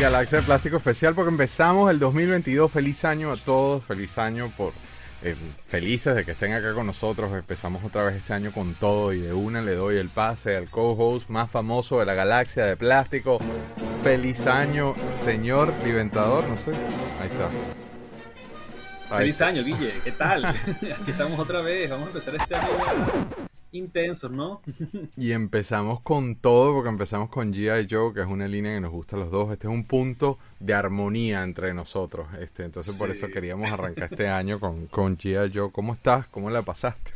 Galaxia de Plástico especial porque empezamos el 2022. Feliz año a todos, feliz año por eh, felices de que estén acá con nosotros. Empezamos otra vez este año con todo y de una le doy el pase al co-host más famoso de la Galaxia de Plástico. Feliz año, señor Liventador, no sé. Ahí está. Feliz año, Guille, ¿qué tal? Aquí estamos otra vez, vamos a empezar este año intensos, ¿no? y empezamos con todo, porque empezamos con G.I. Joe, que es una línea que nos gusta a los dos. Este es un punto de armonía entre nosotros. Este, entonces por eso queríamos arrancar este año con, con G.I. Joe. ¿Cómo estás? ¿Cómo la pasaste?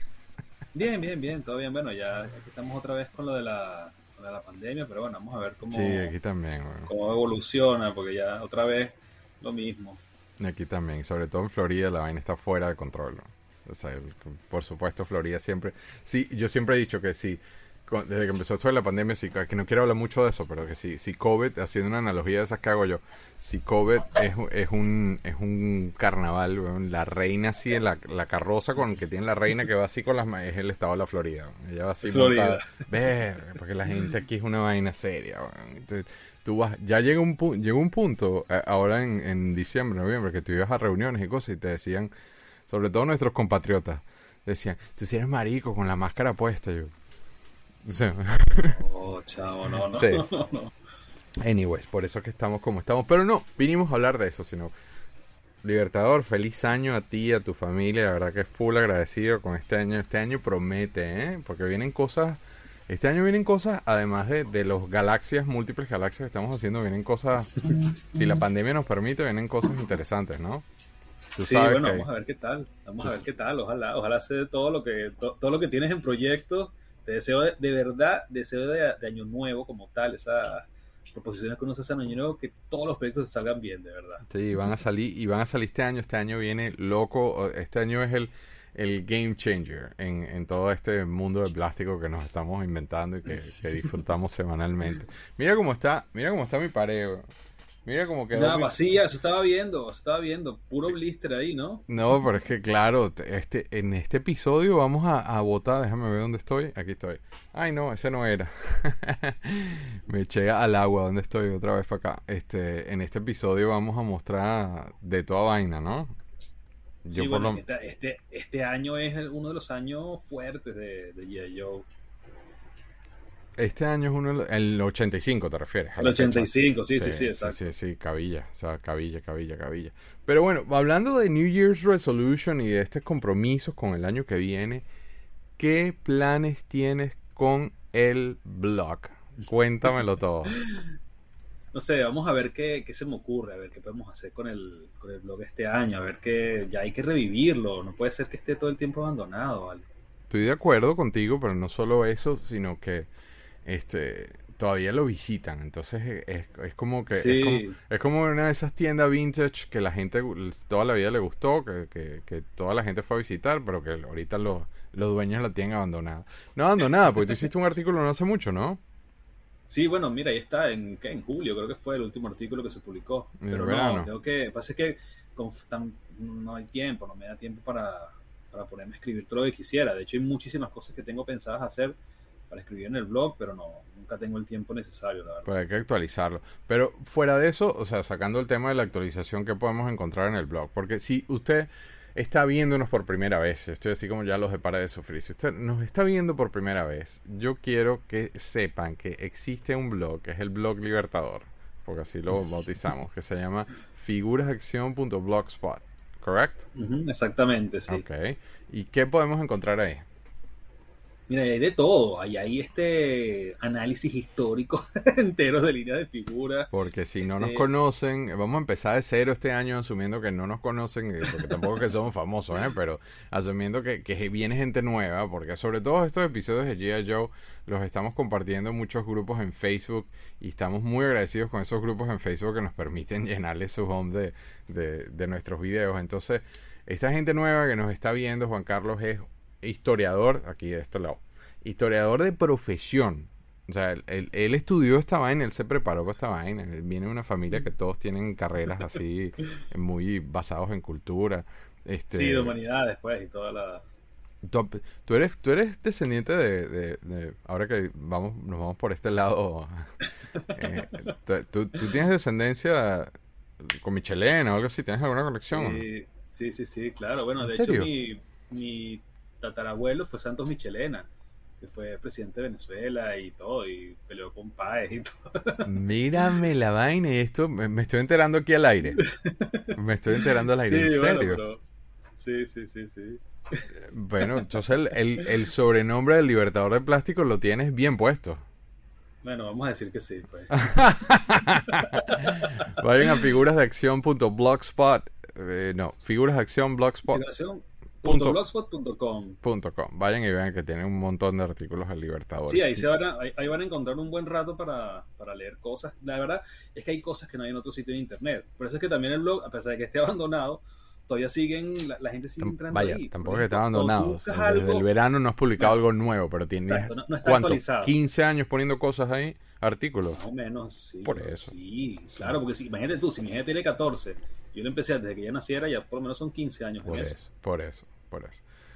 Bien, bien, bien, todo bien. Bueno, ya aquí estamos otra vez con lo de la, de la pandemia, pero bueno, vamos a ver cómo, sí, aquí también, cómo evoluciona, porque ya otra vez lo mismo. Aquí también, sobre todo en Florida la vaina está fuera de control. ¿no? Por supuesto, Florida siempre. Sí, yo siempre he dicho que sí. Desde que empezó esto de la pandemia, sí, que no quiero hablar mucho de eso, pero que sí, si COVID, haciendo una analogía de esas que hago yo, si COVID es, es un es un carnaval, la reina así, la, la carroza con que tiene la reina que va así con las es el estado de la Florida. Ella va así Florida. ver, porque la gente aquí es una vaina seria. Entonces, tú vas, ya llega un, llegó un punto, eh, ahora en, en diciembre, noviembre, que tú ibas a reuniones y cosas y te decían sobre todo nuestros compatriotas, decían, tú si eres marico con la máscara puesta, yo. oh, chavo, no, no, no, Anyways, por eso que estamos como estamos. Pero no, vinimos a hablar de eso, sino. Libertador, feliz año a ti a tu familia. La verdad que es full agradecido con este año. Este año promete, ¿eh? Porque vienen cosas. Este año vienen cosas, además de, de los galaxias, múltiples galaxias que estamos haciendo, vienen cosas. si la pandemia nos permite, vienen cosas interesantes, ¿no? Sí, bueno, vamos a ver qué tal. Vamos a ver qué tal. Ojalá, ojalá se todo lo que todo lo que tienes en proyectos. Te deseo de, verdad, deseo de, año nuevo como tal, esas proposiciones que uno se hace en año nuevo, que todos los proyectos se salgan bien, de verdad. Sí, van a salir y van a salir este año. Este año viene loco. Este año es el el game changer en, en, todo este mundo de plástico que nos estamos inventando y que, que disfrutamos semanalmente. Mira cómo está, mira cómo está mi pared. Mira cómo quedó. Nada, vacía, se estaba viendo, estaba viendo. Puro blister ahí, ¿no? No, pero es que claro, este, en este episodio vamos a, a votar. Déjame ver dónde estoy. Aquí estoy. Ay, no, ese no era. Me eché al agua donde estoy otra vez para acá. Este, en este episodio vamos a mostrar de toda vaina, ¿no? Yo sí, bueno, este, este, año es uno de los años fuertes de, de G.I. Joe. Este año es uno, el 85 te refieres. El 85, sí, sí, sí, exacto. Sí, sí, cabilla, o sea, cabilla, cabilla, cabilla. Pero bueno, hablando de New Year's Resolution y de estos compromisos con el año que viene, ¿qué planes tienes con el blog? Cuéntamelo todo. no sé, vamos a ver qué, qué, se me ocurre, a ver qué podemos hacer con el, con el blog este año, a ver qué, ya hay que revivirlo, no puede ser que esté todo el tiempo abandonado, ¿vale? Estoy de acuerdo contigo, pero no solo eso, sino que este todavía lo visitan. Entonces es, es como que es, como, una de esas tiendas vintage que la gente toda la vida le gustó, que, que, toda la gente fue a visitar, pero que ahorita los, los dueños la tienen abandonada. No abandonada, porque tú hiciste un artículo no hace mucho, ¿no? Sí, bueno, mira, ahí está, en, en julio creo que fue el último artículo que se publicó. Pero no, tengo que, pasa que no hay tiempo, no me da tiempo para, para ponerme a escribir todo lo que quisiera. De hecho, hay muchísimas cosas que tengo pensadas hacer para escribir en el blog, pero no, nunca tengo el tiempo necesario, la verdad. Pues hay que actualizarlo. Pero fuera de eso, o sea, sacando el tema de la actualización que podemos encontrar en el blog, porque si usted está viéndonos por primera vez, estoy así como ya los de para de sufrir, si usted nos está viendo por primera vez, yo quiero que sepan que existe un blog, que es el blog Libertador, porque así lo bautizamos, que se llama figurasacción.blogspot, ¿correcto? exactamente, sí. Ok. ¿Y qué podemos encontrar ahí? Mira, hay de todo. Hay ahí este análisis histórico entero de líneas de figuras. Porque si no nos este conocen, vamos a empezar de cero este año asumiendo que no nos conocen, eh, porque tampoco es que somos famosos, ¿eh? pero asumiendo que, que, viene gente nueva, porque sobre todo estos episodios de G.I. Joe los estamos compartiendo en muchos grupos en Facebook y estamos muy agradecidos con esos grupos en Facebook que nos permiten llenarle su home de, de, de nuestros videos. Entonces, esta gente nueva que nos está viendo, Juan Carlos, es historiador, aquí de este lado, historiador de profesión. O sea, él, estudió esta vaina, él se preparó para esta vaina. Él viene de una familia que todos tienen carreras así, muy basados en cultura. Este, sí, de humanidades, pues, y toda la... Tú, eres, tú eres descendiente de, ahora que vamos, nos vamos por este lado, eh, tú, tienes descendencia con Michelena o algo así, ¿tienes alguna conexión? Sí, sí, sí, claro. Bueno, de hecho mi, mi tatarabuelo fue Santos Michelena que fue presidente de Venezuela y todo, y peleó con Páez y todo. Mírame la vaina y esto, me, estoy enterando aquí al aire. Me estoy enterando al aire, ¿en serio? Sí, sí, sí, sí. Bueno, entonces el, el, sobrenombre del libertador de plástico lo tienes bien puesto. Bueno, vamos a decir que sí, pues. Vayan a figurasdeacción.blogspot. Eh, no, figurasdeacción.blogspot. Blogspot.com. Vayan y vean que tienen un montón de artículos al Libertador. Sí, ahí, Se van a, ahí, van a encontrar un buen rato para, para, leer cosas. La verdad es que hay cosas que no hay en otro sitio de internet. Por eso es que también el blog, a pesar de que esté abandonado, todavía siguen, la, gente sigue entrando Vaya, tampoco que está abandonado. Desde el verano no has publicado algo nuevo, pero tienes ¿cuánto? 15 años poniendo cosas ahí, artículos. Más o menos, sí. Por eso. Sí, claro, porque si, imagínate tú, si mi gente tiene 14, yo lo empecé desde que ya naciera, ya por lo menos son 15 años. Por eso. por eso, por eso.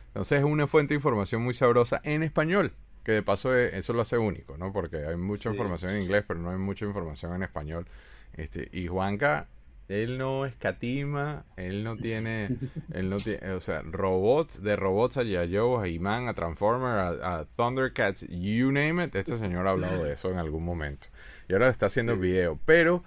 Entonces es una fuente de información muy sabrosa en español, que de paso eso lo hace único, ¿no? Porque hay mucha información en inglés, pero no hay mucha información en español. Este, y Juanca él no escatima, él no tiene, él no tiene, o sea, robots, de robots a Yayo, a Iman, a Transformer, a, Thundercats, you name it, este señor ha hablado de eso en algún momento. Y ahora está haciendo video, pero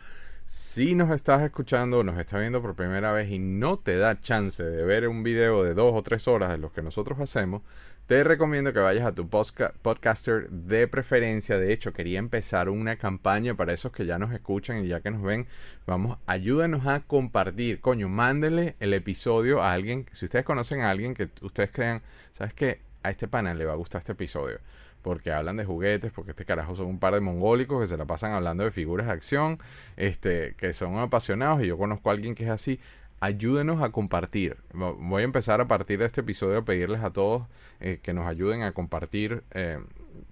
si nos estás escuchando, nos estás viendo por primera vez y no te da chance de ver un video de dos o tres horas de los que nosotros hacemos, te recomiendo que vayas a tu podcaster de preferencia. De hecho, quería empezar una campaña para esos que ya nos escuchan y ya que nos ven. Vamos, ayúdenos a compartir. Coño, mándele el episodio a alguien. Si ustedes conocen a alguien que ustedes crean, ¿sabes qué? A este panel le va a gustar este episodio. Porque hablan de juguetes, porque este carajo son un par de mongólicos que se la pasan hablando de figuras de acción, este, que son apasionados y yo conozco a alguien que es así ayúdenos a compartir. Voy a empezar a partir de este episodio a pedirles a todos eh, que nos ayuden a compartir eh,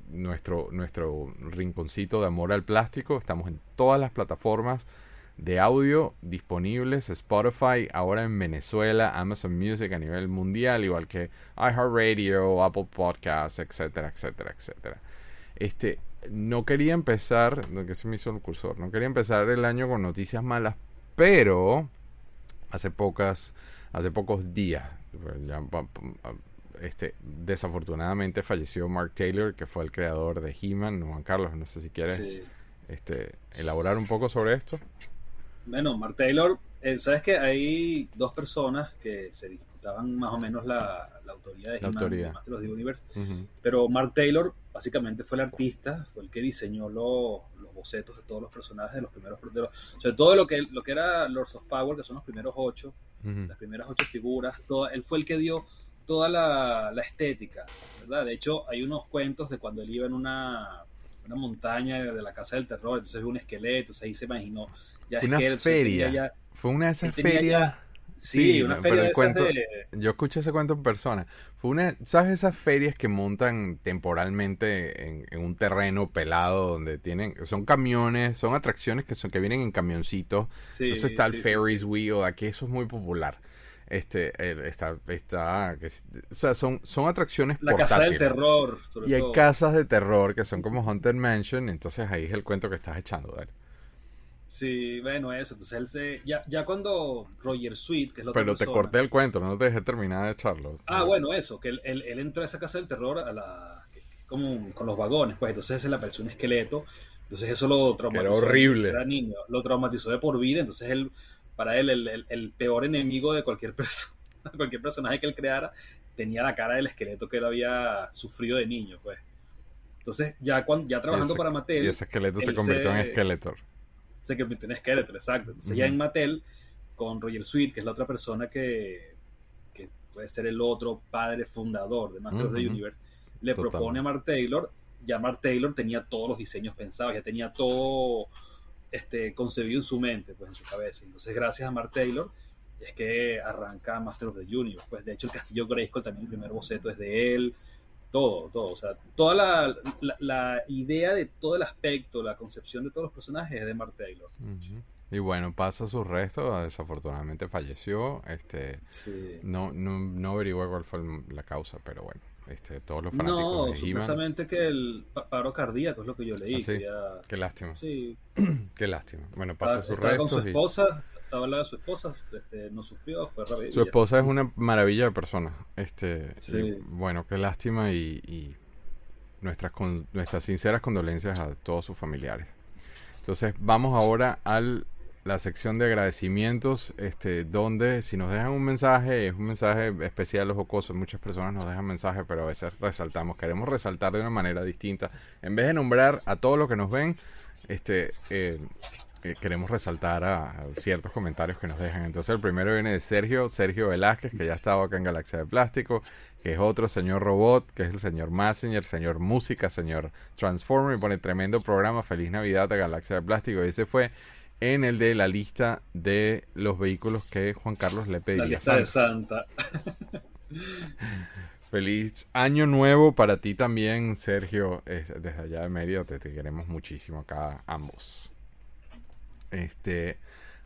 nuestro, nuestro rinconcito de amor al plástico. Estamos en todas las plataformas de audio disponibles, Spotify, ahora en Venezuela, Amazon Music a nivel mundial, igual que iHeartRadio, Apple Podcasts, etcétera, etcétera, etcétera. Este, no quería empezar, que se me hizo el cursor, no quería empezar el año con noticias malas, pero hace pocas, hace pocos días. este, desafortunadamente falleció Mark Taylor, que fue el creador de He-Man. Juan Carlos, no sé si quieres este, elaborar un poco sobre esto. Bueno, Mark Taylor, eh, sabes que hay dos personas que se disputaban más o menos la, autoría de He-Man, Master of the Universe, pero Mark Taylor básicamente fue el artista, fue el que diseñó los bocetos de todos los personajes de los primeros, de sobre todo lo que, lo que era Lords of Power, que son los primeros ocho, las primeras ocho figuras, todo, él fue el que dio toda la, estética, ¿verdad? De hecho, hay unos cuentos de cuando él iba en una, una montaña de la casa del terror, entonces vio un esqueleto, ahí se imaginó. Ya una feria. fue una de esas ferias Sí, una feria Yo escuché ese cuento en persona. Fue una, ¿sabes esas ferias que montan temporalmente en, un terreno pelado donde tienen, son camiones, son atracciones que son que vienen en camioncitos. Entonces está el Ferris wheel, aquí eso es muy popular. Este, está, está, o sea, son, son atracciones La casa del terror. y hay casas de terror que son como Haunted Mansion, entonces ahí es el cuento que estás echando, dale. Sí, bueno, eso. Entonces él se. Ya, ya cuando Roger Sweet, que es lo Pero te corté el cuento, no te dejé terminar de echarlo. Ah, bueno, eso. Que él, él, entró a esa casa del terror a la, como con los vagones, pues entonces se le apareció un esqueleto. Entonces eso lo traumatizó. Era horrible. Era niño, lo traumatizó de por vida. Entonces él, para él, el, el, peor enemigo de cualquier persona, cualquier personaje que él creara, tenía la cara del esqueleto que él había sufrido de niño, pues. Entonces, ya, cuando, ya trabajando para Mattel. Y ese esqueleto se convirtió en Skeletor se convirtió en Skeletor, exacto. Entonces ya en Mattel, con Roger Sweet, que es la otra persona que, que puede ser el otro padre fundador de Masters of the Universe, le propone a Mark Taylor, ya Mark Taylor tenía todos los diseños pensados, ya tenía todo este, concebido en su mente, pues en su cabeza. Entonces gracias a Mark Taylor es que arranca Master of the Universe. Pues de hecho el Castillo Grayskull también el primer boceto es de él. Todo, todo. O sea, toda la, la, idea de todo el aspecto, la concepción de todos los personajes es de Mark Taylor. Y bueno, pasa su resto, desafortunadamente falleció. Este, no, no, no averigué cuál fue la causa, pero bueno. Este, todos los fanáticos no, supuestamente que el paro cardíaco es lo que yo leí. ¿Ah, Qué lástima. Sí. Qué lástima. Bueno, pasa su resto. con su esposa, estaba lado de su esposa, este, no sufrió, fue rápido. Su esposa es una maravilla de persona. Este, bueno, qué lástima y, y nuestras, con, nuestras sinceras condolencias a todos sus familiares. Entonces, vamos ahora al la sección de agradecimientos, este, donde si nos dejan un mensaje, es un mensaje especial o jocoso, muchas personas nos dejan mensajes, pero a veces resaltamos, queremos resaltar de una manera distinta. En vez de nombrar a todos los que nos ven, este, eh, eh, queremos resaltar a, ciertos comentarios que nos dejan. Entonces el primero viene de Sergio, Sergio Velázquez, que ya estaba acá en Galaxia de Plástico, que es otro señor robot, que es el señor Messenger, señor música, señor Transformer, y pone tremendo programa, feliz Navidad a Galaxia de Plástico. Y ese fue en el de la lista de los vehículos que Juan Carlos le pedía. La lista de Santa. Feliz año nuevo para ti también, Sergio, desde allá de Mérida, te, queremos muchísimo acá ambos. Este,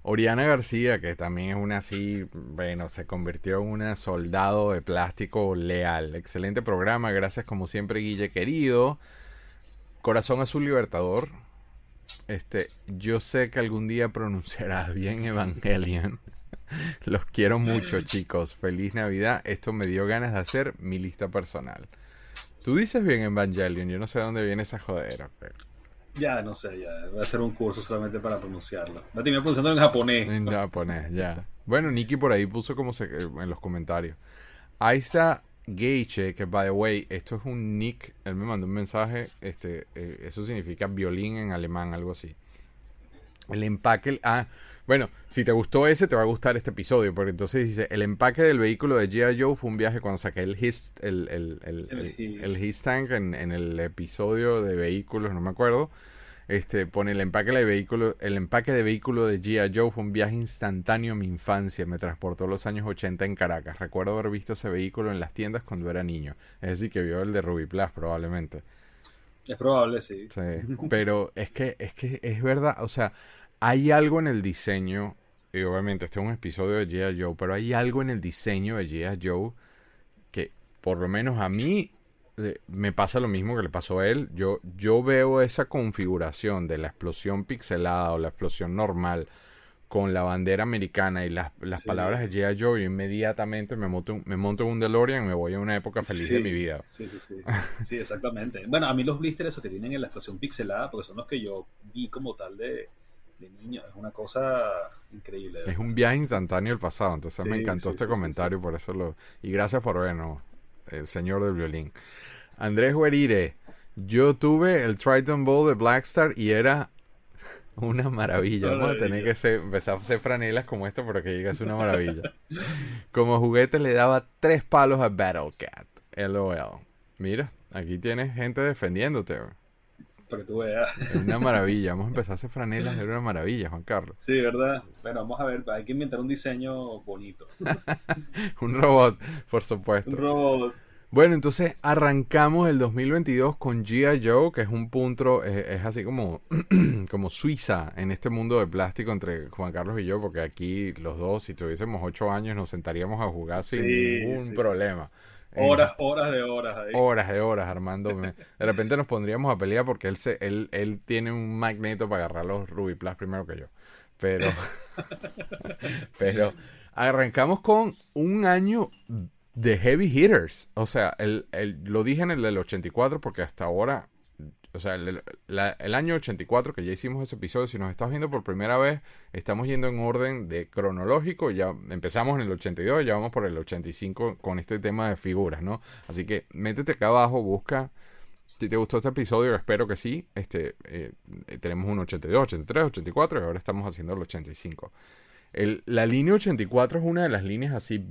Oriana García, que también es una así, bueno, se convirtió en una soldado de plástico leal. Excelente programa, gracias como siempre, Guille querido. Corazón Azul Libertador, este, yo sé que algún día pronunciarás bien Evangelion. Los quiero mucho, chicos. Feliz Navidad. Esto me dio ganas de hacer mi lista personal. Tú dices bien Evangelion, yo no sé dónde viene esa jodera. Ya, no sé, ya. Voy a hacer un curso solamente para pronunciarlo. La terminé pronunciando en japonés. En japonés, ya. Bueno, Nikki por ahí puso como se, en los comentarios. Está Geiche, que by the way, esto es un nick, él me mandó un mensaje, este, eh, eso significa violín en alemán, algo así. El empaque, ah, bueno, si te gustó ese, te va a gustar este episodio, porque entonces dice, el empaque del vehículo de G.I. Joe fue un viaje cuando saqué el His, el, el, el, el, Tank en, en el episodio de vehículos, no me acuerdo. Este, pone el empaque de vehículo, el empaque de vehículo de G.I. Joe fue un viaje instantáneo en mi infancia. Me transportó los años 80 en Caracas. Recuerdo haber visto ese vehículo en las tiendas cuando era niño. Es decir, que vio el de Ruby Plus probablemente. Es probable, sí. Sí, pero es que, es que es verdad, o sea, hay algo en el diseño, y obviamente este es un episodio de G.I. Joe, pero hay algo en el diseño de G.I. Joe que por lo menos a mí me pasa lo mismo que le pasó a él. Yo, yo veo esa configuración de la explosión pixelada o la explosión normal con la bandera americana y las, palabras de G.I. Joe, inmediatamente me monto, me monto en un DeLorean y me voy a una época feliz de mi vida. Sí, sí, sí. sí, exactamente. Bueno, a mí los blisters esos que tienen en la explosión pixelada, porque son los que yo vi como tal de, niño, es una cosa increíble. Es un viaje instantáneo al pasado, entonces me encantó este comentario, por eso lo... Y gracias por vernos, el señor del violín. Andrés Huerire, yo tuve el Triton Bowl de Blackstar y era una maravilla. Vamos a tener que empezar a hacer franelas como esta para que digas una maravilla. Como juguete le daba tres palos a Battle Cat. LOL. Mira, aquí tienes gente defendiéndote. Para que tú veas. Es una maravilla. Vamos a empezar a hacer franelas. Era una maravilla, Juan Carlos. Sí, ¿verdad? Bueno, vamos a ver. Hay que inventar un diseño bonito. un robot, por supuesto. Un robot. Bueno, entonces arrancamos el 2022 con G.I. Joe, que es un punto, es, así como, como Suiza en este mundo de plástico entre Juan Carlos y yo, porque aquí los dos, si tuviésemos ocho años, nos sentaríamos a jugar sin ningún problema. Horas, horas de horas ahí. Horas de horas, Armando. de repente nos pondríamos a pelear porque él, se, él, él tiene un magneto para agarrar los Ruby Plus primero que yo. Pero, pero arrancamos con un año de heavy hitters. O sea, el, lo dije en el del 84 porque hasta ahora, o sea, el, el, año 84 que ya hicimos ese episodio, si nos estás viendo por primera vez, estamos yendo en orden de cronológico, ya empezamos en el 82, ya vamos por el 85 con este tema de figuras, ¿no? Así que métete acá abajo, busca... Si te gustó este episodio, espero que sí. Este, eh, tenemos un 82, 83, 84 y ahora estamos haciendo el 85. El, la línea 84 es una de las líneas así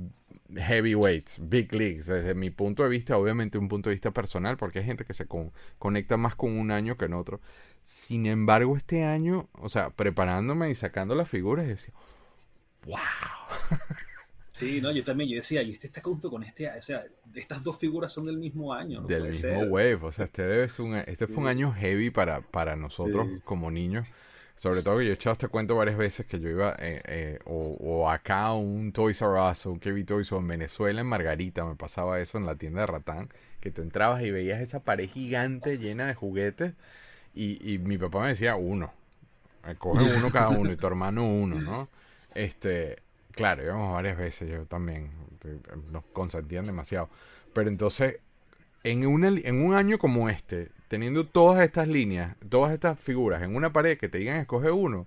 heavyweights, big leagues, desde mi punto de vista, obviamente un punto de vista personal, porque hay gente que se conecta más con un año que en otro. Sin embargo, este año, o sea, preparándome y sacando las figuras, decía, wow. Sí, no, yo también, yo decía, y este está junto con este, o sea, estas dos figuras son del mismo año. del mismo wave, o sea, este, debe ser un, este fue un año heavy para, para nosotros como niños. Sobre todo que yo he echado este cuento varias veces que yo iba eh, eh, o, acá a un Toys R Us o un Kevin Toys o en Venezuela, en Margarita, me pasaba eso en la tienda de Ratán, que tú entrabas y veías esa pared gigante llena de juguetes y, y mi papá me decía uno, eh, coge uno cada uno y tu hermano uno, ¿no? Este, claro, íbamos varias veces, yo también, nos consentían demasiado. Pero entonces, en, una, en un año como este, teniendo todas estas líneas, todas estas figuras en una pared que te digan escoge uno.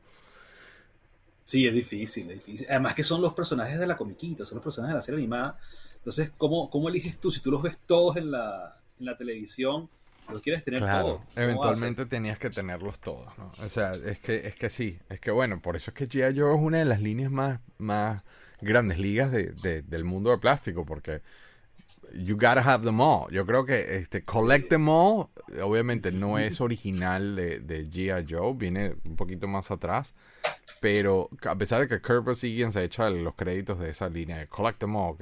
Sí, es difícil, es difícil. Además que son los personajes de la comiquita, son los personajes de la serie animada. Entonces, ¿cómo, cómo eliges tú? Si tú los ves todos en la, en la televisión, los quieres tener todos. Eventualmente tenías que tenerlos todos, ¿no? O sea, es que, es que sí, es que bueno, por eso es que G.I. Joe es una de las líneas más, más grandes ligas de, del mundo de plástico, porque you gotta have them all. Yo creo que este collect them all, obviamente no es original de, de G.I. Joe, viene un poquito más atrás. Pero a pesar de que Kurt se ha hecho los créditos de esa línea de collect them all,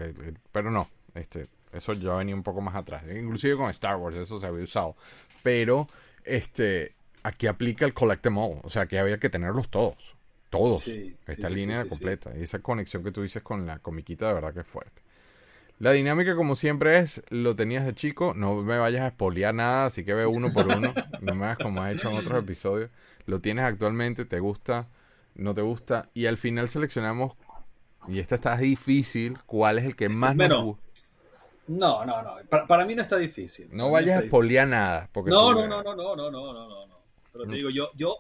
pero no, este, eso ya venía un poco más atrás. Inclusive con Star Wars eso se había usado. Pero este aquí aplica el collect them all, o sea que había que tenerlos todos. Todos. esta línea completa. Y esa conexión que tú dices con la comiquita de verdad que es fuerte. La dinámica, como siempre, es: lo tenías de chico, no me vayas a espolear nada, así que ve uno por uno. no me hagas como has hecho en otros episodios. Lo tienes actualmente, te gusta, no te gusta. Y al final seleccionamos, y esta está difícil, cuál es el que más bueno, nos gusta. No, no, no. Para, mí no está difícil. No vayas a espolear nada. Porque no, no, no, no, no, no, no, no, no, no. Pero te digo, yo, yo.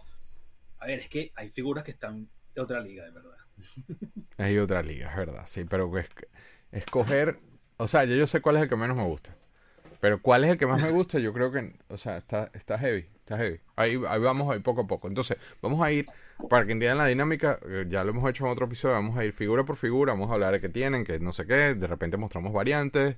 A ver, es que hay figuras que están de otra liga, de verdad. Hay otra liga, es verdad, sí, pero es, escoger o sea, yo, yo sé cuál es el que menos me gusta. Pero cuál es el que más me gusta, yo creo que, o sea, está, está heavy, está heavy. Ahí, ahí vamos a ir poco a poco. Entonces, vamos a ir, para que entiendan la dinámica, eh, ya lo hemos hecho en otro episodio, vamos a ir figura por figura, vamos a hablar de qué tienen, que no sé qué, de repente mostramos variantes.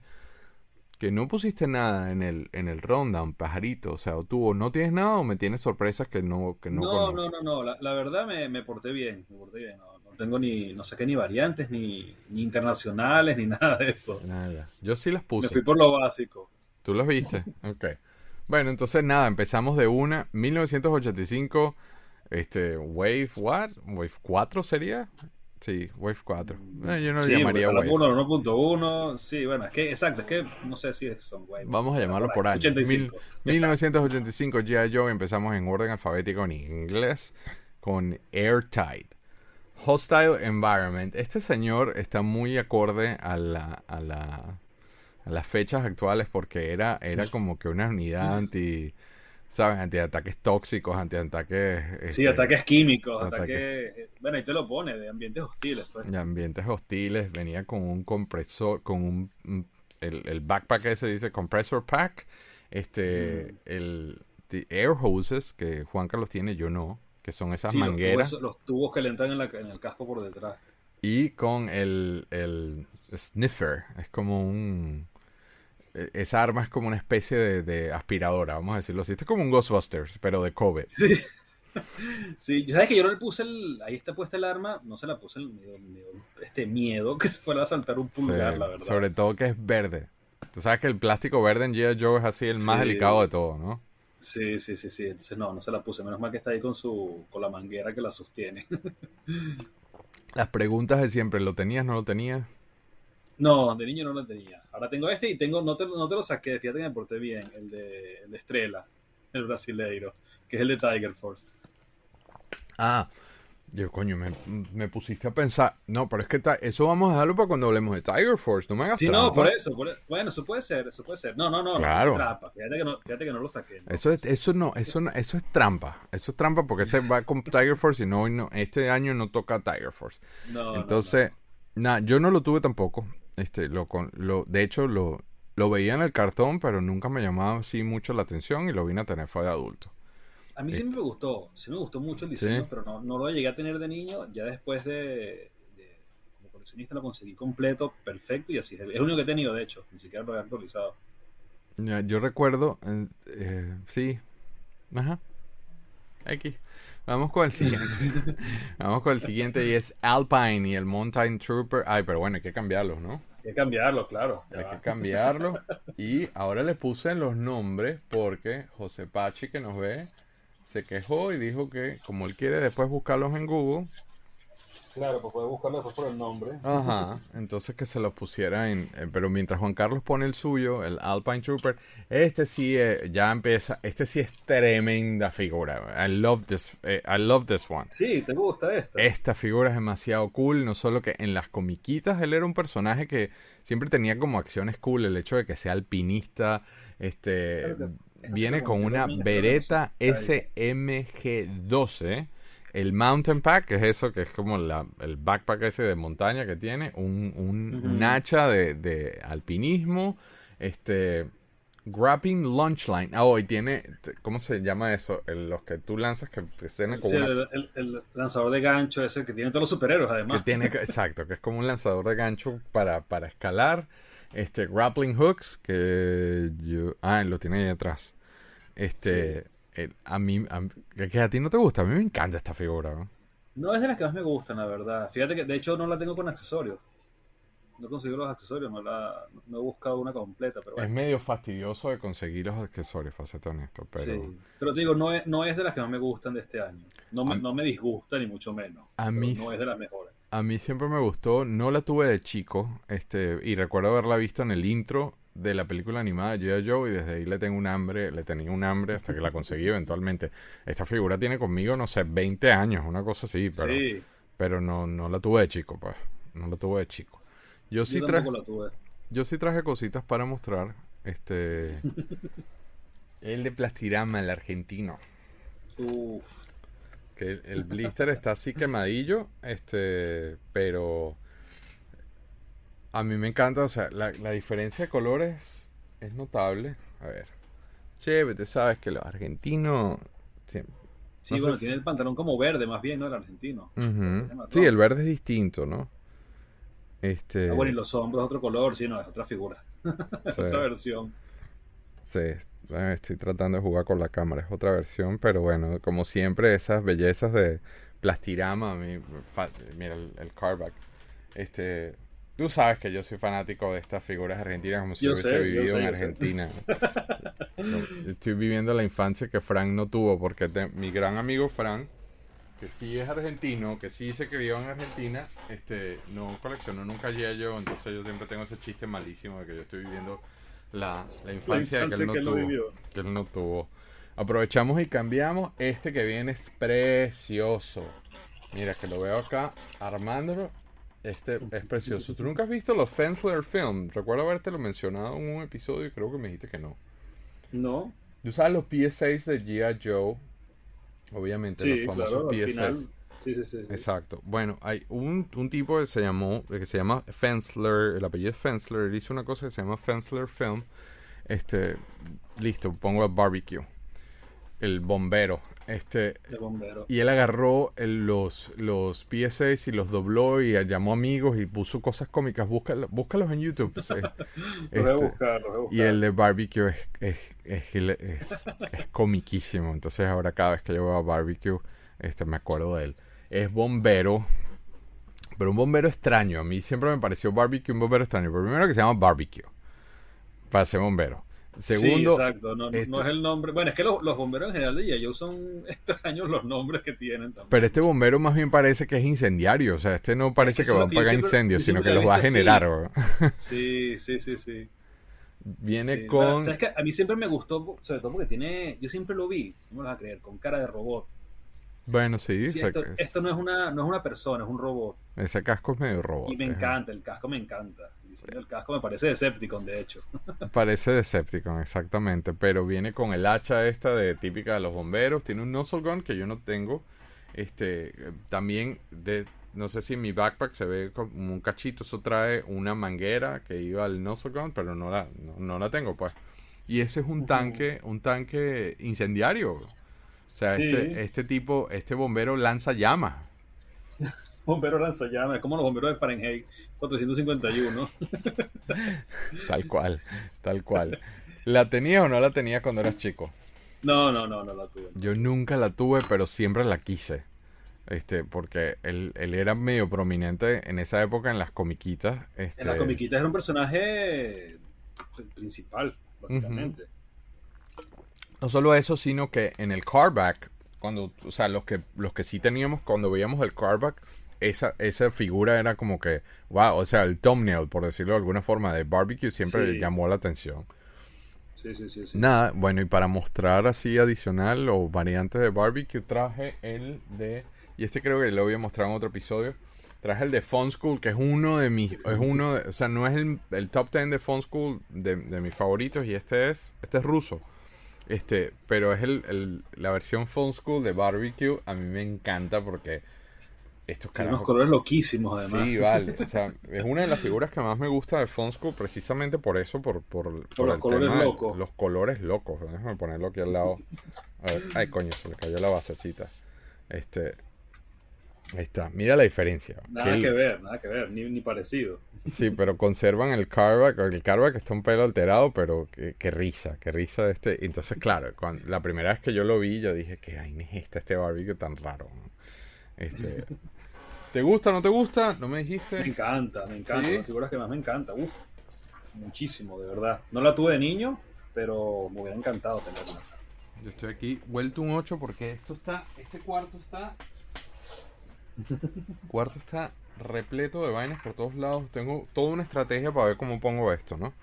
Que no pusiste nada en el, en el rundown, pajarito. O sea, o tú o no tienes nada o me tienes sorpresas que no que no No, no, no, no. La, la verdad me, me, porté bien, me porté bien. No, tengo ni, no sé qué, ni variantes, ni, ni internacionales, ni nada de eso. Nada. Yo sí las puse. Me fui por lo básico. ¿Tú las viste? ok. Bueno, entonces nada, empezamos de una. 1985, este, Wave, what? Wave 4 sería. Sí, Wave 4. Eh, yo no sí, llamaría Wave. 1.1, sí, bueno, es que, exacto, es que no sé si son Wave. Vamos a llamarlo por año. 85. 1985, G.I. Joe, empezamos en orden alfabético en inglés con Airtight. Hostile Environment. Este señor está muy acorde a la, a la a las fechas actuales porque era, era como que una unidad anti, ¿sabes? Antiataques tóxicos, antiataques... Sí, este, ataques químicos, ataques... Bueno, ahí te lo pone, de ambientes hostiles. Pues. De ambientes hostiles, venía con un compresor, con un... el, el, backpack ese dice compressor pack, este, mm. el air hoses que Juan Carlos tiene, yo no que son esas mangueras. Los tubos, que le entran en, el casco por detrás. Y con el, el sniffer, es como un... E, esa arma es como una especie de, aspiradora, vamos a decirlo así. Esto es como un Ghostbusters, pero de COVID. Sí. Sí, sabes que yo no le puse el. Ahí está puesta el arma, no se la puse el miedo, este miedo que se fuera a saltar un pulgar, la verdad. Sobre todo que es verde. Tú sabes que el plástico verde en G.I. Joe es así el más delicado de todo, ¿no? Sí, sí, sí, sí. Entonces no, no se la puse. Menos mal que está ahí con su, con la manguera que la sostiene. Las preguntas de siempre, ¿lo tenías, no lo tenías? No, de niño no lo tenía. Ahora tengo este y tengo, no te, no te lo saqué, fíjate que me porté bien, el de, el de Estrella, el brasileiro, que es el de Tiger Force. Ah, yo, coño, me, pusiste a pensar. No, pero es que eso vamos a dejarlo para cuando hablemos de Tiger Force. No me hagas Sí, no, por eso. E, bueno, eso puede ser, eso puede ser. No, no, no. Claro. No, trampa. Fíjate que no, fíjate que no lo saqué. Eso, es, eso, no, eso, eso es trampa. Eso es trampa porque se va con Tiger Force y no, no este año no toca Tiger Force. No, Entonces, nada, yo no lo tuve tampoco. Este, lo, lo, de hecho, lo, lo veía en el cartón, pero nunca me llamaba así mucho la atención y lo vine a tener fue de adulto. A mí sí me gustó, sí me gustó mucho el diseño, pero no, no, lo llegué a tener de niño. Ya después de, como coleccionista lo conseguí completo, perfecto y así. Es el único que he tenido, de hecho, ni siquiera lo he actualizado. yo recuerdo, eh, sí, ajá, X. Vamos con el siguiente. Vamos con el siguiente y es Alpine y el Mountain Trooper. Ay, pero bueno, hay que cambiarlos, ¿no? Hay que cambiarlos, claro. Hay que cambiarlos. Y ahora le puse los nombres porque José Pachi, que nos ve, se quejó y dijo que como él quiere después buscarlos en Google, Claro, pues puede buscarlo después por el nombre. Ajá, entonces que se los pusiera en... Pero mientras Juan Carlos pone el suyo, el Alpine Trooper, este sí eh, ya empieza, este sí es tremenda figura. I love this, eh, I love this one. Sí, te gusta esta. Esta figura es demasiado cool, no solo que en las comiquitas él era un personaje que siempre tenía como acciones cool, el hecho de que sea alpinista, este... viene con una Beretta SMG-12 el Mountain Pack, que es eso, que es como el backpack ese de montaña que tiene, un, hacha de, alpinismo, este, Grappling Launch Line. Ah, oh, y tiene, ¿cómo se llama eso? los que tú lanzas que, tienen como el, lanzador de gancho ese que tiene todos los superhéroes además. Que tiene, exacto, que es como un lanzador de gancho para, para escalar. Este, Grappling Hooks, que yo... Ah, lo tiene ahí atrás. Este, a mí, a, que a ti no te gusta, a mí me encanta esta figura. ¿no? es de las que más me gustan, la verdad. Fíjate que de hecho no la tengo con accesorios. No consigo los accesorios, no, la, no he buscado una completa. Pero Es medio fastidioso de conseguir los accesorios, para ser honesto. Pero... Sí, pero te digo, no es, no es de las que más me gustan de este año. No me, no me disgusta, ni mucho menos. A mí, no es de las mejores. A mí siempre me gustó, no la tuve de chico, este, y recuerdo haberla visto en el intro de la película animada G.I. Joe y desde ahí le tengo un hambre, le tenía un hambre hasta que la conseguí eventualmente. Esta figura tiene conmigo, no sé, 20 años, una cosa así, pero, pero no, no la tuve de chico, pues. No la tuve de chico. Yo, sí traje, yo sí traje cositas para mostrar. Este. el de Plastirama, el argentino. Uf. Que el, blister está así quemadillo, este, pero a mí me encanta, o sea, la, diferencia de colores es notable. A ver. Chévere, te sabes que los argentinos. Sí, sí bueno, tiene el pantalón como verde, más bien, ¿no? El argentino. Sí, el verde es distinto, ¿no? Este... Ah, bueno, y los hombros otro color, sí, no, es otra figura. es otra versión. Sí, estoy tratando de jugar con la cámara, es otra versión, pero bueno, como siempre, esas bellezas de plastirama, mira el, el carback. Este, Tú sabes que yo soy fanático de estas figuras argentinas como si yo hubiese vivido en Argentina. estoy viviendo la infancia que Frank no tuvo, porque mi gran amigo Frank, que sí es argentino, que sí se crió en Argentina, este, no coleccionó nunca yo, entonces yo siempre tengo ese chiste malísimo de que yo estoy viviendo la, infancia, que, él no, tuvo, que él no tuvo. Aprovechamos y cambiamos. Este que viene es precioso. Mira, que lo veo acá armándolo este es precioso. ¿Tú nunca has visto los Fensler Film? Recuerdo haberte lo mencionado en un episodio y creo que me dijiste que no. No. ¿Tú sabes los PS6 de G.I. Joe? Obviamente, los famosos PS6. Sí, sí, sí, Exacto. Bueno, hay un, un, tipo que se llamó, que se llama Fensler, el apellido es Fensler, él hizo una cosa que se llama Fensler Film. Este, listo, pongo el barbecue el bombero. Este, Y él agarró los, los PS6 y los dobló y llamó amigos y puso cosas cómicas. Búscalos, búscalos en YouTube. Este, y el de barbecue es, es, es, comiquísimo. Entonces ahora cada vez que yo veo a barbecue, este, me acuerdo de él. Es bombero. Pero un bombero extraño. A mí siempre me pareció barbecue un bombero extraño. Pero primero que se llama barbecue. Para ser bombero. Segundo, sí, exacto, no, este es el nombre. Bueno, es que los, bomberos en general de ellos son extraños los nombres que tienen también. Pero este bombero más bien parece que es incendiario, o sea, este no parece que, va a apagar incendios, sino que los va a generar. Sí, sí, sí, sí. Viene con... ¿Sabes que A mí siempre me gustó, sobre todo porque tiene, yo siempre lo vi, no me lo vas a creer, con cara de robot. Bueno, sí. esto, no, es una, no es una persona, es un robot. Ese casco es medio robot. Y me encanta, el casco me encanta el casco me parece Decepticon, de hecho. Parece Decepticon, exactamente. Pero viene con el hacha esta de típica de los bomberos. Tiene un nozzle gun que yo no tengo. Este, también de, no sé si en mi backpack se ve como un cachito. Eso trae una manguera que iba al nozzle gun, pero no la, no, la tengo, pues. Y ese es un tanque, un tanque incendiario. O sea, este, este tipo, este bombero lanza llamas. bombero lanza llamas, como los bomberos de Fahrenheit 451. tal cual, tal cual. ¿La tenías o no la tenías cuando eras chico? No, no, no, no la tuve. Yo nunca la tuve, pero siempre la quise. Este, porque él, él era medio prominente en esa época en las comiquitas. Este... En las comiquitas era un personaje principal, básicamente. No solo eso, sino que en el cardback, cuando, o sea, los que, los que sí teníamos, cuando veíamos el cardback, esa, esa figura era como que, wow, o sea, el thumbnail, por decirlo de alguna forma, de barbecue siempre llamó la atención. Sí, sí, sí, sí, Nada, bueno, y para mostrar así adicional o variantes de barbecue, traje el de, y este creo que lo voy a mostrar en otro episodio, traje el de Fun School, que es uno de mis, es uno, o sea, no es el, top 10 de Fun School de, de, mis favoritos, y este es, este es ruso. Este, pero es el, la versión School de Barbecue, a mí me encanta porque estos unos colores loquísimos, además. Sí, vale. O sea, es una de las figuras que más me gusta de Fonsco precisamente por eso, por, por, los colores locos. Los colores locos. Déjame ponerlo aquí al lado. A ver. Ay, coño, se le cayó la basecita. Este. Ahí está. Mira la diferencia. Nada que, ver, nada que ver. Ni, ni, parecido. Sí, pero conservan el carback. El carback está un pelo alterado, pero qué, risa. Qué risa de este. Entonces, claro, cuando, la primera vez que yo lo vi, yo dije, ¿qué hay es este, este barbecue tan raro? Este, ¿Te gusta o no te gusta? ¿No me dijiste? Me encanta, me encanta. Las figuras que más me encanta. Uf, muchísimo, de verdad. No la tuve de niño, pero me hubiera encantado tenerla. Yo estoy aquí vuelto un 8 porque esto está, este cuarto está, cuarto está repleto de vainas por todos lados. Tengo toda una estrategia para ver cómo pongo esto, ¿no?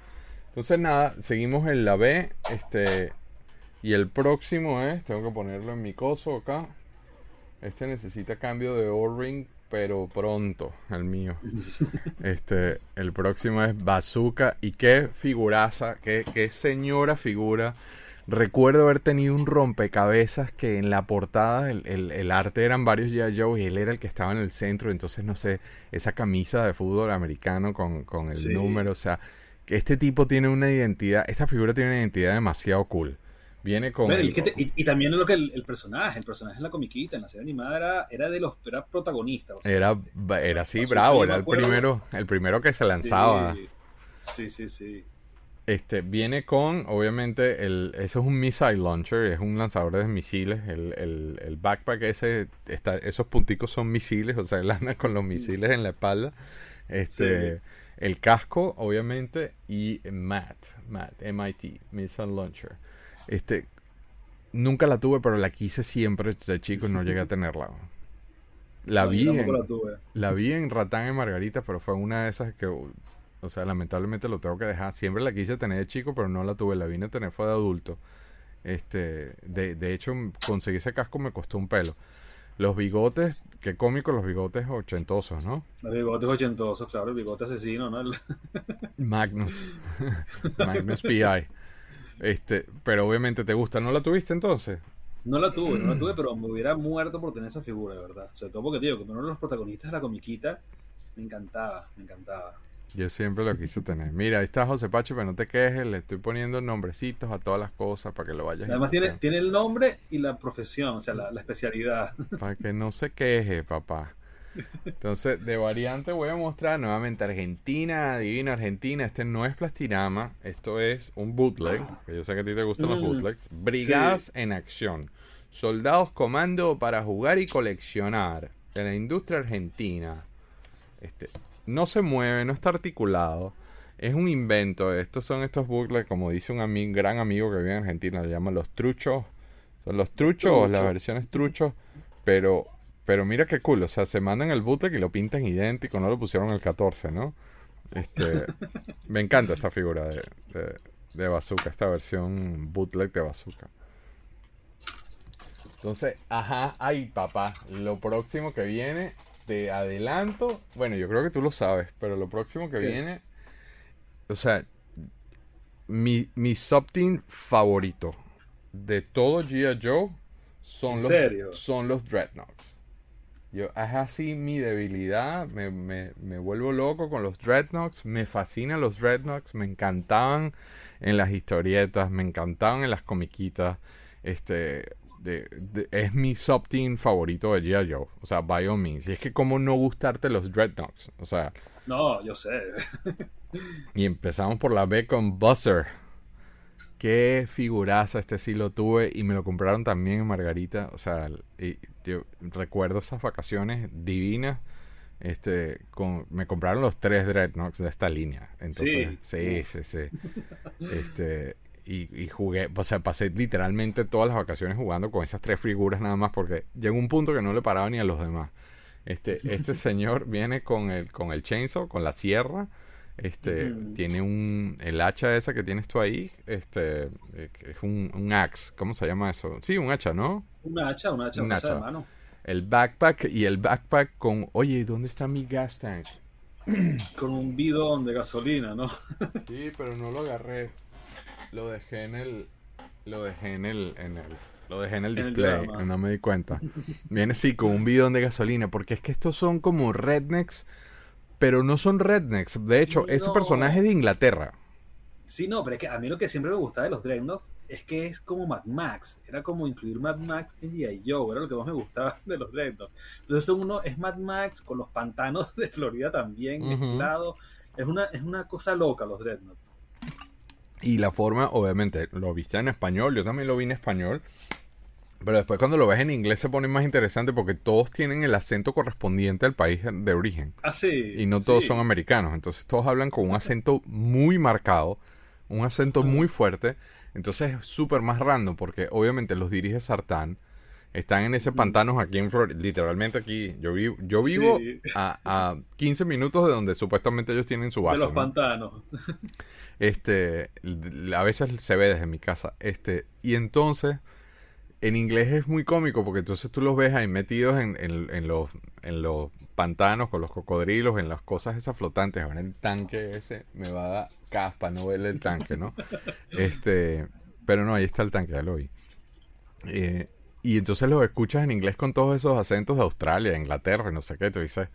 Entonces nada, seguimos en la B, este, y el próximo es, tengo que ponerlo en mi coso acá. Este necesita cambio de O-ring pero pronto, el mío. Este, el próximo es Bazooka. Y qué figuraza, qué, qué señora figura. Recuerdo haber tenido un rompecabezas que en la portada el, arte eran varios ya Joe y él era el que estaba en el centro. Entonces, no sé, esa camisa de fútbol americano con, el número. O sea, que este tipo tiene una identidad, esta figura tiene una identidad demasiado cool. Viene con. y, también lo que el, personaje, el personaje en la comiquita, en la serie animada, era, de los era protagonista. era, era así, bravo, era el primero, el primero que se lanzaba. Sí, sí, sí. Este, viene con, obviamente, el, eso es un missile launcher, es un lanzador de misiles. El, el, backpack ese, está, esos punticos son misiles, o sea, él anda con los misiles en la espalda. Este, el casco, obviamente, y MAT, MAT, MIT, Missile Launcher. Este, nunca la tuve, pero la quise siempre de chico y no llegué a tenerla. La vi, en, la, vi en Ratán en Margarita, pero fue una de esas que, o sea, lamentablemente lo tengo que dejar. Siempre la quise tener de chico, pero no la tuve. La vine a tener fue de adulto. Este, de, de hecho, conseguí ese casco me costó un pelo. Los bigotes, qué cómico los bigotes ochentosos, ¿no? Los bigotes ochentosos, claro, el bigote asesino, ¿no? Magnus. Magnus PI. Este, pero obviamente te gusta. ¿No la tuviste entonces? No la tuve, no la tuve, pero me hubiera muerto por tener esa figura, de verdad. Sobre todo porque, digo, como uno de los protagonistas de la comiquita, me encantaba, me encantaba. Yo siempre lo quise tener. Mira, ahí está José Pacho, pero no te quejes, le estoy poniendo nombrecitos a todas las cosas para que lo vayas Además tiene, tiene el nombre y la profesión, o sea, la, la especialidad. Para que no se queje, papá. Entonces, de variante voy a mostrar nuevamente Argentina, Divina Argentina. Este no es plastinama, esto es un bootleg. Que yo sé que a ti te gustan los mm, bootlegs. Brigadas en acción. Soldados comando para jugar y coleccionar. De la industria argentina. Este, no se mueve, no está articulado. Es un invento. Estos son estos bootlegs, como dice un gran amigo que vive en Argentina, le llaman los truchos. Son los truchos, las versiones truchos, pero pero mira qué cool, o sea, se mandan el bootleg y lo pintan idéntico, no lo pusieron el 14, ¿no? Este, me encanta esta figura de, de, Bazooka, esta versión bootleg de Bazooka. Entonces, ajá, ay papá, lo próximo que viene, de adelanto, bueno, yo creo que tú lo sabes, pero lo próximo que viene, o sea, mi, mi subteam favorito de todo G.I. Joe son, los, son los Dreadnoughts. Yo, es así mi debilidad. Me, me, me, vuelvo loco con los Dreadnoughts. Me fascinan los Dreadnoughts. Me encantaban en las historietas. Me encantaban en las comiquitas. Este. De, es mi sub-team favorito de G.I. Joe. O sea, by all means. Y es que, ¿cómo no gustarte los Dreadnoughts? O sea. No, yo sé. y empezamos por la B con Buster. qué figuraza, este sí lo tuve y me lo compraron también en Margarita. O sea, yo recuerdo esas vacaciones divinas. Este, con, me compraron los tres Dreadnoughts de esta línea. Entonces, sí, sí, sí. Este, y, jugué, o sea, pasé literalmente todas las vacaciones jugando con esas tres figuras nada más porque llegó un punto que no le paraba ni a los demás. Este, este señor viene con el, con el chainsaw, con la sierra este, tiene un, el hacha esa que tienes tú ahí, este, eh, es un, un axe, ¿cómo se llama eso? Sí, un hacha, ¿no? Un hacha, un hacha, un hacha, de mano. El backpack y el backpack con, oye, ¿dónde está mi gas tank? con un bidón de gasolina, ¿no? sí, pero no lo agarré. Lo dejé en el, lo dejé en el, en el, lo dejé en el display, no me di cuenta. Viene sí con un bidón de gasolina, porque es que estos son como rednecks pero no son rednecks. De hecho, este personaje es de Inglaterra. Sí, no, pero es que a mí lo que siempre me gustaba de los Dreadnoughts es que es como Mad Max. Era como incluir Mad Max en G.I. Joe. Era lo que más me gustaba de los Dreadnoughts. Entonces, uno es Mad Max con los pantanos de Florida también mezclado. Es una, es una cosa loca los Dreadnoughts. Y la forma, obviamente, lo viste en español. Yo también lo vi en español. Pero después cuando lo ves en inglés se pone más interesante porque todos tienen el acento correspondiente al país de origen. Ah, sí. Y no todos son americanos. Entonces todos hablan con un acento muy marcado, un acento muy fuerte. Entonces es súper más random porque obviamente los dirige Sartán. Están en ese pantano aquí en Florida, literalmente aquí. Yo, vivo, yo vivo a, a, 15 minutos de donde supuestamente ellos tienen su base. De los pantanos. Este, a veces se ve desde mi casa. Este, y entonces en inglés es muy cómico porque entonces tú los ves ahí metidos en, en, los, en los pantanos con los cocodrilos, en las cosas esas flotantes. Ahora el tanque ese me va a dar caspa, no verle el tanque, ¿no? este, pero no, ahí está el tanque, ya lo vi. Eh, y entonces los escuchas en inglés con todos esos acentos de Australia, Inglaterra, no sé qué, tú dices,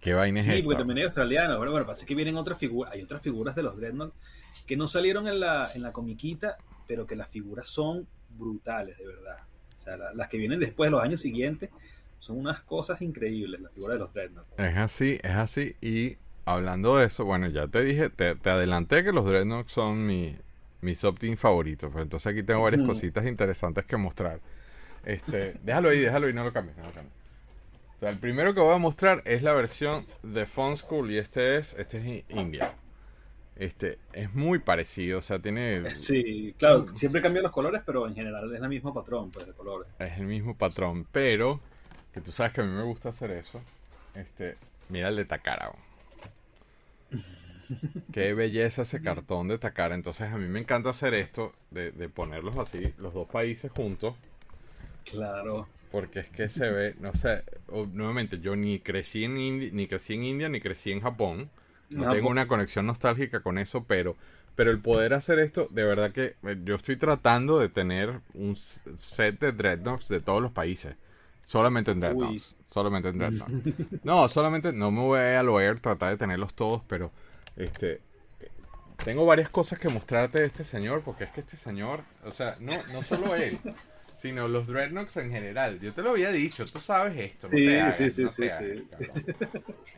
¿qué vaina es Sí, porque también hay australianos. Bueno, bueno, pasa que vienen otras figuras, hay otras figuras de los Dreadnought que no salieron en la, en la comiquita, pero que las figuras son brutales, de verdad. O sea, las que vienen después, los años siguientes, son unas cosas increíbles, la figura de los Dreadnought. Es así, es así. Y hablando de eso, bueno, ya te dije, te, adelanté que los Dreadnought son mi, mis opt-in favoritos. Pues entonces aquí tengo varias cositas interesantes que mostrar. Este, déjalo ahí, déjalo ahí, no lo cambies, no lo cambies. O sea, el primero que voy a mostrar es la versión de Fun School y este es, este es India. Este, es muy parecido, o sea, tiene... Eh, sí, claro, siempre cambian los colores, pero en general es el mismo patrón pues, de colores. Es el mismo patrón, pero, que tú sabes que a mí me gusta hacer eso, este, mira el de Takara. Qué belleza ese cartón de Takara, entonces a mí me encanta hacer esto, de, ponerlos así, los dos países juntos. Claro. Porque es que se ve, no sé, nuevamente, yo ni crecí en, ni crecí en India, ni crecí en Japón. No tengo una conexión nostálgica con eso, pero, pero el poder hacer esto, de verdad que eh, yo estoy tratando de tener un set de Dreadnoughts de todos los países. Solamente en Dreadnoughts. Solamente en Dreadnoughts. no, solamente no me voy a loer tratar de tenerlos todos, pero este tengo varias cosas que mostrarte de este señor, porque es que este señor, o sea, no, no solo él, sino los Dreadnoughts en general. Yo te lo había dicho, tú sabes esto. Sí, sí, sí, sí, sí.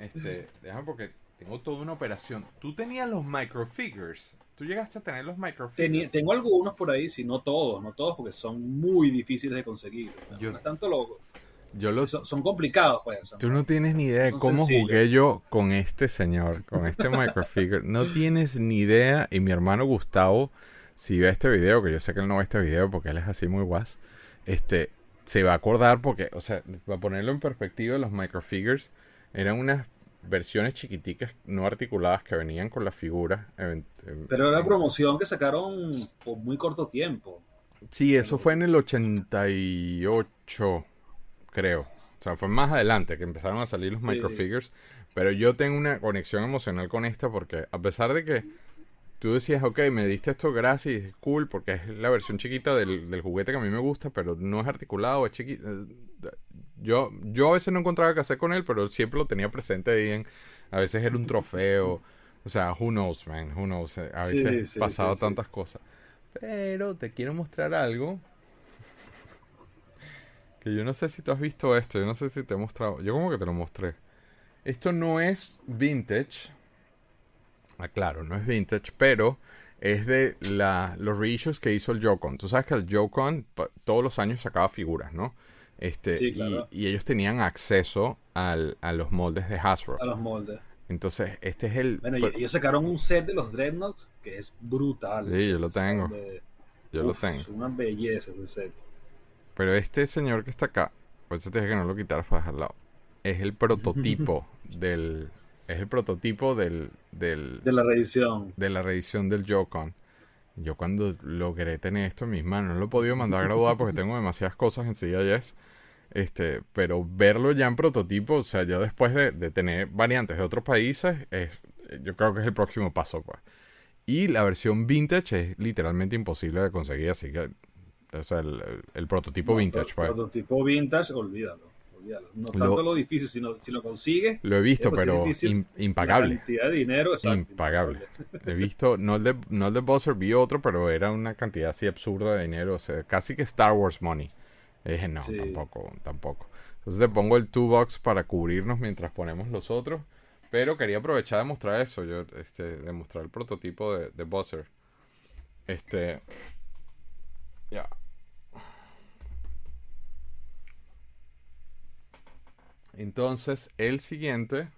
Este, déjame porque tengo toda una operación. ¿Tú tenías los microfigures? ¿Tú llegaste a tener los microfigures? tengo algunos por ahí, si no todos, no todos, porque son muy difíciles de conseguir. Yo, no tanto lo, yo lo, son, complicados, pues. Tú no tienes ni idea de cómo jugué yo con este señor, con este microfigure. no tienes ni idea. Y mi hermano Gustavo, si ve este video, que yo sé que él no ve este video porque él es así muy guas, este, se va a acordar porque, o sea, para ponerlo en perspectiva, los microfigures eran unas versiones chiquiticas no articuladas que venían con las figuras. Pero era promoción que sacaron por muy corto tiempo. Sí, eso fue en el 88, creo. O sea, fue más adelante que empezaron a salir los microfigures. Pero yo tengo una conexión emocional con esta porque a pesar de que tú decías, ok, me diste esto gracias, es cool, porque es la versión chiquita del, del, juguete que a mí me gusta, pero no es articulado, es chiquito. Yo, yo a veces no encontraba qué hacer con él, pero siempre lo tenía presente ahí A veces era un trofeo. O sea, who knows, man, who knows. A veces sí, pasado tantas cosas. Pero te quiero mostrar algo. Que yo no sé si tú has visto esto, yo no sé si te he mostrado. Yo como que te lo mostré. Esto no es vintage. Ah, claro, no es vintage, pero es de la, los reissues que hizo el Joy-Con. Tú sabes que el Joy-Con todos los años sacaba figuras, ¿no? Este, sí, claro. y, ellos tenían acceso al, a los moldes de Hasbro. A los moldes. Entonces, este es el... Bueno, ellos sacaron un set de los Dreadnoughts que es brutal. Sí, yo lo tengo. Yo lo tengo. Es una belleza ese set. Pero este señor que está acá, por eso te dije que no lo quitaras para dejar al lado, es el prototipo del es el prototipo del, del, de la reedición. De la reedición del Joy-Con. Yo cuando logré tener esto en mis manos, no lo he podido mandar a graduar porque tengo demasiadas cosas en CIS. Este, pero verlo ya en prototipo, o sea, ya después de, tener variantes de otros países, es, yo creo que es el próximo paso, pues. Y la versión vintage es literalmente imposible de conseguir, así que, o sea, el, prototipo vintage, pues. El prototipo vintage, olvídalo. No tanto lo, difícil, sino si lo consigues. Lo he visto, pero impagable. cantidad de dinero, Impagable. he visto, no el de, no el de Buzzer, vi otro, pero era una cantidad así absurda de dinero. O sea, casi que Star Wars money. dije, no, tampoco, tampoco. Entonces te pongo el two box para cubrirnos mientras ponemos los otros. Pero quería aprovechar de mostrar eso, yo, este, de mostrar el prototipo de, de Buzzer. Este. Ya. Entonces, el siguiente.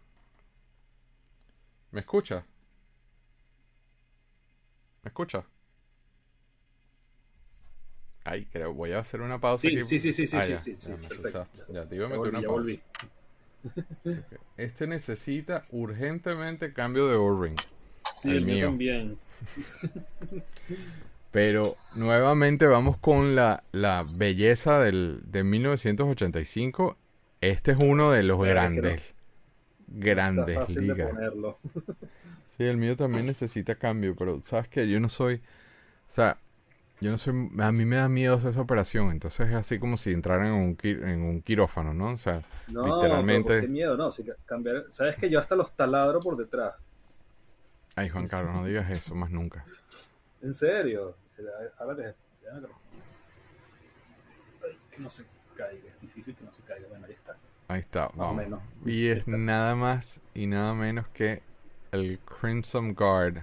¿Me escucha? ¿Me escucha? Ay, creo, voy a hacer una pausa sí, Sí, sí, sí, sí, sí, sí, Ya, te iba a meter una pausa. Este necesita urgentemente cambio de O-ring. Sí, el mío. también. Pero nuevamente vamos con la, la belleza del, de 1985 este es uno de los grandes. Grandes ligas. sí, el mío también necesita cambio, pero sabes que yo no soy. O sea, yo no soy. A mí me da miedo hacer esa operación. Entonces es así como si entraran en un, en un quirófano, ¿no? O sea, literalmente. qué miedo, no. Si cambiar, Sabes que yo hasta los taladro por detrás. Ay, Juan Carlos, no digas eso más nunca. ¿En serio? Ahora que. Ay, que no sé caiga. Es difícil que no se caiga. Bueno, ahí está. Ahí está. Menos. Y es nada más y nada menos que el Crimson Guard.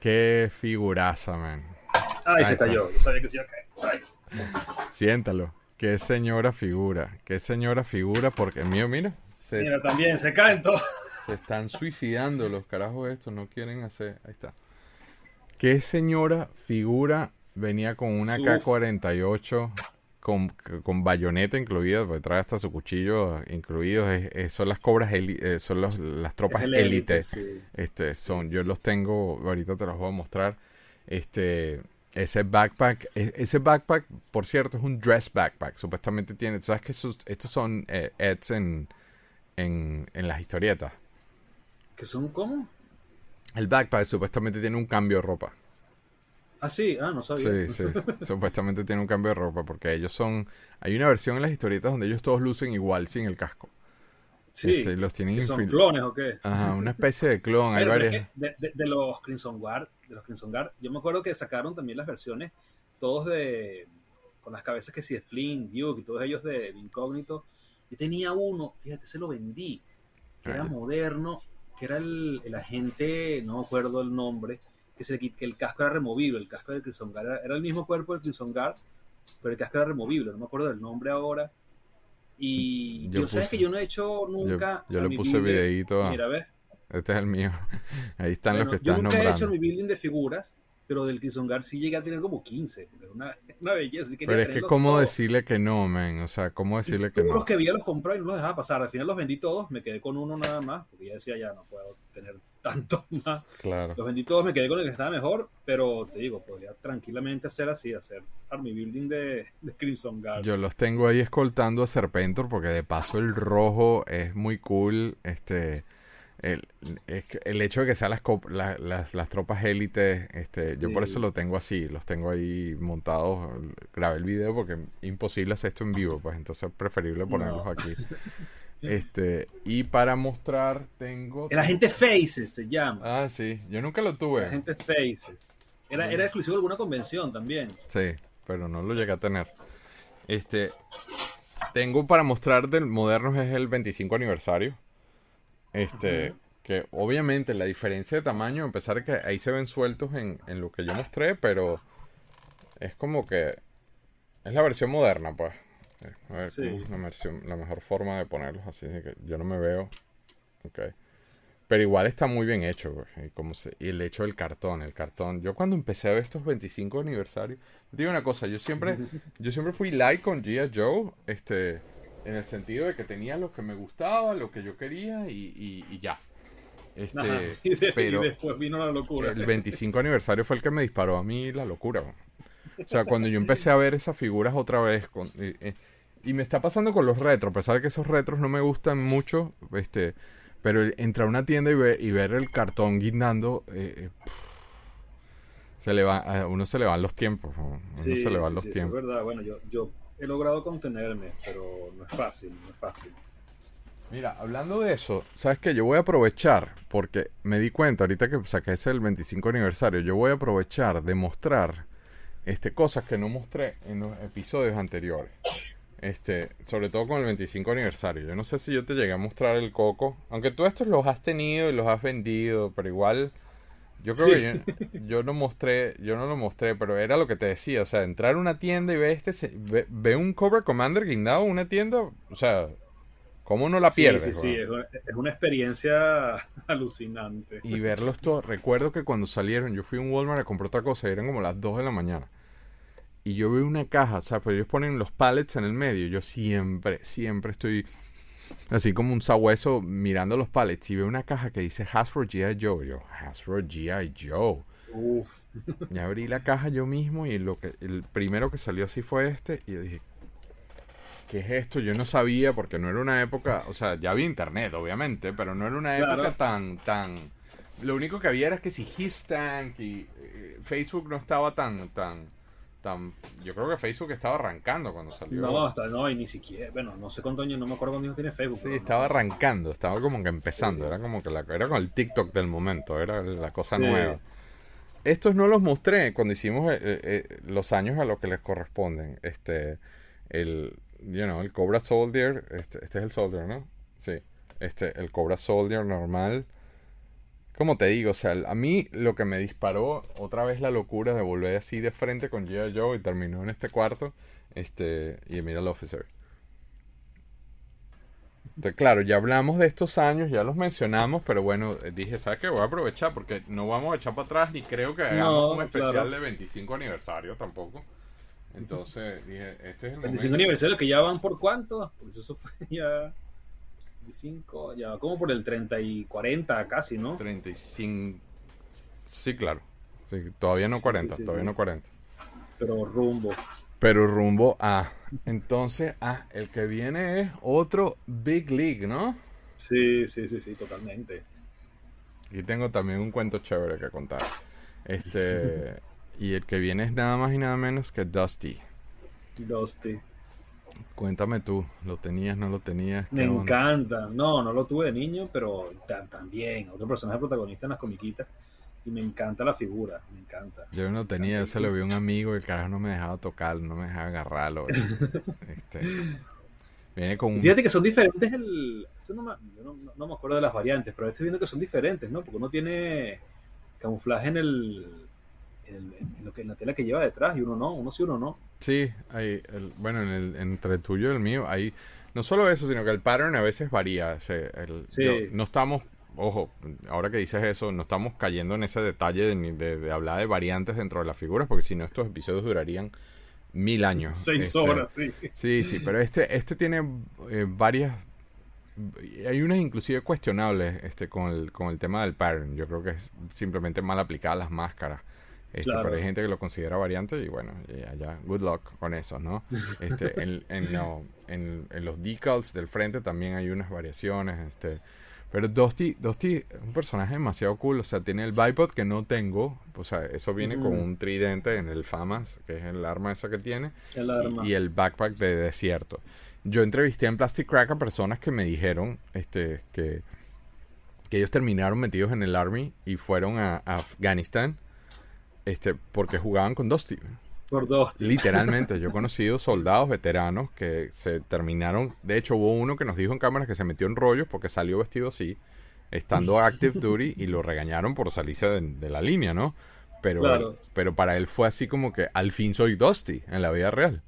Qué figuraza, man. Ay, se cayó. Yo sabía que se iba a caer. Siéntalo. Qué señora figura. Qué señora figura. Porque el mío, mira. Se, mira, también se caen todos. Se están suicidando los carajos estos. No quieren hacer. Ahí está. Qué señora figura venía con una K-48 con, bayoneta incluida, porque trae hasta su cuchillo incluido, son las cobras, eh, son las tropas élites. Este, son, yo los tengo, ahorita te los voy a mostrar. Este, ese backpack, e, ese backpack, por cierto, es un dress backpack. Supuestamente tiene, ¿sabes que estos son eh, ads en, en, en las historietas? ¿Que son cómo? El backpack supuestamente tiene un cambio de ropa. Ah, sí, ah, no sabía. Sí, sí. Supuestamente tiene un cambio de ropa porque ellos son. Hay una versión en las historietas donde ellos todos lucen igual sin el casco. Sí. Este, los tienen ¿Son clones o qué? Ajá, una especie de clon. hay varias. de, los Crimson Guard, de los Crimson Guard, yo me acuerdo que sacaron también las versiones, todos de. con las cabezas que sí, de Flynn, Duke y todos ellos de, incógnito. Yo tenía uno, fíjate, se lo vendí, que era moderno, que era el, el agente, no me acuerdo el nombre que, que el casco era removible, el casco del Crimson Guard era, el mismo cuerpo del Crimson Guard, pero el casco era removible, no me acuerdo del nombre ahora. Y yo, sé que yo no he hecho nunca. Yo, le puse videito. Mira, ¿ves? Este es el mío. Ahí están los que estás nombrando. Yo nunca he hecho mi building de figuras, pero del Crimson Guard sí llegué a tener como 15. Una, una belleza. pero es que, ¿cómo decirle que no, man? O sea, ¿cómo decirle que no? los que vi los compré y no los dejaba pasar. Al final los vendí todos, me quedé con uno nada más, porque ya decía, ya no puedo tener tanto más. Claro. Los vendí todos, me quedé con el que estaba mejor, pero te digo, podría tranquilamente hacer así, hacer Army Building de, Crimson Guard. Yo los tengo ahí escoltando a Serpentor, porque de paso el rojo es muy cool. Este el, el hecho de que sean las, las, las, tropas élites, este, yo por eso lo tengo así, los tengo ahí montados, grabé el video porque es imposible hacer esto en vivo, pues entonces es preferible ponerlos aquí. Este, y para mostrar tengo... El agente Faces se llama. Ah, sí, yo nunca lo tuve. El agente Faces. Era, era exclusivo de alguna convención también. Sí, pero no lo llegué a tener. Este, tengo para mostrar del Modernos es el 25 aniversario. Este, que obviamente la diferencia de tamaño, a pesar de que ahí se ven sueltos en, en lo que yo mostré, pero es como que es la versión moderna, pues. Eh, a ver, la, versión, la mejor forma de ponerlos así, que yo no me veo. Ok. Pero igual está muy bien hecho, güey. Como y el hecho del cartón, el cartón. Yo cuando empecé a ver estos 25 aniversarios, te digo una cosa, yo siempre, yo siempre fui like con G.I. Joe, este, en el sentido de que tenía lo que me gustaba, lo que yo quería y, y, ya. Este, pero después vino la locura. El 25 aniversario fue el que me disparó a mí la locura. O sea, cuando yo empecé a ver esas figuras otra vez, con, eh, y me está pasando con los retros, a pesar de que esos retros no me gustan mucho, este, pero entrar a una tienda y, ver, y ver el cartón guindando, eh, eh, se le va, a uno se le van los tiempos. uno se le van los tiempos. Es verdad, bueno, yo, yo he logrado contenerme, pero no es fácil, no es fácil. Mira, hablando de eso, sabes que yo voy a aprovechar, porque me di cuenta ahorita que saqué ese el 25 aniversario, yo voy a aprovechar de mostrar este, cosas que no mostré en los episodios anteriores. Este, sobre todo con el 25 aniversario. Yo no sé si yo te llegué a mostrar el coco. Aunque tú estos los has tenido y los has vendido, pero igual. Yo creo que yo, no mostré, yo no lo mostré, pero era lo que te decía. O sea, entrar a una tienda y ver este, ve, un Cobra Commander guindado en una tienda. O sea, ¿cómo no la pierdes? Sí, sí, es, es una experiencia alucinante. Y verlos todos. Recuerdo que cuando salieron, yo fui a un Walmart a comprar otra cosa, eran como las 2 de la mañana y yo veo una caja, o sea, pues ellos ponen los pallets en el medio. Yo siempre, siempre estoy así como un sabueso mirando los pallets y veo una caja que dice Hasbro G.I. Joe. Yo, Hasbro G.I. Joe. Uf. Y abrí la caja yo mismo y lo que el primero que salió así fue este y yo dije, ¿qué es esto? Yo no sabía porque no era una época, o sea, ya había internet obviamente, pero no era una época tan tan lo único que había era que si Histank y eh, Facebook no estaba tan tan yo creo que Facebook estaba arrancando cuando salió. No, hasta no, y ni siquiera. Bueno, no sé cuántos años, no me acuerdo años tiene Facebook. Sí, estaba arrancando, estaba como que empezando. Era como que la, era con el TikTok del momento, era la cosa nueva. Estos no los mostré cuando hicimos eh, eh, eh, los años a los que les corresponden. Este, el, you know, el Cobra Soldier, este, este es el Soldier, ¿no? Sí. Este, el Cobra Soldier normal como te digo, o sea, a mí lo que me disparó otra vez la locura de volver así de frente con G.I. Joe y terminó en este cuarto. Este, y mira el officer. Entonces, claro, ya hablamos de estos años, ya los mencionamos, pero bueno, eh, dije, ¿sabes qué? Voy a aprovechar porque no vamos a echar para atrás ni creo que hagamos un especial de 25 aniversario tampoco. Entonces, dije, este es el 25 aniversario que ya van por cuánto? Pues eso fue ya 25, ya como por el 30 y 40 casi, ¿no? 35. Sí, claro. Sí, todavía no 40, todavía no 40. Pero rumbo. Pero rumbo a. Entonces, ah, el que viene es otro Big League, ¿no? Sí, sí, sí, sí, totalmente. Aquí tengo también un cuento chévere que contar. Este. y el que viene es nada más y nada menos que Dusty. Dusty. Cuéntame tú, ¿lo tenías, no lo tenías? Me encanta. No, no lo tuve de niño, pero también. Otro personaje protagonista en las comiquitas. Y me encanta la figura, me encanta. Yo no tenía, se lo vi a un amigo y el carajo no me dejaba tocar, no me dejaba agarrarlo. este, viene con Fíjate que son diferentes el... no, me, no, me acuerdo de las variantes, pero estoy viendo que son diferentes, ¿no? Porque uno tiene camuflaje en el en, lo que, en la tela que lleva detrás y uno no, uno sí, uno no. Sí, hay, el, bueno, en el, entre el tuyo y el mío, hay no solo eso, sino que el pattern a veces varía. no estamos, ojo, ahora que dices eso, no estamos cayendo en ese detalle de, de, hablar de variantes dentro de las figuras, porque si no estos episodios durarían mil años. Seis este, horas, sí. Sí, sí, pero este, este tiene eh, varias hay unas inclusive cuestionables este con el, con el tema del pattern. Yo creo que es simplemente mal aplicada las máscaras. Este, Pero hay gente que lo considera variante y bueno, ya, good luck con eso, ¿no? Este, en, en, en, los decals del frente también hay unas variaciones. Este, pero Dusty, Dusty es un personaje demasiado cool. O sea, tiene el bipod que no tengo. O sea, eso viene con un tridente en el FAMAS, que es el arma esa que tiene. El arma. Y, el backpack de desierto. Yo entrevisté en Plastic Crack a personas que me dijeron este, que, que ellos terminaron metidos en el Army y fueron a Afganistán este, porque jugaban con Dusty. Por Dusty. Literalmente, yo he conocido soldados veteranos que se terminaron. De hecho, hubo uno que nos dijo en cámara que se metió en rollos porque salió vestido así. estando Active Duty y lo regañaron por salirse de, la línea, ¿no? Pero, pero para él fue así como que al fin soy Dusty en la vida real.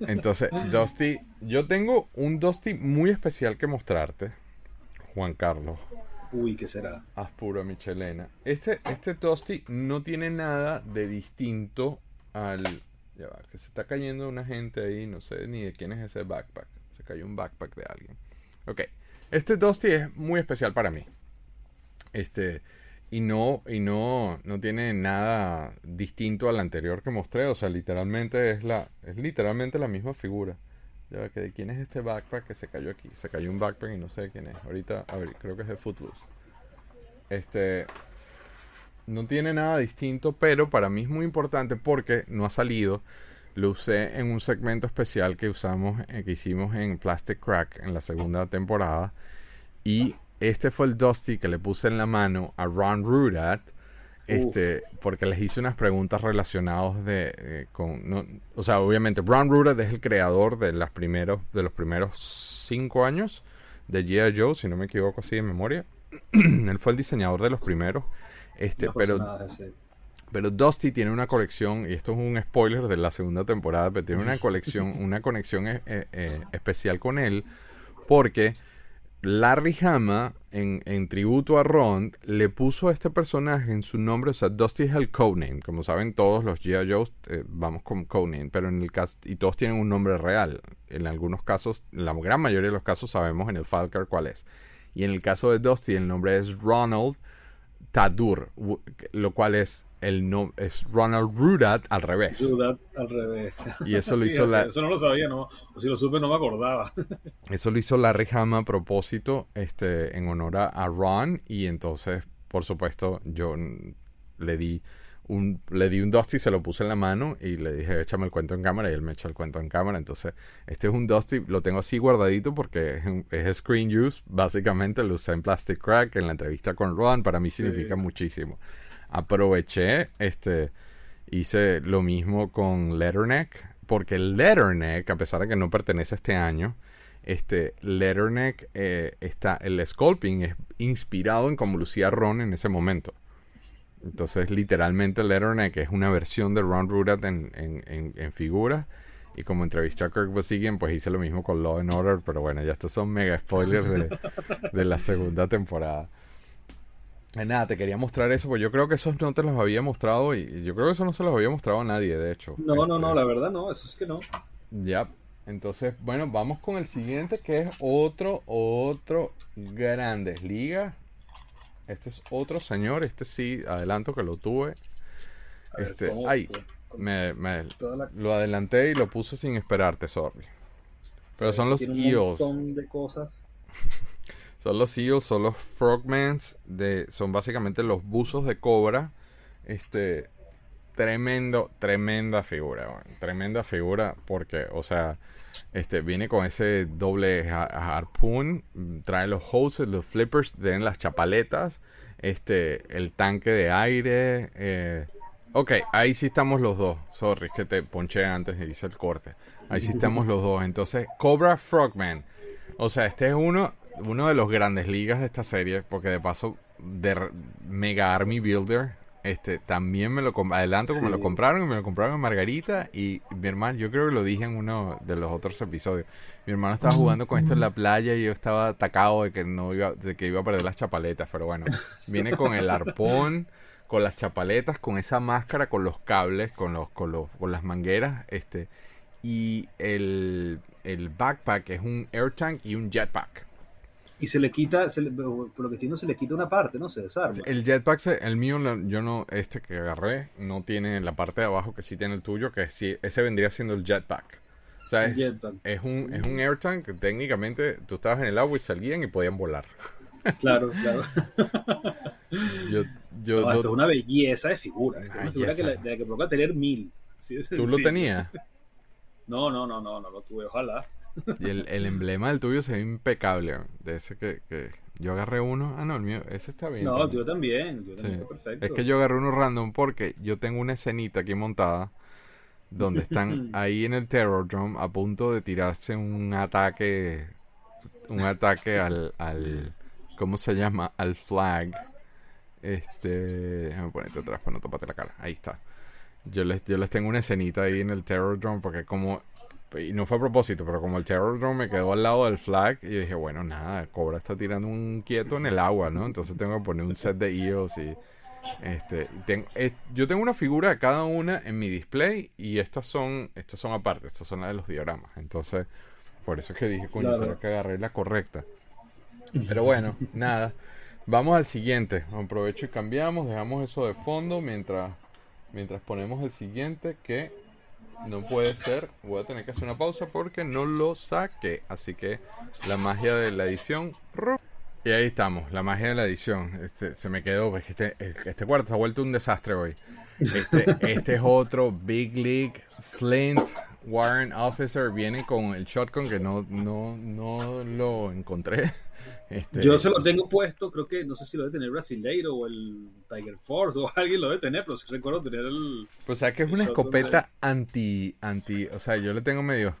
Entonces, Dusty, yo tengo un Dusty muy especial que mostrarte, Juan Carlos. Uy, ¿qué será? Haz puro Michelena. Este, este Dusty no tiene nada de distinto al... Ya va, que se está cayendo una gente ahí, no sé ni de quién es ese backpack. Se cayó un backpack de alguien. Ok. Este Dusty es muy especial para mí. Este, y no, y no, no tiene nada distinto al anterior que mostré. O sea, literalmente es la, es literalmente la misma figura. Ya que de quién es este backpack que se cayó aquí. Se cayó un backpack y no sé quién es. Ahorita, a ver, creo que es de Footloose. Este. No tiene nada distinto, pero para mí es muy importante porque no ha salido. Lo usé en un segmento especial que usamos, eh, que hicimos en Plastic Crack en la segunda temporada. Y este fue el Dusty que le puse en la mano a Ron Rudat. Este, porque les hice unas preguntas relacionadas de, eh, con, o sea, obviamente Ron Rudat es el creador de las primeros, de los primeros cinco años de G.I. Joe, si no me equivoco así de memoria. Él fue el diseñador de los primeros. Este, pero, pero Dusty tiene una colección, y esto es un spoiler de la segunda temporada, pero tiene una colección, una conexión eh, eh, especial con él, porque Larry Hama, en, tributo a Ron, le puso a este personaje en su nombre, o sea, Dusty es el codename. Como saben todos los G.I. Joes, eh, vamos con codename, pero en el caso, y todos tienen un nombre real. En algunos casos, en la gran mayoría de los casos sabemos en el Falcar cuál es. Y en el caso de Dusty, el nombre es Ronald Tadur, lo cual es el no, es Ronald Rudat al revés. Rudat al revés. Y eso lo hizo la... Eso no lo sabía, no, o si lo supe no me acordaba. eso lo hizo Larry Hama a propósito, este, en honor a Ron, y entonces, por supuesto, yo le di un, le di un Dusty, se lo puse en la mano y le dije, échame el cuento en cámara y él me echa el cuento en cámara. Entonces, este es un Dusty, lo tengo así guardadito porque es, screen use. Básicamente lo usé en Plastic Crack en la entrevista con Ron. Para mí significa muchísimo. Aproveché, este, hice lo mismo con Letterneck porque Letterneck, a pesar de que no pertenece a este año, este Letterneck eh, está, el sculpting es inspirado en cómo lucía Ron en ese momento. Entonces, literalmente, Letterneck es una versión de Ron Rudat en, en, en, figura. Y como entrevisté a Kirk Basigian, pues hice lo mismo con Law and Order. Pero bueno, ya estos son mega spoilers de, de la segunda temporada. Eh, nada, te quería mostrar eso, pues yo creo que esos no te los había mostrado y yo creo que eso no se los había mostrado a nadie, de hecho. No, no, no, este, la verdad no, eso es que no. Ya, entonces, bueno, vamos con el siguiente que es otro, otro Grandes Ligas. Este es otro señor, este sí, adelanto que lo tuve. este, ay, me, lo adelanté y lo puse sin esperarte, sorry. Pero son los Eels. de cosas. son los Eels, son los Frogmans, de, son básicamente los buzos de cobra. Este, tremendo, tremenda figura, tremenda figura porque, o sea, este, viene con ese doble harpoon, trae los hoses, los flippers, tienen las chapaletas, este, el tanque de aire. Eh, ok, ahí sí estamos los dos. Sorry, que te ponché antes y hice el corte. Ahí sí estamos los dos. Entonces, Cobra Frogman. O sea, este es uno, uno de los grandes ligas de esta serie, porque de paso, de Mega Army Builder, este, también me lo adelanto como me lo compraron y me lo compraron en Margarita y mi hermano, yo creo que lo dije en uno de los otros episodios. Mi hermano estaba jugando con esto en la playa y yo estaba atacado de que no iba, de que iba a perder las chapaletas, pero bueno, viene con el arpón, con las chapaletas, con esa máscara, con los cables, con los, con los, con las mangueras, este, y el, el backpack es un air tank y un jetpack y se le quita, por lo que entiendo, se le quita una parte, ¿no? Se desarma. El jetpack, el mío, yo no, este que agarré, no tiene la parte de abajo que sí tiene el tuyo, que sí, ese vendría siendo el jetpack. O sea, es, un, es un air tank que técnicamente tú estabas en el agua y salían y podían volar. Claro, claro. yo, yo, esto es una belleza de figura. Es una figura que, la, de la que provoca tener mil. ¿Tú lo tenías? No, no, no, no, no lo tuve, ojalá. Y el, el, emblema del tuyo se ve impecable. De ese que, yo agarré uno. Ah, no, el mío, ese está bien. No, yo también. Yo también perfecto. Es que yo agarré uno random porque yo tengo una escenita aquí montada donde están ahí en el Terror Drum a punto de tirarse un ataque un ataque al, al, ¿cómo se llama? Al flag. Este, déjame ponerte atrás para no toparte la cara. Ahí está. Yo les, yo les tengo una escenita ahí en el Terror Drone porque como y no fue a propósito, pero como el Terror Drone me quedó al lado del flag, y yo dije, bueno, nada, Cobra está tirando un quieto en el agua, ¿no? Entonces tengo que poner un set de EOS y este, tengo, yo tengo una figura de cada una en mi display y estas son, estas son aparte, estas son las de los diagramas. Entonces, por eso es que dije, coño, será que agarré la correcta. Pero bueno, nada. Vamos al siguiente. Aprovecho y cambiamos, dejamos eso de fondo mientras, mientras ponemos el siguiente que no puede ser. Voy a tener que hacer una pausa porque no lo saqué. Así que la magia de la edición. Y ahí estamos, la magia de la edición. Este, se me quedó, este, este cuarto se ha vuelto un desastre hoy. Este, este es otro Big League Flint Warren Officer. Viene con el shotgun que no, no, no lo encontré. Este, Yo se lo tengo puesto, creo que no sé si lo debe tener Brasileiro o el Tiger Force o alguien lo debe tener, pero sí recuerdo tener el. Pues o sea que es una escopeta anti, anti. O sea, yo le tengo medio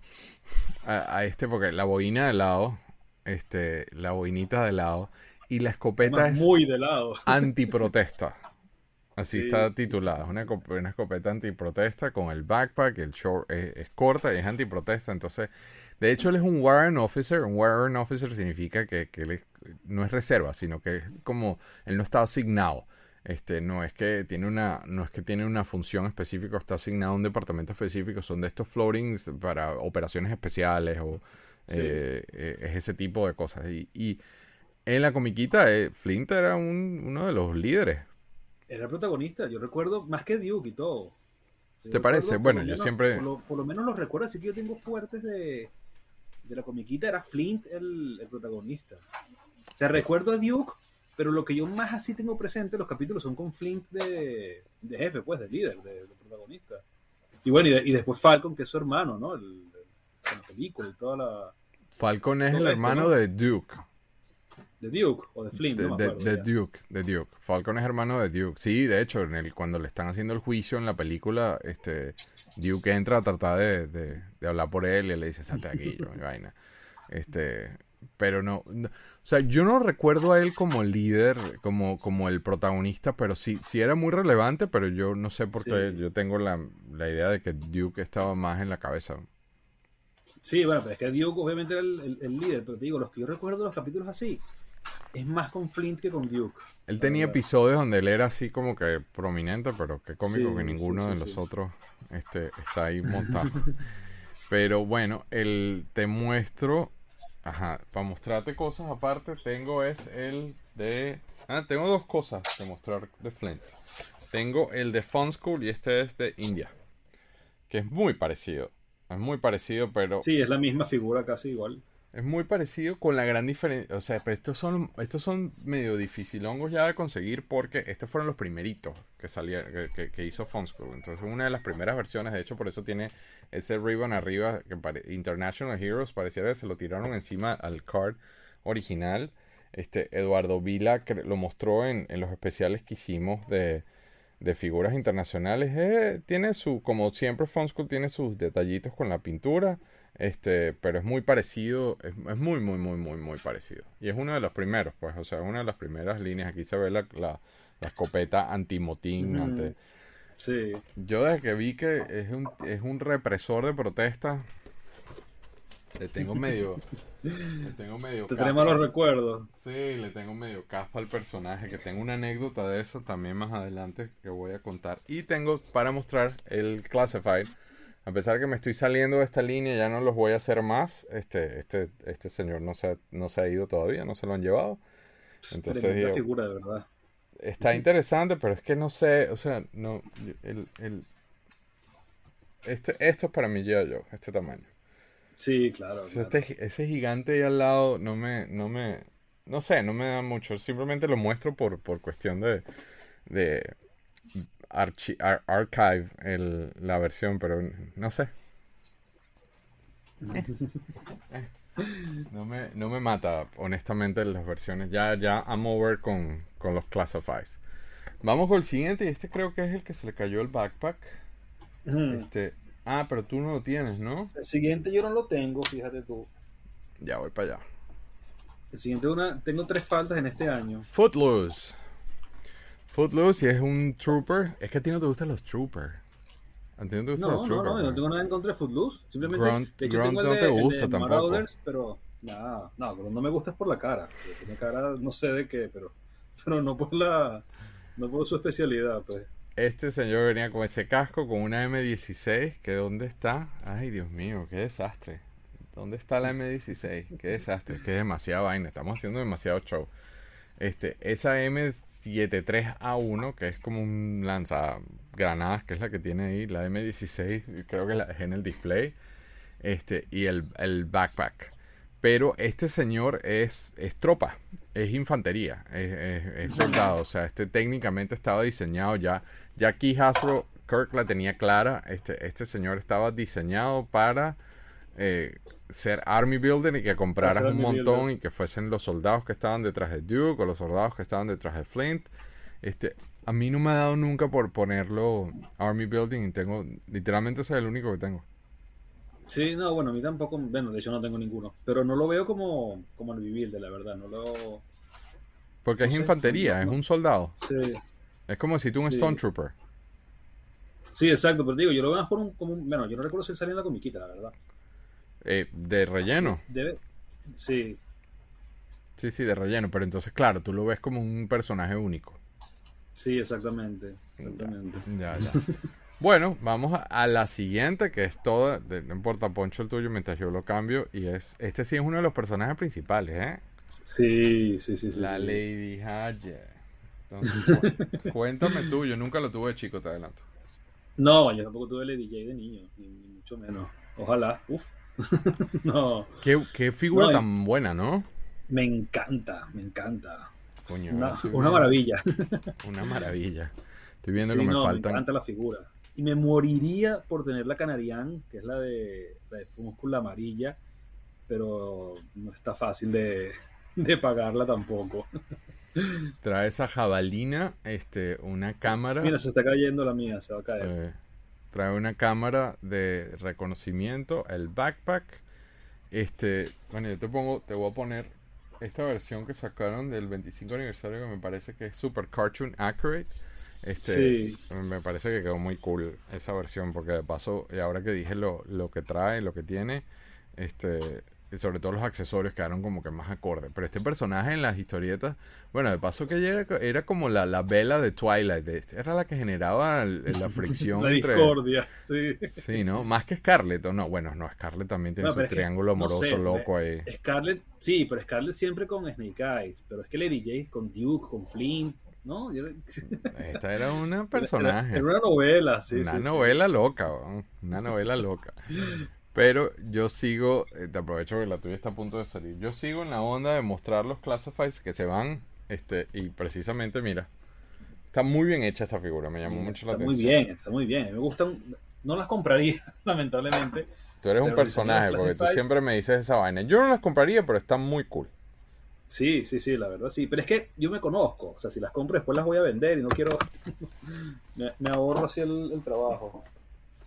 a, a este porque la boina de lado este, la boinita de lado. Y la escopeta es muy de lado. antiprotesta. Así está titulada. Es una, una, escopeta antiprotesta con el backpack, el short es, corta y es antiprotesta. Entonces, de hecho, él es un warrant officer. Un warrant officer significa que, que no es reserva, sino que es como él no está asignado. Este, no es que tiene una, no es que tiene una función específica, está asignado a un departamento específico, son de estos floatings para operaciones especiales o eh, eh, es ese tipo de cosas. Y, en la comiquita, eh, Flint era uno de los líderes. Era el protagonista, yo recuerdo más que Duke y todo. ¿Te parece? Bueno, yo siempre... Por lo, menos lo recuerdo, así que yo tengo fuertes de, de la comiquita, era Flint el, protagonista. O sea, recuerdo a Duke, pero lo que yo más así tengo presente, los capítulos son con Flint de, jefe, pues, de líder, de, protagonista. Y bueno, y, después Falcon, que es su hermano, ¿no? El, la película y toda la... Falcon es el hermano de Duke. ¿De Duke o de Flint? De, de, Duke, de Duke. Falcon es hermano de Duke. Sí, de hecho, en el, cuando le están haciendo el juicio en la película, este Duke entra a tratar de, de, hablar por él y le dice, salte aquí, yo, mi vaina. Este, pero no, o sea, yo no recuerdo a él como líder, como, como el protagonista, pero sí, sí era muy relevante, pero yo no sé por qué, yo tengo la, la idea de que Duke estaba más en la cabeza. Sí, bueno, pero es que Duke obviamente era el, líder, pero te digo, los que yo recuerdo los capítulos así, es más con Flint que con Duke. Él tenía episodios donde él era así como que prominente, pero qué cómico que ninguno de los otros este, está ahí montado. pero bueno, el, te muestro, ajá, para mostrarte cosas aparte, tengo es el de... Ah, tengo dos cosas que mostrar de Flint. Tengo el de Fun School y este es de India, que es muy parecido. Es muy parecido, pero. Sí, es la misma figura casi igual. Es muy parecido con la gran diferencia. O sea, pero estos son, estos son medio dificilongos ya de conseguir porque estos fueron los primeritos que salía, que, que, hizo School. Entonces, una de las primeras versiones, de hecho, por eso tiene ese ribbon arriba que International Heroes, pareciera que se lo tiraron encima al card original. Este Eduardo Vila lo mostró en, en los especiales que hicimos de, de figuras internacionales. Eh, tiene su, como siempre, Fonschool tiene sus detallitos con la pintura, este, pero es muy parecido, es, muy, muy, muy, muy, muy parecido. Y es uno de los primeros, pues, o sea, una de las primeras líneas. Aquí se ve la, la, escopeta antimotín. Sí. Yo desde que vi que es un, es un represor de protesta, le tengo medio. le tengo medio. Te tenemos malos recuerdos. Sí, le tengo medio caspa al personaje. Que tengo una anécdota de eso también más adelante que voy a contar. Y tengo para mostrar el Classified. A pesar de que me estoy saliendo de esta línea, ya no los voy a hacer más. Este, este, este señor no se, ha, no se ha ido todavía, no se lo han llevado. Entonces, figura, de verdad. Está interesante, pero es que no sé, o sea, no, el, el, este, esto es para mí ya yo, este tamaño. Sí, claro. Este ese gigante ahí al lado no me, no me, no sé, no me da mucho. Simplemente lo muestro por, por cuestión de, de archive el, la versión, pero no sé. No me, no me mata, honestamente, las versiones. Ya, ya I'm over con, con los classifies. Vamos con el siguiente, y este creo que es el que se le cayó el backpack. Este, Ah, pero tú no lo tienes, ¿no? El siguiente yo no lo tengo, fíjate tú. Ya voy para allá. El siguiente una, tengo tres faltas en este año. Footloose. Footloose y es un trooper. Es que a ti no te gustan los troopers. A ti no te gustan los troopers. No, no, no tengo nada en contra de Footloose. Simplemente, Grunt, de hecho, tengo el de, no te gusta el de tampoco. Marauders, pero nada, no, pero no me gusta por la cara. Tiene cara, no sé de qué, pero, pero no por la, no por su especialidad, pues. Este señor venía con ese casco, con una M16, que ¿dónde está? Ay, Dios mío, qué desastre. ¿Dónde está la M16? Qué desastre, que es demasiada vaina, estamos haciendo demasiado show. Este, esa M73A1, que es como un lanzagranadas, que es la que tiene ahí, la M16, creo que la dejé en el display. Este, y el, el backpack. Pero este señor es, es tropa, es infantería, es, soldado. O sea, este técnicamente estaba diseñado ya. Ya aquí Hasbro, Kirk la tenía clara. Este, este señor estaba diseñado para eh, ser Army Builder y que compraras un montón y que fuesen los soldados que estaban detrás de Duke o los soldados que estaban detrás de Flint. Este, a mí no me ha dado nunca por ponerlo Army Building y tengo, literalmente ese es el único que tengo. Sí, no, bueno, a mí tampoco, bueno, de hecho no tengo ninguno, pero no lo veo como, como el vivir de la verdad, no lo... Porque es infantería, es un soldado. Sí. Es como si tú un Stone Trooper. Sí, exacto, pero digo, yo lo veo más por un, como un, bueno, yo no recuerdo si salía en la comiquita, la verdad. Eh, de relleno. Debe, sí. Sí, sí, de relleno, pero entonces, claro, tú lo ves como un personaje único. Sí, exactamente. exactamente. ya. ya. Bueno, vamos a, la siguiente, que es toda, no importa, poncho el tuyo mientras yo lo cambio, y es, este sí es uno de los personajes principales, ¿eh? Sí, sí, sí, sí. La Lady Haje. Entonces, cuéntame tú, yo nunca lo tuve de chico, te adelanto. No, yo tampoco tuve Lady J de niño, ni, mucho menos. Ojalá, uf. no. Qué, figura tan buena, ¿no? Me encanta, me encanta. una, maravilla. una maravilla. Estoy viendo que me no, faltan. Me encanta la figura y me moriría por tener la Canarian, que es la de, la de amarilla, pero no está fácil de, pagarla tampoco. Trae esa jabalina, este, una cámara. Mira, se está cayendo la mía, se va a caer. Eh, trae una cámara de reconocimiento, el backpack. Este, bueno, yo te pongo, te voy a poner esta versión que sacaron del 25 aniversario que me parece que es super cartoon accurate. Este, Me parece que quedó muy cool esa versión, porque de paso, y ahora que dije lo, lo que trae, lo que tiene, este, sobre todo los accesorios quedaron como que más acorde. Pero este personaje en las historietas, bueno, de paso que era, era como la, la vela de Twilight, era la que generaba la fricción la discordia, sí. Sí, ¿no? Más que Scarlett, o no, bueno, no, Scarlett también tiene su triángulo amoroso loco ahí. Scarlett, sí, pero Scarlett siempre con Snake Eyes, pero es que Lady J con Duke, con Flint, ¿no? Esta era una personaje. Era, una novela, sí. Una novela loca, una novela loca. Pero yo sigo, eh, te aprovecho que la tuya está a punto de salir. Yo sigo en la onda de mostrar los classifies que se van, este, y precisamente, mira, está muy bien hecha esta figura, me llamó mucho la atención. Está muy bien, está muy bien. Me gustan, no las compraría, lamentablemente. Tú eres un personaje, porque tú siempre me dices esa vaina. Yo no las compraría, pero están muy cool. Sí, sí, sí, la verdad sí. Pero es que yo me conozco. O sea, si las compro después las voy a vender y no quiero. me, ahorro así el, trabajo.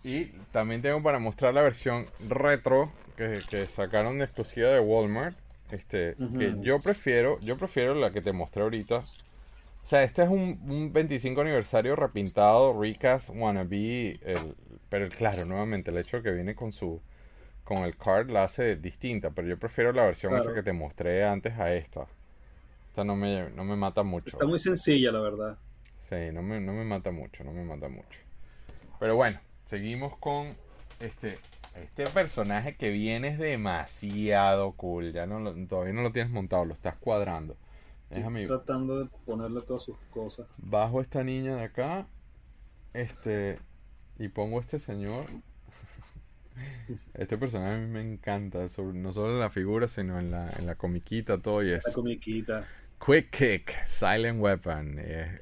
Y también tengo para mostrar la versión retro que, sacaron de exclusiva de Walmart. Este, que yo prefiero, yo prefiero la que te mostré ahorita. O sea, este es un, un 25 aniversario repintado, recast, wannabe, el, pero claro, nuevamente el hecho de que viene con su con el card la hace distinta, pero yo prefiero la versión esa que te mostré antes a esta. Esta no me, no me mata mucho. Está muy sencilla, la verdad. Sí, no me, no me mata mucho, no me mata mucho. Pero bueno, seguimos con este, este personaje que viene es demasiado cool. Ya no todavía no lo tienes montado, lo estás cuadrando. Estoy tratando de ponerle todas sus cosas. Bajo esta niña de acá. Este. Y pongo este señor. Este personaje a mí me encanta, no solo en la figura, sino en la, en la comiquita, todo y es. La comiquita. Quick Kick, Silent Weapon.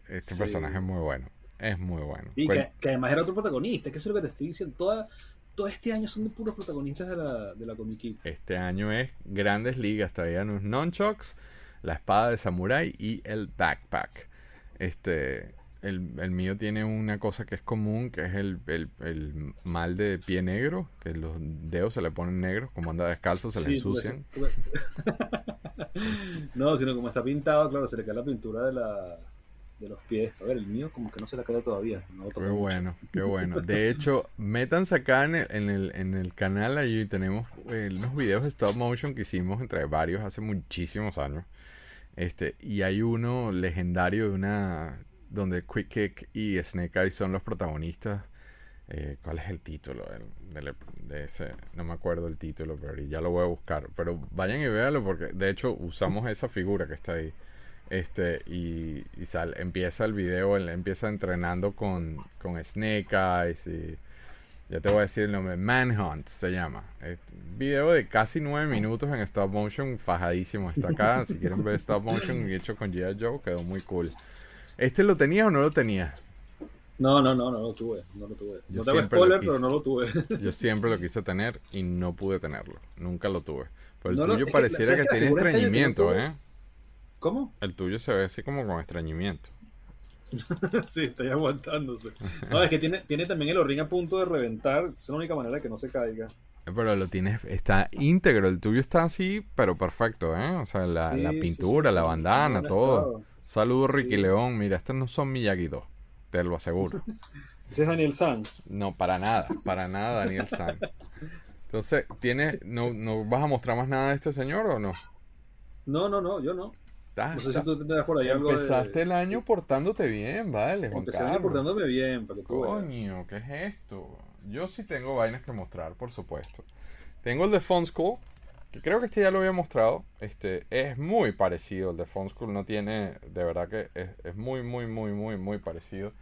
Este personaje es muy bueno. Es muy bueno. Y que, además era otro protagonista, que es lo que te estoy diciendo. Toda, todo este año son de puros protagonistas de la, de la comiquita. Este año es grandes ligas. Traían unos nunchucks, la espada de samurai y el backpack. Este, el, mío tiene una cosa que es común, que es el, mal de pie negro, que los dedos se le ponen negros, como anda descalzo se le ensucian. no, sino como está pintado, claro, se le cae la pintura de la de los pies. A ver, el mío como que no se le cae todavía. qué bueno, qué bueno. De hecho, métanse acá en el, en el, en el canal, ahí tenemos eh, unos videos de stop motion que hicimos entre varios hace muchísimos años. Este, y hay uno legendario de una donde Quick Kick y Snake Eyes son los protagonistas. Eh, ¿Cuál es el título de, ese? No me acuerdo el título, pero ya lo voy a buscar. Pero vayan y véanlo porque de hecho usamos esa figura que está ahí. Este, y, y empieza el video, él empieza entrenando con, con Snake Eyes y ya te voy a decir el nombre, Manhunt se llama. video de casi nueve minutos en stop motion, fajadísimo. Está acá, si quieren ver stop motion hecho con G.I. Joe, quedó muy cool. ¿Este lo tenías o no lo tenías? No, no, no, no lo tuve. No lo tuve. no te spoiler, pero no lo tuve. Yo siempre lo quise tener y no pude tenerlo. Nunca lo tuve. Pero el tuyo pareciera que, tiene estreñimiento, ¿eh? ¿Cómo? El tuyo se ve así como con estreñimiento. sí, está ahí aguantándose. No, es que tiene, tiene también el orrín a punto de reventar. Es la única manera de que no se caiga. Pero lo tienes, está íntegro. El tuyo está así, pero perfecto, ¿eh? O sea, la, pintura, la bandana, todo. Saludos, Ricky León. Mira, estos no son Miyagi 2, te lo aseguro. ¿Ese es Daniel San? No, para nada, para nada Daniel San. Entonces, ¿tienes, no, ¿no vas a mostrar más nada de este señor o no? No, no, no, yo no. No sé si tú tendrás por ahí algo Empezaste el año portándote bien, vale, Juan Empecé el año portándome bien, para que tú Coño, ¿qué es esto? Yo sí tengo vainas que mostrar, por supuesto. Tengo el de Fun School, creo que este ya lo había mostrado. Este es muy parecido. El de Phone School no tiene. De verdad que es, muy, muy, muy, muy, muy parecido.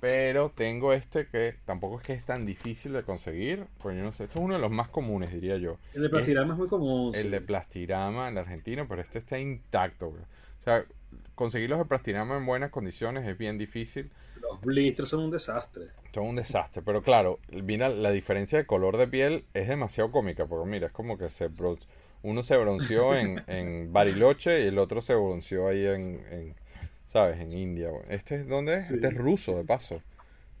Pero tengo este que tampoco es que es tan difícil de conseguir. Pues yo no sé. Este es uno de los más comunes, diría yo. El de plastirama es, muy común. El de plastirama, el argentino, pero este está intacto. O sea, conseguir los de plastirama en buenas condiciones es bien difícil. Los blisters son un desastre. Son un desastre, pero claro, mira, la diferencia de color de piel es demasiado cómica, porque mira, es como que se uno se bronceó en, en Bariloche y el otro se bronceó ahí en, ¿sabes? En India. Este es donde es, este es ruso, de paso.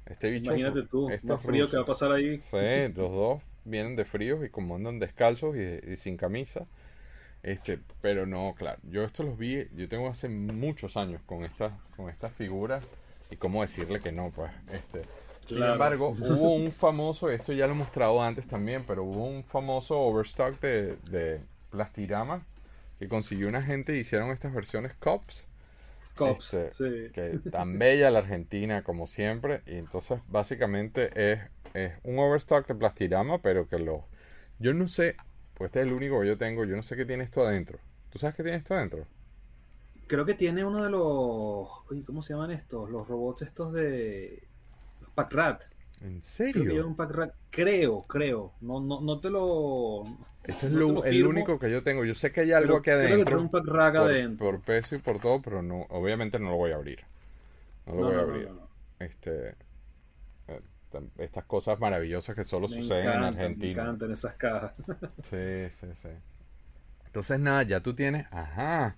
Este bicho. Imagínate tú, este frío que va a pasar ahí. Sí, los dos vienen de frío y como andan descalzos y, y sin camisa. Este, pero no, claro, yo esto los vi, yo tengo hace muchos años con estas, con estas figuras y cómo decirle que no, pues, este. Sin embargo, hubo un famoso, esto ya lo he mostrado antes también, pero hubo un famoso overstock de, de Plastirama que consiguió una gente y hicieron estas versiones Cops. Cops, este, sí. Que tan bella la Argentina como siempre. Y entonces básicamente es, es un overstock de Plastirama, pero que lo... Yo no sé, pues este es el único que yo tengo, yo no sé qué tiene esto adentro. ¿Tú sabes qué tiene esto adentro? Creo que tiene uno de los... ¿Cómo se llaman estos? Los robots estos de... Los Packrat. ¿En serio? un Creo, creo. No, no, no te lo. Este es el único que yo tengo. Yo sé que hay algo aquí adentro. Creo que un pack por, adentro. Por peso y por todo, pero no, obviamente no lo voy a abrir. No lo voy a abrir. este. Eh, estas cosas maravillosas que solo suceden en Argentina. Me encantan esas cajas. sí, sí, sí. Entonces, nada, ya tú tienes. Ajá.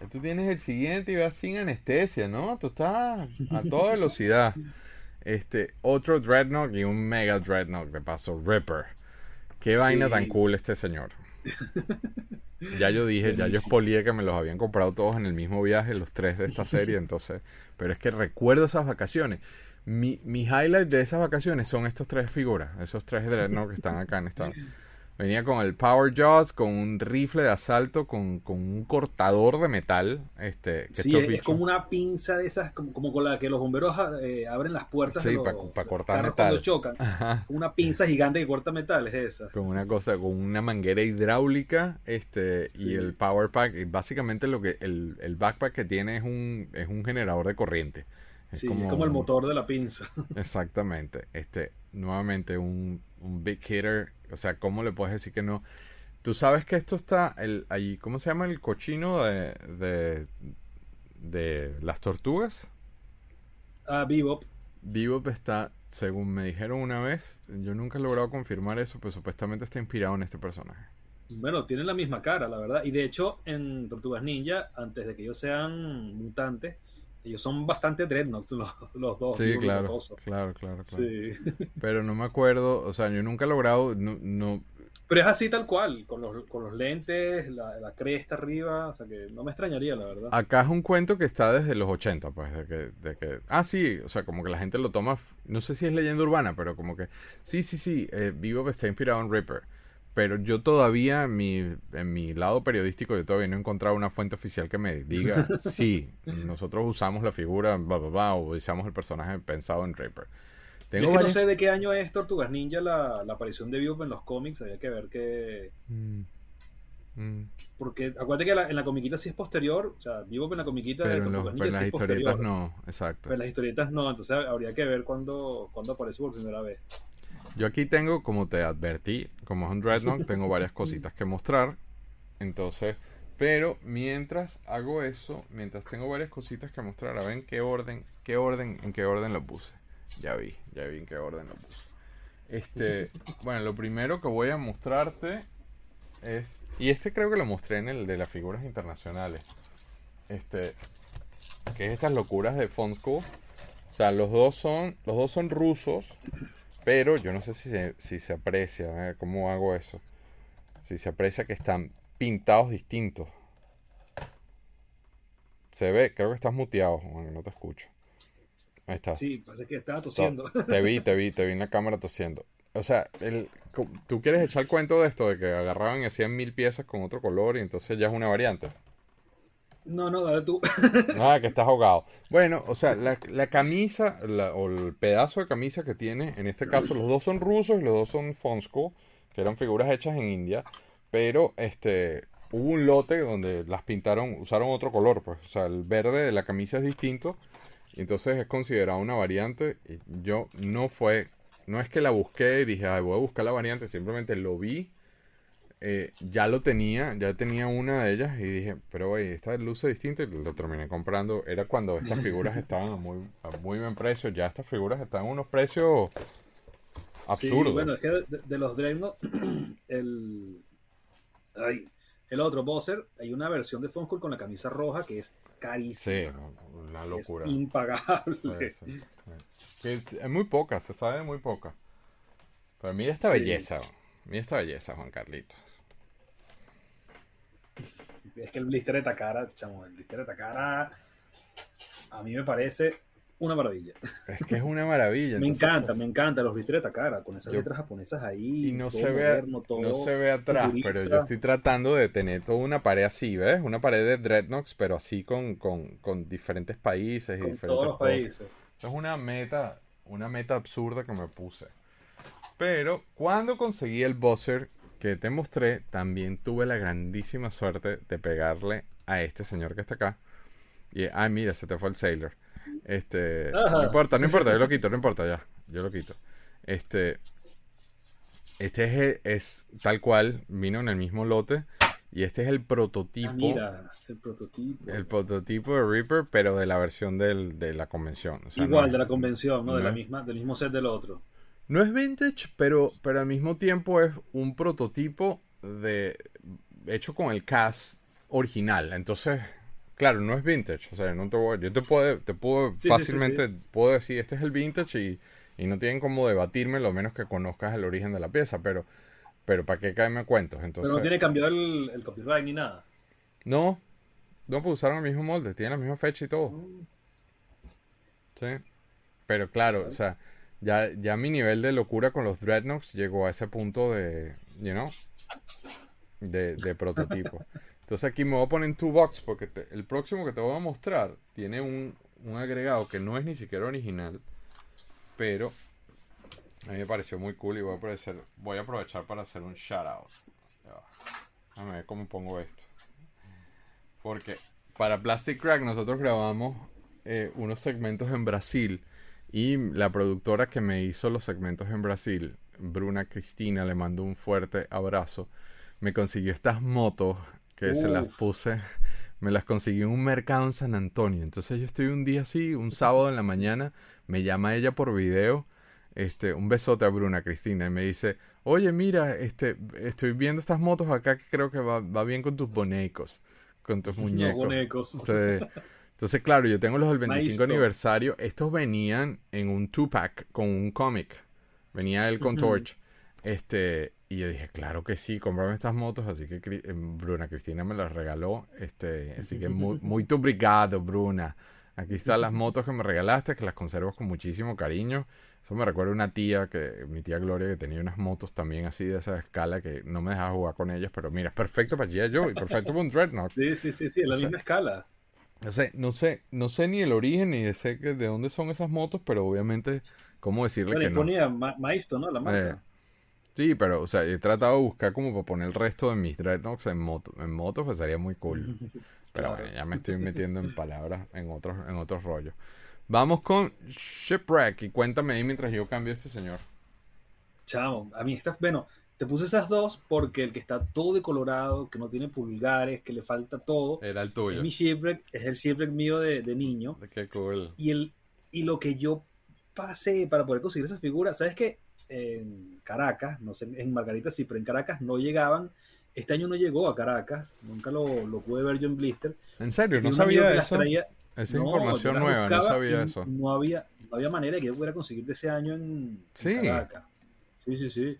Ya tú tienes el siguiente y vas sin anestesia, ¿no? Tú estás a toda velocidad. Este, otro Dreadnought y un Mega Dreadnought de paso, Ripper. Qué vaina tan cool este señor. ya yo dije, ya yo expolié que me los habían comprado todos en el mismo viaje, los tres de esta serie, entonces, pero es que recuerdo esas vacaciones. Mi, mi highlight de esas vacaciones son estas tres figuras, esos tres Dreadnought que están acá en esta Venía con el Power Jaws, con un rifle de asalto, con, un cortador de metal. Este, sí, es, como una pinza de esas, como, con la que los bomberos eh, abren las puertas. Sí, para cortar metal. Cuando chocan. Una pinza gigante que corta metal, es esa. Con una cosa, con una manguera hidráulica este y el Power Pack. Básicamente lo que el, el backpack que tiene es un, es un generador de corriente. Es sí, como, es como el motor de la pinza. Exactamente. Este, nuevamente un, un big hitter o sea, ¿cómo le puedes decir que no? Tú sabes que esto está el, ahí, ¿cómo se llama el cochino de, de, de las tortugas? Ah, Bebop. Bebop está, según me dijeron una vez, yo nunca he logrado confirmar eso, pero supuestamente está inspirado en este personaje. Bueno, tienen la misma cara, la verdad. Y de hecho, en Tortugas Ninja, antes de que ellos sean mutantes, ellos son bastante dreadnoughts los, los dos. Sí, claro, claro, claro, claro. Sí. Pero no me acuerdo, o sea, yo nunca he logrado, no, Pero es así tal cual, con los, con los lentes, la, cresta arriba, o sea que no me extrañaría, la verdad. Acá es un cuento que está desde los 80, pues, de que, de que... Ah, sí, o sea, como que la gente lo toma, no sé si es leyenda urbana, pero como que... Sí, sí, sí, eh, Vivo está inspirado en Ripper. Pero yo todavía, en mi, en mi lado periodístico, yo todavía no he encontrado una fuente oficial que me diga, sí, nosotros usamos la figura, o usamos el personaje pensado en Ripper. Tengo que no sé de qué año es Tortugas Ninja la, aparición de Bebop en los cómics, había que ver que... Mm, mm. Porque acuérdate que en la comiquita sí es posterior, o sea, Bebop en la comiquita de Tortugas Ninja en las historietas no, exacto. Pero en las historietas no, entonces habría que ver cuándo, cuándo aparece por primera vez. Yo aquí tengo, como te advertí, como es un Dreadnought, tengo varias cositas que mostrar. Entonces, pero mientras hago eso, mientras tengo varias cositas que mostrar, a ver en qué orden, qué orden, en qué orden lo puse. Ya vi, ya vi en qué orden lo puse. Este, bueno, lo primero que voy a mostrarte es. Y este creo que lo mostré en el de las figuras internacionales. Este. Que es estas locuras de Fonsko. O sea, los dos son. Los dos son rusos. Pero yo no sé si se, si se aprecia. A ver cómo hago eso. Si se aprecia que están pintados distintos. Se ve, creo que estás muteado, bueno, no te escucho. Ahí está. Sí, parece que estaba tosiendo. Te vi, te vi, te vi en la cámara tosiendo. O sea, el, ¿tú quieres echar el cuento de esto? De que agarraban y hacían mil piezas con otro color y entonces ya es una variante. No, no, dale tú. Nada, que estás ahogado. Bueno, o sea, la, camisa o el pedazo de camisa que tiene, en este caso los dos son rusos y los dos son Fonsko, que eran figuras hechas en India, pero este hubo un lote donde las pintaron, usaron otro color, pues, o sea, el verde de la camisa es distinto entonces es considerado una variante. Yo no fue, no es que la busqué y dije, Ay, voy a buscar la variante, simplemente lo vi. Eh, ya lo tenía, ya tenía una de ellas y dije, pero oye, esta luce distinta y lo terminé comprando. Era cuando estas figuras estaban a muy, muy buen precio. Ya estas figuras están a unos precios absurdos. Sí, bueno, es que de, los Dreadnought, el, ay, el otro Bowser, hay una versión de Funko con la camisa roja que es carísima. Sí, una locura. Es impagable. es, muy poca, se sabe muy poca. Pero mira esta belleza, mira esta belleza, Juan Carlitos. Es que el blister de Takara, chamo, el blister de Takara a mí me parece una maravilla. Es que es una maravilla. me encanta, pues me encanta los blister de Takara, con esas letras japonesas ahí. Y no, se, ve, no se ve atrás, pero yo estoy tratando de tener toda una pared así, ¿ves? Una pared de Dreadnoughts, pero así con, diferentes países y diferentes todos los países. es una meta, una meta absurda que me puse. Pero cuando conseguí el buzzer que te mostré, también tuve la grandísima suerte de pegarle a este señor que está acá. Y, ay, mira, se te fue el Sailor. Este, no importa, no importa, yo lo quito, no importa ya, yo lo quito. Este, este es, tal cual, vino en el mismo lote y este es el prototipo. Ah, mira, el prototipo. El prototipo de Reaper, pero de la versión de la convención. Igual, de la convención, ¿no? de la misma, del mismo set del otro. No es vintage, pero, pero al mismo tiempo es un prototipo de hecho con el cast original. Entonces, claro, no es vintage. O sea, no te voy, yo te puedo, te puedo fácilmente puedo decir, este es el vintage y, y, no tienen como debatirme, lo menos que conozcas el origen de la pieza, pero, pero ¿para qué caerme cuentos? Entonces, pero no tiene cambiado el, el copyright ni nada. No, no, pues usaron el mismo molde, tienen la misma fecha y todo. Mm. Sí. Pero claro, o sea, ya, ya mi nivel de locura con los Dreadnoughts llegó a ese punto de, you know, de, de prototipo. Entonces aquí me voy a poner en two box porque el próximo que te voy a mostrar tiene un, agregado que no es ni siquiera original, pero a mí me pareció muy cool y voy a, voy a aprovechar para hacer un shout out. A ver cómo pongo esto. Porque para Plastic Crack nosotros grabamos eh, unos segmentos en Brasil y la productora que me hizo los segmentos en Brasil, Bruna Cristina, le mando un fuerte abrazo, me consiguió estas motos que se las puse, me las conseguí en un mercado en San Antonio. Entonces yo estoy un día así, un sábado en la mañana, me llama ella por video, este, un besote a Bruna Cristina y me dice, oye mira, este, estoy viendo estas motos acá que creo que va, bien con tus bonecos, con tus muñecos. Entonces, claro, yo tengo los del 25 aniversario. Estos venían en un two-pack con un cómic. Venía el con Torch. Este, y yo dije, claro que sí, cómprame estas motos, así que eh, Bruna Cristina me las regaló, este, así que muy, muy obrigado, Bruna. Aquí están las motos que me regalaste, que las conservo con muchísimo cariño. Eso me recuerda a una tía, que mi tía Gloria, que tenía unas motos también así de esa escala que no me dejaba jugar con ellas, pero mira, es perfecto para G.I. Joe y perfecto para un Dreadnought. Sí, sí, sí, sí, en la misma escala. No sé, no sé, no sé ni el origen ni sé que de dónde son esas motos, pero obviamente, ¿cómo decirle que ponía no? Maisto, ¿no? La marca. Eh, sí, pero, o sea, he tratado de buscar como para poner el resto de mis Dreadnoughts en moto, en moto, pues sería muy cool. Pero bueno, ya me estoy metiendo en palabras, en otros, en otros rollos. Vamos con Shipwreck y cuéntame ahí mientras yo cambio a este señor. Chamo, a mí está, bueno, te puse esas dos porque el que está todo decolorado, que no tiene pulgares, que le falta todo. Era el tuyo. Es mi shipwreck, es el shipwreck mío de, niño. Qué cool. Y, el, y lo que yo pasé para poder conseguir esa figura, ¿sabes qué? En Caracas, no sé, en Margarita sí, pero en Caracas no llegaban. Este año no llegó a Caracas, nunca lo, lo pude ver yo en Blister. ¿En serio? ¿No sabía eso? Esa información nueva, no sabía eso. No había, no había manera de que yo pudiera conseguir de ese año en, ¿Sí? Caracas. Sí, sí, sí.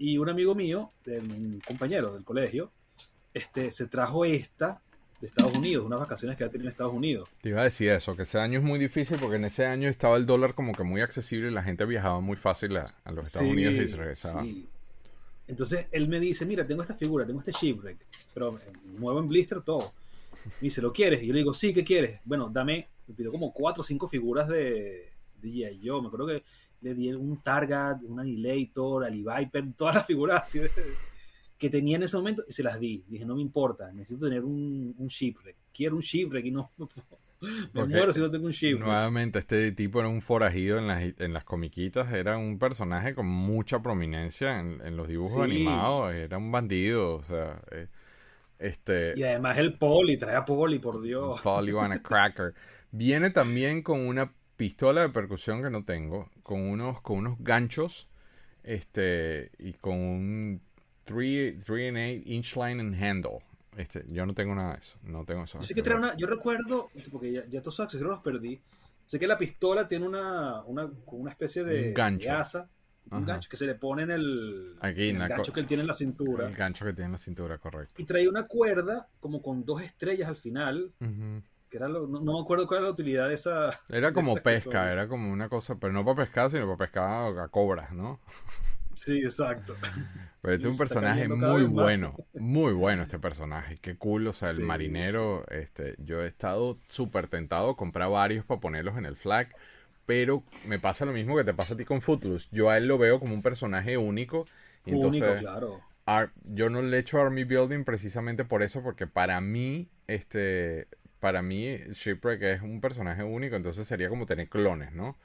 Y un amigo mío, un compañero del colegio, este, se trajo esta de Estados Unidos, unas vacaciones que ha tenido en Estados Unidos. Te iba a decir eso, que ese año es muy difícil porque en ese año estaba el dólar como que muy accesible y la gente viajaba muy fácil a, los Estados Unidos y se regresaba. Sí. Entonces él me dice, mira, tengo esta figura, tengo este shipwreck, pero muevo en blister todo. Me dice, ¿lo quieres? Y yo le digo, sí, ¿qué quieres? Bueno, dame, me pidió como cuatro o cinco figuras de, de G.I. Joe. Me acuerdo que le di un Target, un Annihilator, Ali Viper, todas las figuras así que tenía en ese momento y se las di. Dije, no me importa, necesito tener un, un shipwreck. Quiero un shipwreck y no... Me muero si no tengo un shipwreck. Nuevamente, este tipo era un forajido en las, en las comiquitas. Era un personaje con mucha prominencia en, en los dibujos animados. Era un bandido, o sea... Eh, este, y además el poli, trae a poli, por Dios. Poli a cracker. Viene también con una pistola de percusión que no tengo, con unos, con unos ganchos, este, y con un 3 and 8 inch line and handle. Este, yo no tengo nada de eso, no tengo eso. que trae una, yo recuerdo, porque ya, ya todos esos accesorios los perdí, sé que la pistola tiene una, una, una especie de, gancho. asa un gancho que se le pone en el, Aquí, gancho que él tiene en la cintura. El gancho que tiene en la cintura, correcto. Y trae una cuerda como con dos estrellas al final. Que era no, me acuerdo cuál era la utilidad de esa. Era como pesca, era como una cosa, pero no para pescar, sino para pescar a cobras, ¿no? Sí, exacto. Pero este es un personaje muy bueno, muy bueno este personaje. Qué cool, o sea, el marinero, este, yo he estado súper tentado a comprar varios para ponerlos en el flag pero me pasa lo mismo que te pasa a ti con Footloose. Yo a él lo veo como un personaje único. Y único, claro. yo no le echo Army Building precisamente por eso, porque para mí, este, para mí, Shipwreck es un personaje único, entonces sería como tener clones, ¿no?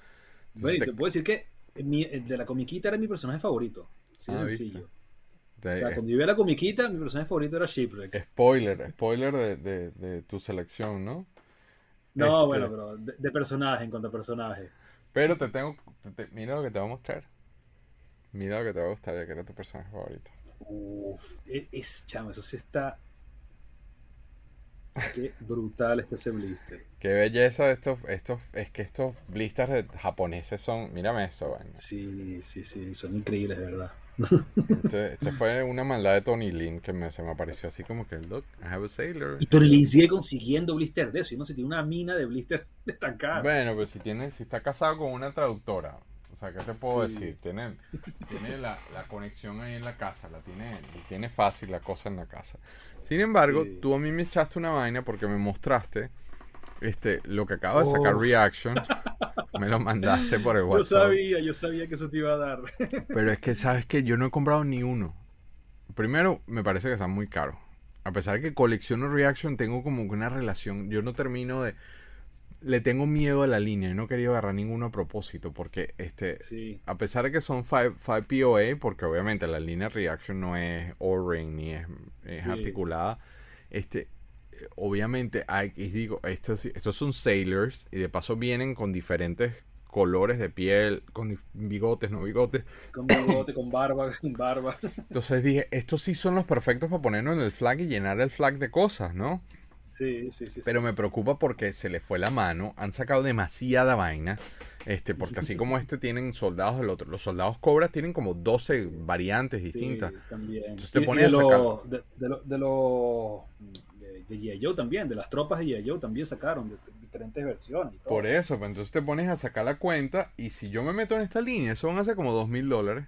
te... puedo decir que de la comiquita era mi personaje favorito. Sí, ah, sencillo. o sea, cuando yo vi la comiquita, mi personaje favorito era Shipwreck. Spoiler, spoiler de, de tu selección, ¿no? No, este, bueno, pero de, personaje, en cuanto a personaje. Pero te tengo. mira lo que te voy a mostrar. Mira lo que te va a gustar, ya que era tu personaje favorito. Uff, e, es, chamo, eso sí está. Qué brutal este ese blister. Qué belleza de estos, estos, es que estos blisters japoneses son, mírame eso, Sí, sí, sí, son increíbles, de verdad. Este, este, fue una maldad de Tony Lin que me, se me apareció así como que, look, I have a sailor. Y Tony Lin sigue consiguiendo blister de eso. Y no sé, tiene una mina de blister destacada. Bueno, pues si tiene, si está casado con una traductora, o sea, ¿qué te puedo decir? Tiene, tiene la, conexión ahí en la casa, la tiene, tiene fácil la cosa en la casa. Sin embargo, tú a mí me echaste una vaina porque me mostraste este, lo que acaba de sacar Reaction, me lo mandaste por el WhatsApp. Yo sabía, yo sabía que eso te iba a dar. Pero es que, ¿sabes que Yo no he comprado ni uno. Primero, me parece que están muy caros. A pesar de que colecciono Reaction, tengo como una relación. Yo no termino de. Le tengo miedo a la línea y no quería agarrar ninguno a propósito. Porque, este. A pesar de que son 5 POA, porque obviamente la línea Reaction no es O-ring ni es, articulada. Este, obviamente hay, y digo, estos, estos son sailors y de paso vienen con diferentes colores de piel, con bigotes, no bigotes. Con bigote, con barba, sin barba. Entonces dije, estos sí son los perfectos para ponernos en el flag y llenar el flag de cosas, ¿no? Sí, sí, sí. Pero me preocupa porque se le fue la mano. Han sacado demasiada vaina. Este, porque así como este tienen soldados del otro. Los soldados cobras tienen como 12 variantes distintas. Sí, también. Entonces te pones de, los de, de, los de G.I. Joe también, de las tropas de G.I. También sacaron diferentes versiones. Por eso, pues entonces te pones a sacar la cuenta y si yo me meto en esta línea, eso van a ser como dos mil dólares.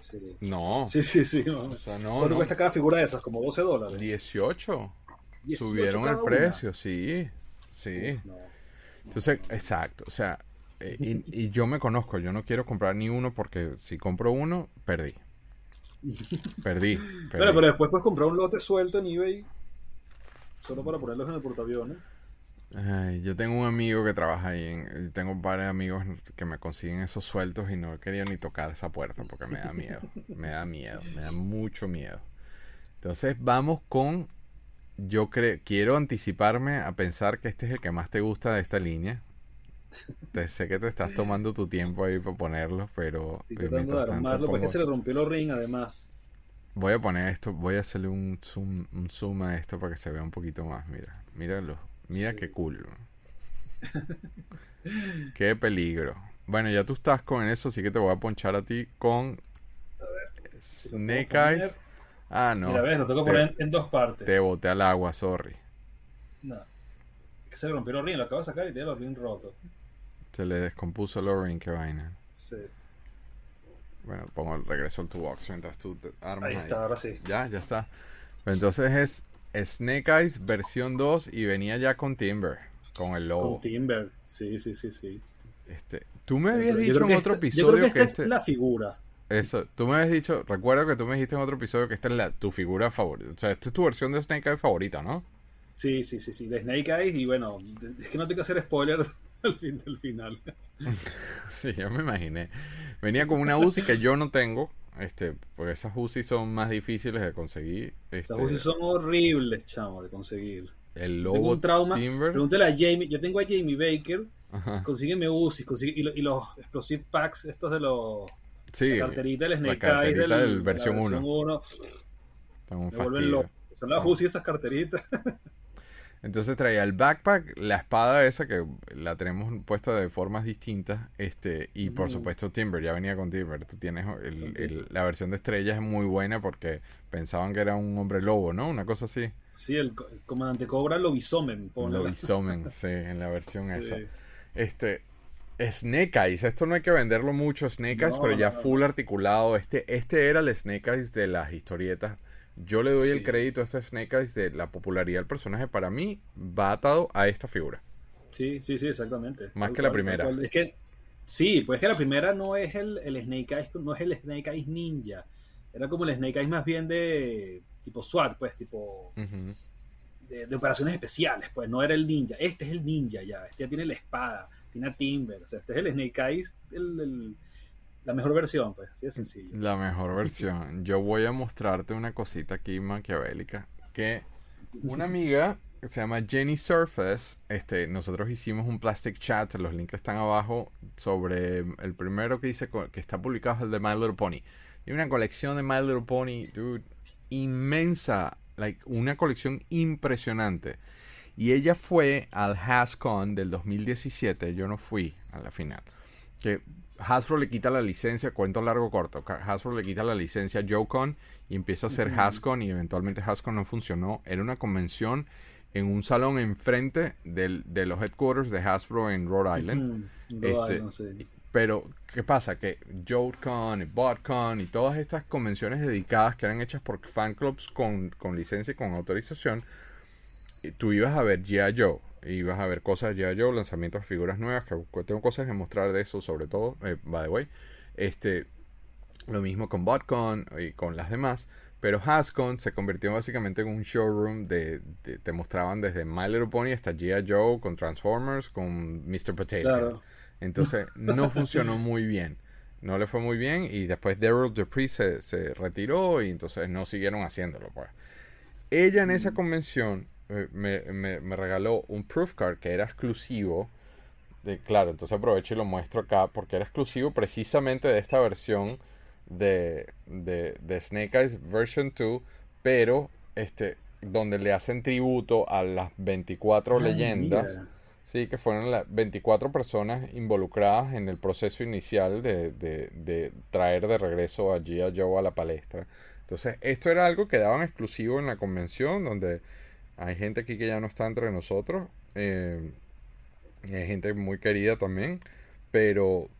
Sí. No. Sí, sí, sí. O sea, no, ¿Cuánto cuesta cada figura de esas? ¿Como 12 dólares? 18. Subieron el precio, sí. Sí. Entonces, exacto. O sea, eh, y, yo me conozco, yo no quiero comprar ni uno porque si compro uno, perdí. Perdí. perdí. pero después puedes comprar un lote suelto en eBay solo para ponerlos en el portaaviones. Ay, yo tengo un amigo que trabaja ahí, en, tengo varios amigos que me consiguen esos sueltos y no quería ni tocar esa puerta porque me da miedo, me da miedo, me da mucho miedo. Entonces vamos con, yo quiero anticiparme a pensar que este es el que más te gusta de esta línea. Te, sé que te estás tomando tu tiempo ahí para ponerlo, pero... Estoy tratando de armarlo porque se le rompió los ring además. Voy a poner esto, voy a hacerle un zoom, un zoom a esto para que se vea un poquito más. Mira, míralo. Mira qué cool. qué peligro. Bueno, ya tú estás con eso, así que te voy a ponchar a ti con Snake Eyes. Ah, no. Mira, ves, lo tengo que poner en dos partes. Te boté al agua, sorry. No. Que se le rompió el ring, lo acabo de sacar y tiene el ring roto. Se le descompuso el ring, qué vaina. Sí. Bueno, pongo el regreso al box mientras tú te armas. Ahí está, ahora sí. Ya, ya está. Entonces es Snake Eyes versión 2 y venía ya con Timber, con el lobo. Con Timber, sí, sí, sí, sí. Este, tú me habías dicho en otro episodio que, esta es este la figura. Eso, tú me habías dicho, recuerdo que tú me dijiste en otro episodio que esta es la, tu figura favorita. O sea, esta es tu versión de Snake Eyes favorita, ¿no? Sí, sí, sí, sí, de Snake Eyes y bueno, es que no tengo que hacer spoiler al fin del final. sí, yo me imaginé. Venía con una UCI que yo no tengo, este, porque esas UCI son más difíciles de conseguir. Este, esas UCI son horribles, chamo, de conseguir. El logo tengo trauma. Pregúntale a Jamie, yo tengo a Jamie Baker, consígueme UCI, y, los Explosive Packs, estos de los... Sí, la carterita del Snake la del, del versión 1. Son las UCI esas carteritas. Entonces traía el backpack, la espada esa que la tenemos puesta de formas distintas, este y por supuesto Timber, ya venía con Timber. Tú tienes la versión de estrella es muy buena porque pensaban que era un hombre lobo, ¿no? Una cosa así. Sí, el, comandante Cobra lo bisomen. Lo bisomen, sí, en la versión esa. Este, Snake Eyes, esto no hay que venderlo mucho, Snake Eyes, pero ya full articulado. Este, este era el Snake Eyes de las historietas yo le doy el crédito a este Snake Eyes de la popularidad del personaje. Para mí, va atado a esta figura. Sí, sí, sí, exactamente. Más que la primera. Es que, sí, pues que la primera no es el, Snake Eyes, no es el Snake Eyes ninja. Era como el Snake Eyes más bien de tipo SWAT, pues, tipo de, operaciones especiales, pues, no era el ninja. Este es el ninja ya, este ya tiene la espada, tiene a Timber, o sea, este es el Snake Eyes, el la mejor versión, pues, así de sencillo. La mejor versión. Yo voy a mostrarte una cosita aquí maquiavélica. Que una amiga que se llama Jenny Surface, este, nosotros hicimos un plastic chat, los links están abajo, sobre el primero que dice que está publicado es el de My Little Pony. Y una colección de My Little Pony, dude, inmensa, like, una colección impresionante. Y ella fue al HasCon del 2017, yo no fui a la final. Que Hasbro le quita la licencia, cuento largo corto, Hasbro le quita la licencia a JoeCon y empieza a hacer Hascon y eventualmente Hascon no funcionó. Era una convención en un salón enfrente del, de los headquarters de Hasbro en Rhode Island. Este, pero, ¿qué pasa? Que JoeCon y BotCon y todas estas convenciones dedicadas que eran hechas por fan clubs con, con licencia y con autorización, tú ibas a ver G.I. Joe y vas a ver cosas ya yo, lanzamientos de figuras nuevas, que tengo cosas que mostrar de eso sobre todo, eh, by the way. Este, lo mismo con BotCon y con las demás. Pero Hascon se convirtió básicamente en un showroom de, te mostraban desde My Little Pony hasta G.I. Joe con Transformers, con Mr. Potato. Entonces no funcionó muy bien. No le fue muy bien y después Daryl Dupree se, se retiró y entonces no siguieron haciéndolo. Pues. Ella en esa mm. convención me, me, regaló un proof card que era exclusivo. De, claro, entonces aprovecho y lo muestro acá porque era exclusivo precisamente de esta versión de, de, de Snake Eyes version 2, pero este donde le hacen tributo a las 24 leyendas. Sí, que fueron las 24 personas involucradas en el proceso inicial de, de, traer de regreso a Gia Joe a la palestra. Entonces, esto era algo que daban exclusivo en la convención, donde hay gente aquí que ya no está entre nosotros. Eh, hay gente muy querida también. Pero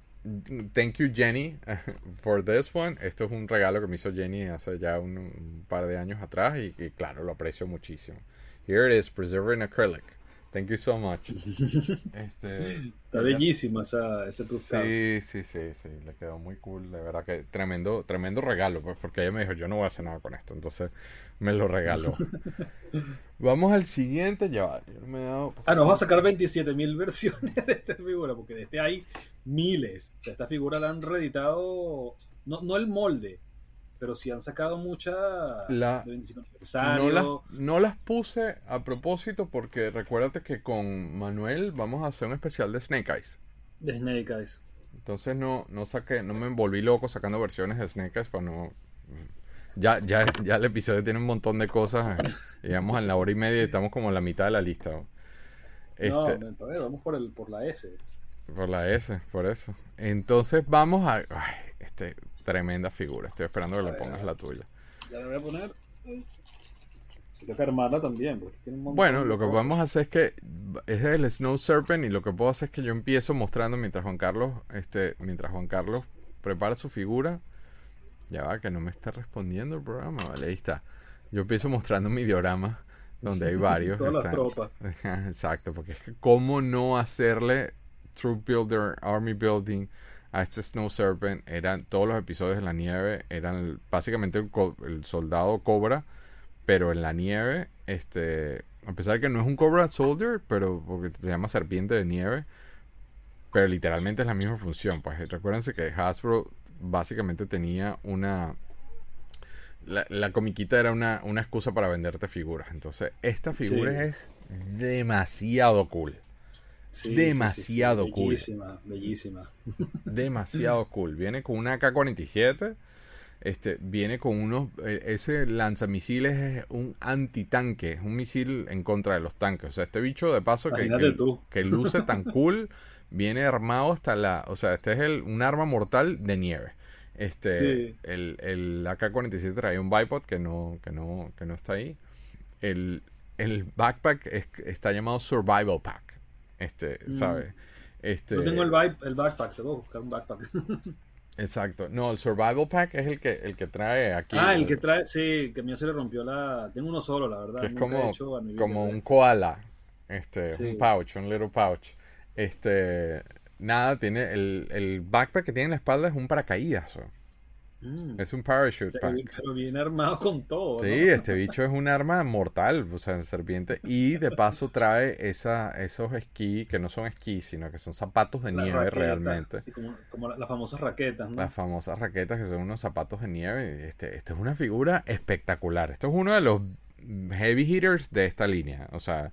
thank you Jenny for this one. Esto es un regalo que me hizo Jenny hace ya un, par de años atrás y, y, claro, lo aprecio muchísimo. Here it is, preserving acrylic. Thank you so much. Este, Está bellísima esa, ese Sí, sí, sí, sí, le quedó muy cool, de verdad que tremendo, tremendo regalo, pues, porque ella me dijo, yo no voy a hacer nada con esto, entonces me lo regaló. Vamos al siguiente, ya me he dado... Ah, nos va a sacar 27 mil versiones de esta figura, porque de este hay miles. O sea, esta figura la han reeditado, no, no el molde, pero sí han sacado muchas la, no, las, puse a propósito porque recuérdate que con Manuel vamos a hacer un especial de Snake Eyes. De Snake Eyes. Entonces no, no saqué, no me envolví loco sacando versiones de Snake Eyes para no. Ya, ya, ya el episodio tiene un montón de cosas. Llegamos en la hora y media y estamos como en la mitad de la lista. No, este, vamos por, el, por la S. Por la S, por eso. Entonces vamos a. este, Tremenda figura. Estoy esperando que le pongas la tuya. Ya la voy a poner. Tengo que armarla también. bueno, lo que podemos hacer es que es el Snow Serpent y lo que puedo hacer es que yo empiezo mostrando mientras Juan Carlos, este, mientras Juan Carlos prepara su figura. Ya va, que no me está respondiendo el programa. Vale, ahí está. Yo empiezo mostrando mi diorama donde hay varios. Todas las tropas. Exacto, porque es que cómo no hacerle Troop Builder, Army Building, a este Snow Serpent eran todos los episodios en la nieve eran básicamente el, soldado cobra pero en la nieve este a pesar de que no es un cobra soldier pero porque se llama serpiente de nieve pero literalmente es la misma función pues recuérdense que Hasbro básicamente tenía una la, la comiquita era una, una excusa para venderte figuras entonces esta figura es demasiado cool demasiado cool. Bellísima, bellísima. Demasiado cool. Viene con una AK-47. Este, viene con unos. Eh, ese lanzamisiles es un antitanque, es un misil en contra de los tanques. O sea, este bicho de paso que, que, luce tan cool, viene armado hasta la. O sea, este es el, un arma mortal de nieve. Este, el, el AK-47 trae un bipod que no, que no, que no está ahí. El, el backpack está llamado Survival Pack. Este, mm. ¿sabes? Este, Yo tengo el, el backpack, tengo que buscar un backpack. Exacto. No, el Survival Pack es el que, el que trae aquí. Ah, el que trae, sí, que a mí se le rompió la. Tengo uno solo, la verdad. es como, como un koala. Este, un pouch, un little pouch. Este, nada, tiene el, el backpack que tiene en la espalda es un paracaídas. Mm. Es un parachute Pero viene armado con todo. Sí, este bicho es un arma mortal, o sea, serpiente. Y de paso trae esa, esos esquí, que no son esquí, sino que son zapatos de nieve realmente. como, las famosas raquetas, ¿no? Las famosas raquetas que son unos zapatos de nieve. Este, este es una figura espectacular. Esto es uno de los heavy hitters de esta línea. O sea,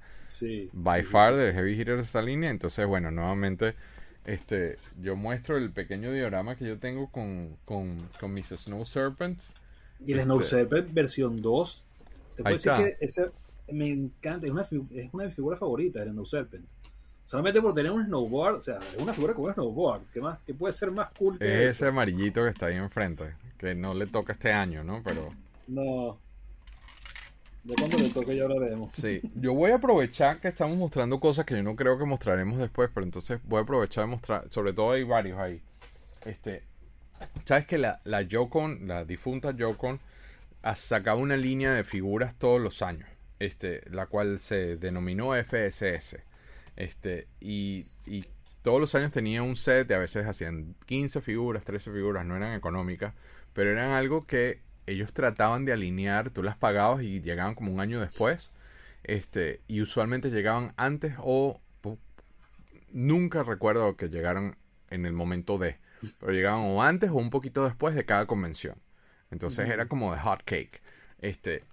by far de heavy hitters de esta línea. Entonces, bueno, nuevamente este, yo muestro el pequeño diorama que yo tengo con, con, con mis Snow Serpents. Y el Snow este, Serpent versión 2. Te puedo decir que ese me encanta, es una, es una de mis figuras favoritas, el Snow Serpent. Solamente por tener un snowboard, o sea, es una figura con un snowboard. ¿Qué más? ¿Qué puede ser más cool que Es ese amarillito que está ahí enfrente, que no le toca este año, ¿no? Pero. No, de cuando le toque ya hablaremos. Sí, yo voy a aprovechar que estamos mostrando cosas que yo no creo que mostraremos después, pero entonces voy a aprovechar de mostrar, sobre todo hay varios ahí. Este, sabes que la, la Jocon, la difunta Jocon, ha sacado una línea de figuras todos los años, este, la cual se denominó FSS. Este, y, y todos los años tenía un set, de a veces hacían 15 figuras, 13 figuras, no eran económicas, pero eran algo que ellos trataban de alinear, tú las pagabas y llegaban como un año después. Este, y usualmente llegaban antes o nunca recuerdo que llegaron en el momento de, pero llegaban o antes o un poquito después de cada convención. Entonces era como de hot cake. Este,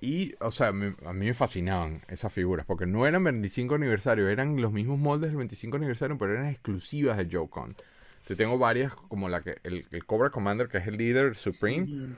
y, o sea, a mí me fascinaban esas figuras, porque no eran 25 aniversario, eran los mismos moldes del 25 aniversario, pero eran exclusivas de Joe-Con. Yo tengo varias, como la que, el, Cobra Commander, que es el líder Supreme.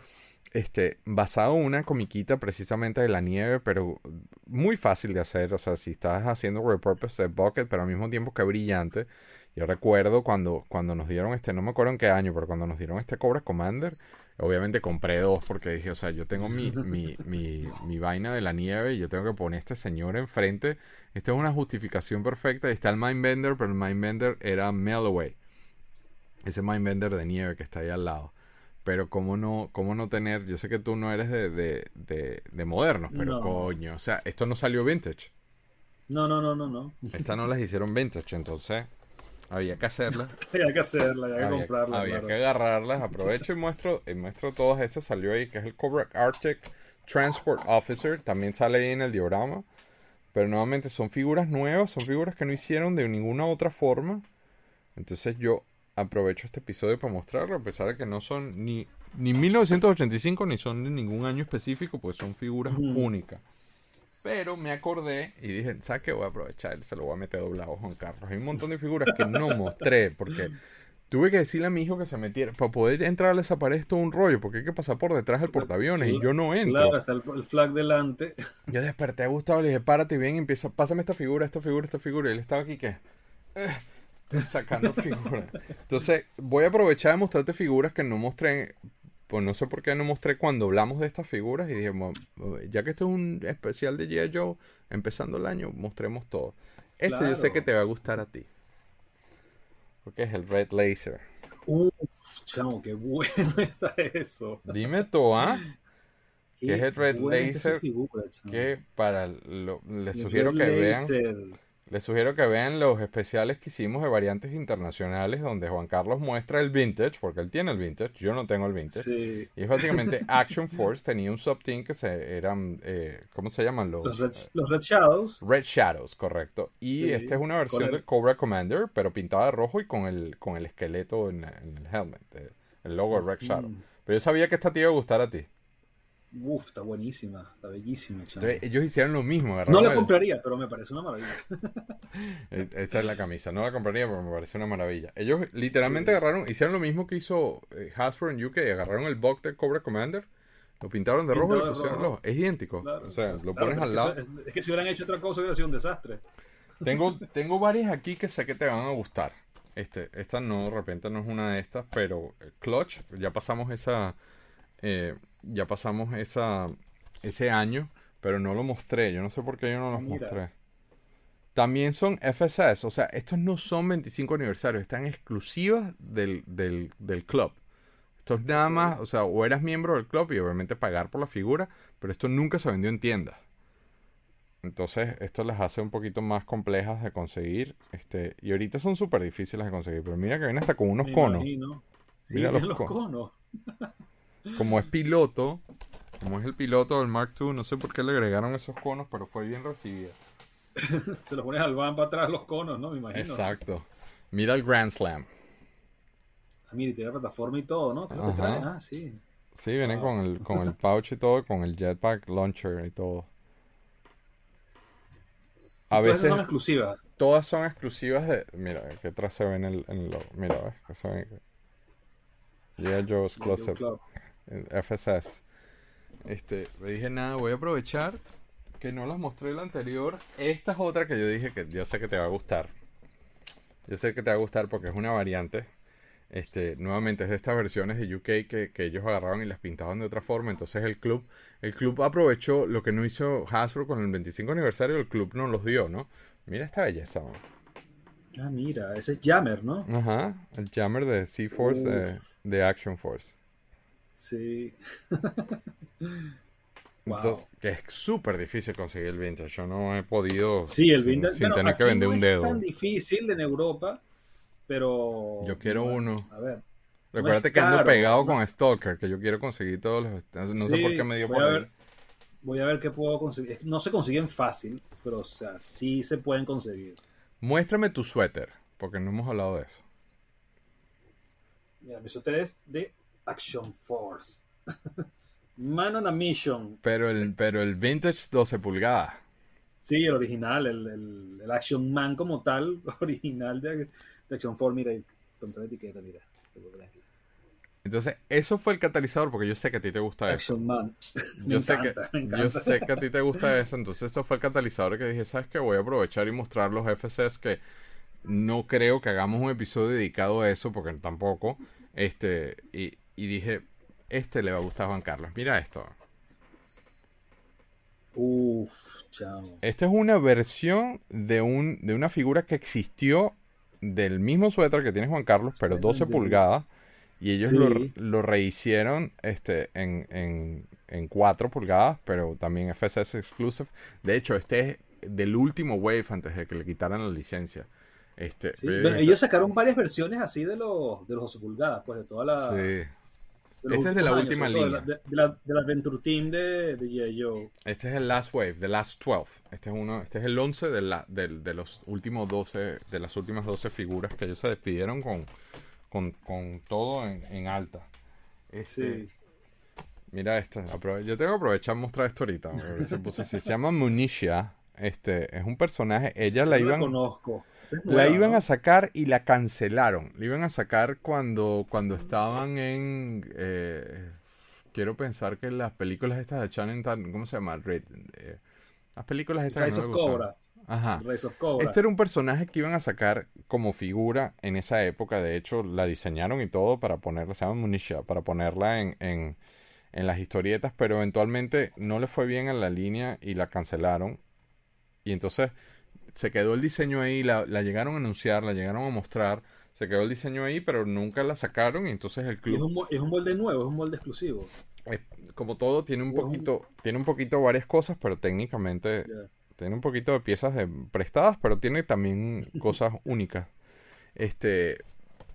Este, basado en una comiquita precisamente de la nieve, pero muy fácil de hacer. O sea, si estás haciendo repurpose de Bucket, pero al mismo tiempo que brillante. Yo recuerdo cuando, cuando nos dieron este, no me acuerdo en qué año, pero cuando nos dieron este Cobra Commander, obviamente compré dos porque dije, o sea, yo tengo mi, mi, mi, mi vaina de la nieve y yo tengo que poner a este señor enfrente. Esta es una justificación perfecta. Está el Mindbender, pero el Mindbender era Melloway. Ese Mindbender de nieve que está ahí al lado. Pero cómo no, cómo no tener, yo sé que tú no eres de, de, de, modernos, pero coño, o sea, esto no salió vintage. No, no, no, no, no. Estas no las hicieron vintage, entonces había que hacerlas. había que hacerlas, había, que comprarlas. Había que agarrarlas. Aprovecho y muestro, y muestro todas esas. Salió ahí, que es el Cobra Arctic Transport Officer. También sale ahí en el diorama. Pero nuevamente son figuras nuevas, son figuras que no hicieron de ninguna otra forma. Entonces yo aprovecho este episodio para mostrarlo, a pesar de que no son ni, ni 1985 ni son de ningún año específico, pues son figuras únicas. Pero me acordé y dije, ¿sabes qué? Voy a aprovechar, se lo voy a meter doblado a Juan Carlos. Hay un montón de figuras que no mostré porque tuve que decirle a mi hijo que se metiera. Para poder entrar a esa pared es todo un rollo porque hay que pasar por detrás del portaaviones y yo no entro. Claro, está el, flag delante. Yo desperté a Gustavo le dije, párate bien, empieza, pásame esta figura, esta figura, esta figura. Y él estaba aquí, ¿qué? Eh, sacando figuras. Entonces, voy a aprovechar de mostrarte figuras que no mostré. Pues no sé por qué no mostré cuando hablamos de estas figuras. Y dije, ya que este es un especial de G.I. Joe, empezando el año, mostremos todo. Este yo sé que te va a gustar a ti. Porque es el Red Laser. Uf, chamo, qué bueno está eso. Dime tú, ¿ah? ¿Qué es el Red Laser? que para lo, les sugiero que vean les sugiero que vean los especiales que hicimos de variantes internacionales donde Juan Carlos muestra el vintage, porque él tiene el vintage, yo no tengo el vintage. Y es básicamente Action Force, tenía un subteam que se, eran, eh, ¿cómo se llaman? Los, los, Red, Shadows. Red Shadows, correcto. Y esta es una versión del Cobra Commander, pero pintada de rojo y con el, con el esqueleto en, el helmet, eh, el logo de Red Shadow. Pero yo sabía que esta te iba a gustar a ti. Uf, está buenísima, está bellísima. ellos hicieron lo mismo. No la compraría, pero me parece una maravilla. E, esta es la camisa. No la compraría, pero me parece una maravilla. Ellos literalmente agarraron, hicieron lo mismo que hizo eh, Hasbro en UK. Agarraron el box de Cobra Commander, lo pintaron de rojo y lo pusieron rojo. Es idéntico. o sea, lo pones al lado. Es, que si hubieran hecho otra cosa hubiera sido un desastre. Tengo, tengo varias aquí que sé que te van a gustar. Este, esta no, de repente no es una de estas, pero eh, Clutch, ya pasamos esa eh, ya pasamos esa, ese año, pero no lo mostré. Yo no sé por qué yo no los mostré. También son FSS, o sea, estos no son 25 aniversarios, están exclusivas del, del, del club. Esto es nada más, o sea, o eras miembro del club y obviamente pagar por la figura, pero esto nunca se vendió en tiendas. Entonces, esto las hace un poquito más complejas de conseguir. Este, y ahorita son súper difíciles de conseguir. Pero mira que viene hasta con unos conos. mira los, conos. como es piloto, como es el piloto del Mark II, no sé por qué le agregaron esos conos, pero fue bien recibida. Se los pones al van para atrás los conos, ¿no? Me imagino. Exacto. Mira el Grand Slam. Ah, mira, y tiene plataforma y todo, ¿no? Creo que trae. Ah, sí. Sí, vienen con, el, con el pouch y todo, con el jetpack launcher y todo. A todas veces son exclusivas. Todas son exclusivas de. Mira, que atrás se ven en el. mira, ves que se ven. Yeah, Joe's Closet. FSS. Este, le dije nada, voy a aprovechar que no las mostré la anterior. Esta es otra que yo dije que yo sé que te va a gustar. Yo sé que te va a gustar porque es una variante. Este, nuevamente es de estas versiones de UK que, que, ellos agarraban y las pintaban de otra forma. Entonces el club, el club aprovechó lo que no hizo Hasbro con el 25 aniversario, el club no los dio, ¿no? Mira esta belleza. Ah, mira, ese es Jammer, ¿no? Ajá, el Jammer de Sea Force de, de Action Force. Sí. Entonces, que es súper difícil conseguir el vintage. Yo no he podido. Sí, el vintage. Sin, tener que vender un dedo. Es tan difícil en Europa, pero. Yo quiero uno. A ver. Recuerda que ando pegado con Stalker, que yo quiero conseguir todos los. No sé por qué me dio por ver, Voy a ver qué puedo conseguir. No se consiguen fácil, pero o sea, sí se pueden conseguir. Muéstrame tu suéter, porque no hemos hablado de eso. Mira, mi suéter es de Action Force. Man on a Mission. Pero el, pero el vintage 12 pulgadas. Sí, el original, el, el, Action Man como tal, original de, Action Force. Mira, contra la etiqueta, mira. Entonces, eso fue el catalizador, porque yo sé que a ti te gusta eso. yo, sé que, yo sé que a ti te gusta eso, entonces eso fue el catalizador que dije, ¿sabes qué? Voy a aprovechar y mostrar los FCs que no creo que hagamos un episodio dedicado a eso, porque tampoco. Este, y, y dije, este le va a gustar a Juan Carlos. Mira esto. Uf, chao. Esta es una versión de, un, de una figura que existió del mismo suéter que tiene Juan Carlos, pero 12 pulgadas. Y ellos lo, rehicieron este, en, en, en 4 pulgadas, pero también FSS exclusive. De hecho, este es del último Wave antes de que le quitaran la licencia. Este, ellos sacaron varias versiones así de los, de los 12 pulgadas, pues de toda la. Sí. Este es de la última línea. De la, de, la, Adventure Team de, de Joe. Este es el Last Wave, The Last 12. Este es uno, este es el 11 de, la, de, los últimos 12, de las últimas 12 figuras que ellos se despidieron con, con, con todo en, en alta. Este, sí. Mira esto. Yo tengo que aprovechar y mostrar esto ahorita. Se, se, llama Municia. Este, es un personaje. Ella la iban. conozco. la iban a sacar y la cancelaron. La iban a sacar cuando, cuando estaban en. Eh, quiero pensar que las películas estas de Channing ¿Cómo se llama? Eh, las películas estas Rise of Cobra. Ajá. Este era un personaje que iban a sacar como figura en esa época. De hecho, la diseñaron y todo para ponerla. Se llama Munisha. Para ponerla en, en, en las historietas. Pero eventualmente no le fue bien a la línea y la cancelaron y entonces se quedó el diseño ahí, la, la, llegaron a anunciar, la llegaron a mostrar, se quedó el diseño ahí, pero nunca la sacaron y entonces el club... Es un, es un molde nuevo, es un molde exclusivo. como todo, tiene un poquito, tiene un poquito varias cosas, pero técnicamente tiene un poquito de piezas de, prestadas, pero tiene también cosas únicas. Este,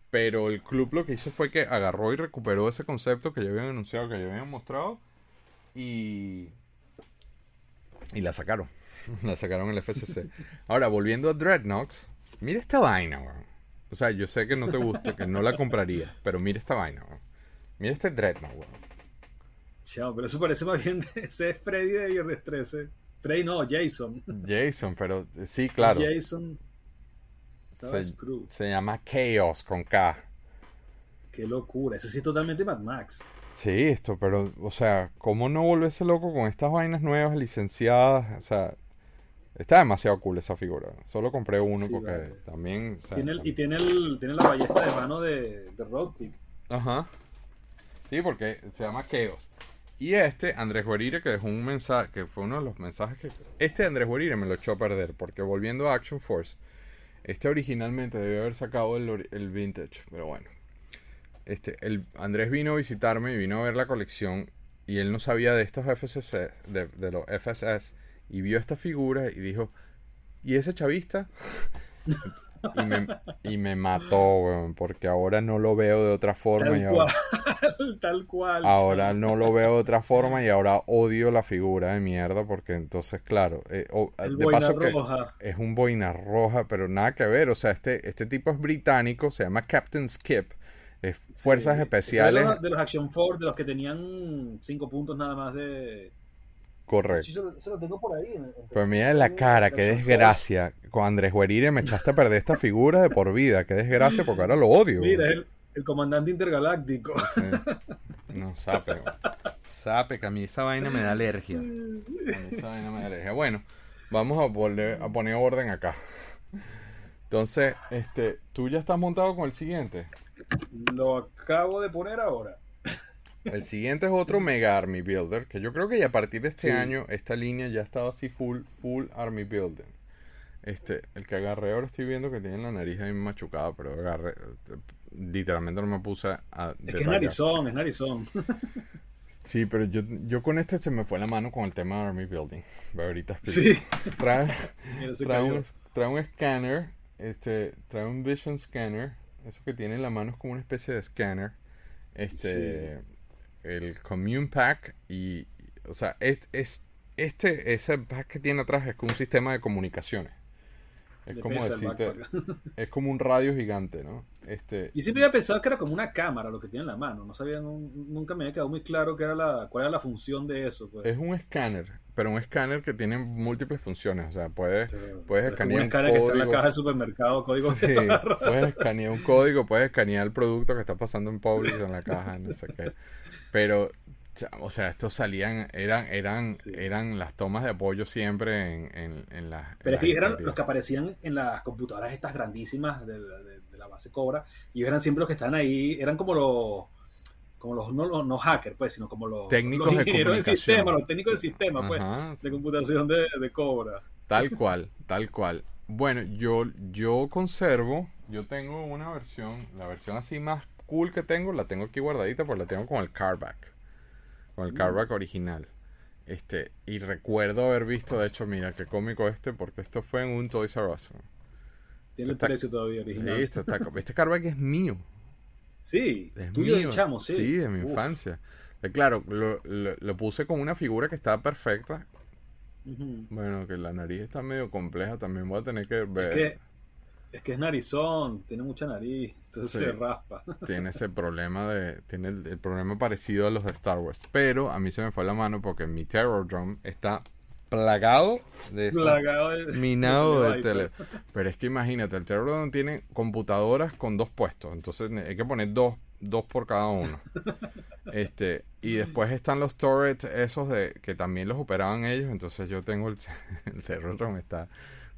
pero el club lo que hizo fue que agarró y recuperó ese concepto que ya habían anunciado, que ya habían mostrado y y la sacaron. la sacaron en el FCC. Ahora, volviendo a Dreadnoks, mira esta vaina, weón. O sea, yo sé que no te gusta, que no la compraría, pero mira esta vaina, weón. Mira este Dreadnought, weón. Chao, pero eso parece más bien ese es Freddy de Viernes 13. Freddy no, Jason. Jason, pero sí, claro. Jason. Se, se, llama Chaos con K. Qué locura. Ese sí es totalmente Mad Max. Sí, esto, pero, o sea, ¿cómo no volverse loco con estas vainas nuevas, licenciadas? O sea, Está demasiado cool esa figura. Solo compré uno porque también. y tiene, el, tiene la ballesta de mano de, de Roadkick. Ajá. Sí, porque se llama Chaos. Y este, Andrés Guerire, que dejó un mensaje, que fue uno de los mensajes que. Este Andrés Guerire me lo echó a perder, porque volviendo a Action Force, este originalmente debió haber sacado el, el vintage, pero bueno. Este, el, Andrés vino a visitarme y vino a ver la colección, y él no sabía de estos de, de los FSS y vio esta figura y dijo, ¿y ese chavista? y, me, y me mató, porque ahora no lo veo de otra forma. Tal y cual, tal cual. Ahora no lo veo de otra forma y ahora odio la figura de mierda porque entonces, claro, eh, de paso que es un boina roja, pero nada que ver. O sea, este, este tipo es británico, se llama Captain Skip. Es fuerzas especiales. De los, de los Action Force, de los que tenían cinco puntos nada más de, Correcto. lo, tengo por ahí. Pero mira la cara, qué desgracia. Con Andrés Guerire me echaste a perder esta figura de por vida. Qué desgracia, porque ahora lo odio. Mira, el, el comandante intergaláctico. No, sape. Sape, que a mí esa vaina me da alergia. esa vaina me da alergia. Bueno, vamos a volver a poner orden acá. Entonces, este, ¿tú ya estás montado con el siguiente? Lo acabo de poner ahora. El siguiente es otro Mega Army Builder, que yo creo que ya a partir de este año esta línea ya estaba así full, full Army Builder. Este, el que agarré ahora estoy viendo que tiene la nariz ahí machucada, pero agarré, literalmente no me puse a... Es que es narizón, es narizón. Sí, pero yo, yo con este se me fue la mano con el tema de Army Building. ahorita Sí. Trae, trae, un, trae un escáner, este, trae un Vision Scanner. Eso que tiene en la mano es como una especie de scanner. Este, el Commune Pack y, o sea, es, es, este, ese pack que tiene atrás es un sistema de comunicaciones. Es como decirte, es como un radio gigante, ¿no? Este, y siempre había pensado que era como una cámara lo que tiene en la mano. No sabía, nunca me había quedado muy claro qué era la, cuál era la función de eso. Pues. Es un escáner, pero un escáner que tiene múltiples funciones. O sea, puedes, puedes escanear un, escáner que está en la caja del supermercado, código sí, puedes escanear un código, puedes escanear el producto que está pasando en Publix en la caja, no sé qué. Pero o sea, estos salían, eran, eran, eran las tomas de apoyo siempre en, en, en las. Pero es que eran los que aparecían en las computadoras estas grandísimas de, la base Cobra. Y eran siempre los que estaban ahí, eran como los como los no, no hackers, pues, sino como los técnicos ingenieros del sistema, los técnicos del sistema, pues, de computación de, de, Cobra. Tal cual, tal cual. Bueno, yo, yo conservo, yo tengo una versión, la versión así más cool que tengo, la tengo aquí guardadita, pues la tengo con el cardback con el carback original. Este, y recuerdo haber visto, de hecho, mira, qué cómico este, porque esto fue en un Toys R Us. Tiene el precio todavía original. Sí, está, este carback es mío. Sí, es tuyo mío. de sí. Sí, de mi infancia. Eh, claro, lo, lo, puse con una figura que estaba perfecta. Bueno, que la nariz está medio compleja, también voy a tener que ver. Es que es narizón, tiene mucha nariz, entonces se raspa. Tiene ese problema de. Tiene el, problema parecido a los de Star Wars. Pero a mí se me fue la mano porque mi Terror Drum está plagado de plagado minado de, tele. Pero es que imagínate, el Terror Drum tiene computadoras con dos puestos. Entonces hay que poner dos, dos por cada uno. este, y después están los turrets esos de que también los operaban ellos. Entonces yo tengo el, el Terror Drum está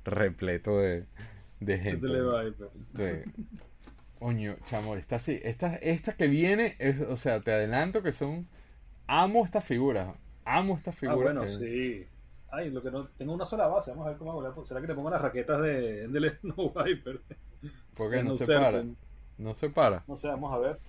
repleto de de gente. Sí. Coño, chamor, esta sí, esta, esta que viene, es, o sea, te adelanto que son, amo esta figura, amo esta figura. Ah, bueno, sí. Ay, lo que no, tengo una sola base, vamos a ver cómo hago. ¿Será que le pongo las raquetas de, de No Viper? Porque no, se para, no se para. No sé, vamos a ver.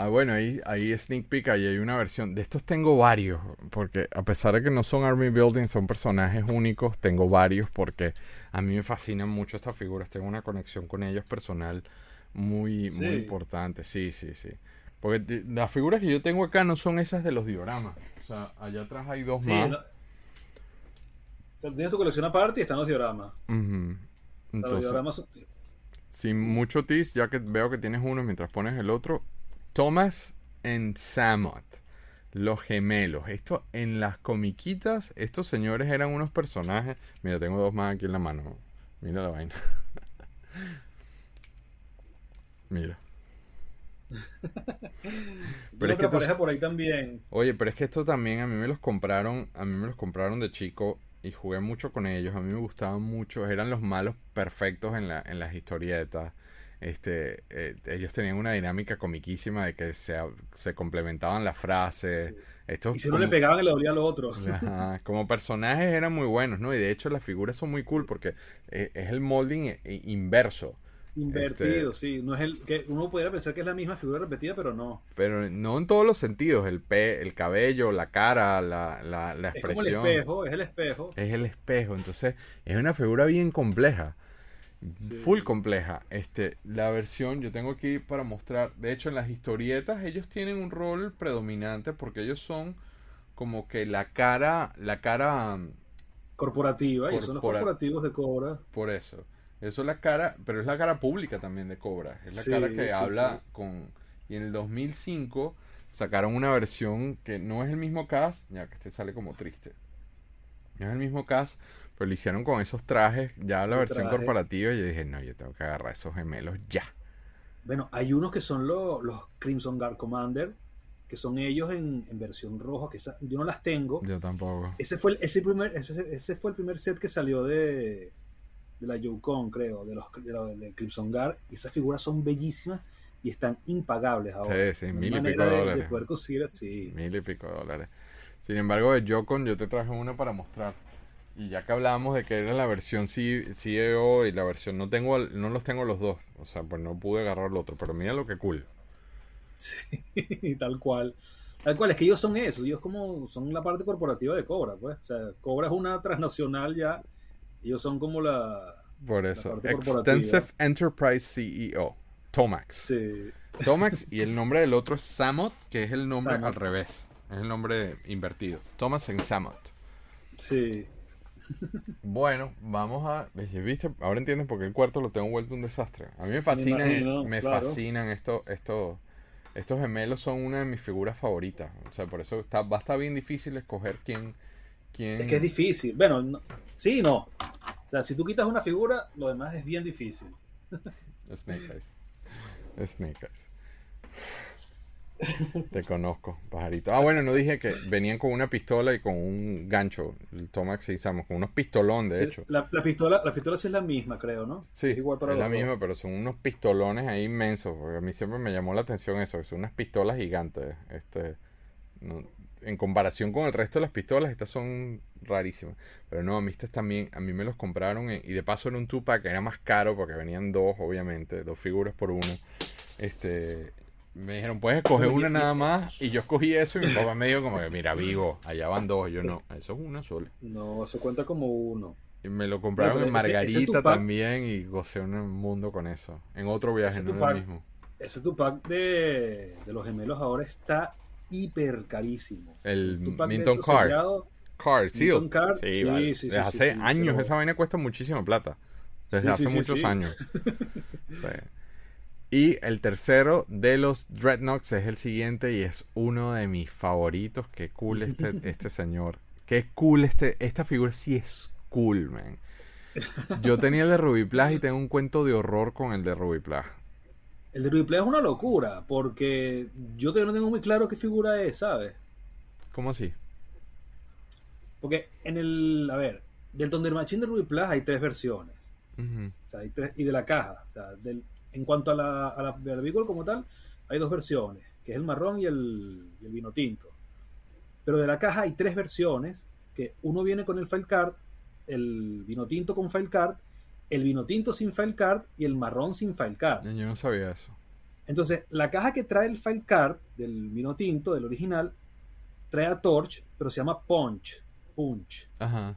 Ah, bueno, ahí, ahí Sneak Peek, ahí hay una versión. De estos tengo varios, porque a pesar de que no son Army Building, son personajes únicos, tengo varios porque a mí me fascinan mucho estas figuras. Tengo una conexión con ellos personal muy, muy importante. Sí, sí, sí. Porque las figuras que yo tengo acá no son esas de los dioramas. O sea, allá atrás hay dos más. tienes tu colección aparte y están los dioramas. Entonces, los dioramas Sin mucho tis, ya que veo que tienes uno mientras pones el otro, Thomas en Samot, los gemelos. Esto en las comiquitas, estos señores eran unos personajes. Mira, tengo dos más aquí en la mano. Mira la vaina. Mira. pero es que pareja por ahí también. Oye, pero es que esto también a mí me los compraron, a mí me los compraron de chico y jugué mucho con ellos. A mí me gustaban mucho, eran los malos perfectos en, la, en las historietas este, eh, ellos tenían una dinámica comiquísima de que se, se complementaban las frases. y si no le pegaban, le dolía a los otros. como personajes eran muy buenos, ¿no? Y de hecho las figuras son muy cool porque eh, es, el molding eh, inverso. Invertido, este, sí. No es el que uno pudiera pensar que es la misma figura repetida, pero no. Pero no en todos los sentidos. El pe, el cabello, la cara, la, la, la expresión. Es como el espejo, es el espejo. Es el espejo. Entonces, es una figura bien compleja. Full compleja. Este, la versión yo tengo aquí para mostrar. De hecho, en las historietas ellos tienen un rol predominante porque ellos son como que la cara, la cara um, corporativa. y son los corporativos de Cobra. Por eso. Eso es la cara, pero es la cara pública también de Cobra. Es la cara que habla con. Y en el 2005 sacaron una versión que no es el mismo cast, ya que este sale como triste. No es el mismo cast, pero lo hicieron con esos trajes, ya la versión corporativa, y yo dije, no, yo tengo que agarrar esos gemelos ya. Bueno, hay unos que son los, los Crimson Guard Commander, que son ellos en, versión roja, que yo no las tengo. Yo tampoco. Ese fue el, ese primer, ese, fue el primer set que salió de, de la Yukon, creo, de los, de, Crimson Guard, y esas figuras son bellísimas y están impagables ahora. Sí, sí, mil y pico dólares. De poder conseguir así. Mil y pico dólares. Sin embargo, de Yukon yo te traje una para mostrar. Y ya que hablábamos de que era la versión CEO y la versión no tengo no los tengo los dos, o sea, pues no pude agarrar el otro, pero mira lo que cool. Sí, tal cual. Tal cual, es que ellos son eso, ellos como son la parte corporativa de Cobra, pues. O sea, Cobra es una transnacional ya, ellos son como la por eso, Extensive Enterprise CEO, Tomax. Sí. Tomax y el nombre del otro es Samot, que es el nombre al revés, es el nombre invertido. Thomas en Samot. Sí. Bueno, vamos a. ¿Viste? Ahora entiendes por qué el cuarto lo tengo vuelto un desastre. A mí me fascinan, me, fascinan estos, estos, estos gemelos son una de mis figuras favoritas. O sea, por eso está, va a estar bien difícil escoger quién. quién... Es que es difícil. Bueno, sí no. O sea, si tú quitas una figura, lo demás es bien difícil. Snake Eyes. Snake Eyes. Te conozco, pajarito. Ah, bueno, no dije que venían con una pistola y con un gancho, el Tomax y Samus, con unos pistolón, de hecho. La, pistola, la pistola sí es la misma, creo, ¿no? Sí, es igual para es la misma, pero son unos pistolones ahí inmensos, porque a mí siempre me llamó la atención eso, que son unas pistolas gigantes. Este, en comparación con el resto de las pistolas, estas son rarísimas. Pero no, a mí estas también, a mí me los compraron y de paso en un Tupac que era más caro porque venían dos, obviamente, dos figuras por uno. Este, me dijeron, puedes escoger una nada más. Y yo escogí eso y mi papá me dijo como que, mira, Vigo, allá van dos. Yo no, eso es una sola. No, se cuenta como uno. Y me lo compraron en Margarita también y gocé un mundo con eso. En otro viaje, no es lo mismo. Ese Tupac de, de los gemelos ahora está hiper carísimo. El Minton Card. Card, sí. Sí, sí, Desde hace años esa vaina cuesta muchísima plata. Desde hace muchos años. Y el tercero de los Dreadnoughts es el siguiente y es uno de mis favoritos. Qué cool este, este señor. Qué cool este, esta figura sí es cool, man. Yo tenía el de Rubiplas y tengo un cuento de horror con el de Rubiplas. El de Rubiplas es una locura, porque yo todavía no tengo muy claro qué figura es, ¿sabes? ¿Cómo así? Porque en el, a ver, del Thunder Machine de Rubiplas hay tres versiones. o sea, hay tres, y de la caja. O sea, del, en cuanto a la, a la, como tal, hay dos versiones, que es el marrón y el, vino tinto. Pero de la caja hay tres versiones, que uno viene con el file card, el vino tinto con file card, el vino tinto sin file card y el marrón sin file card. Yo no sabía eso. Entonces, la caja que trae el file card del vino tinto, del original, trae a Torch, pero se llama Punch. Punch. Ajá.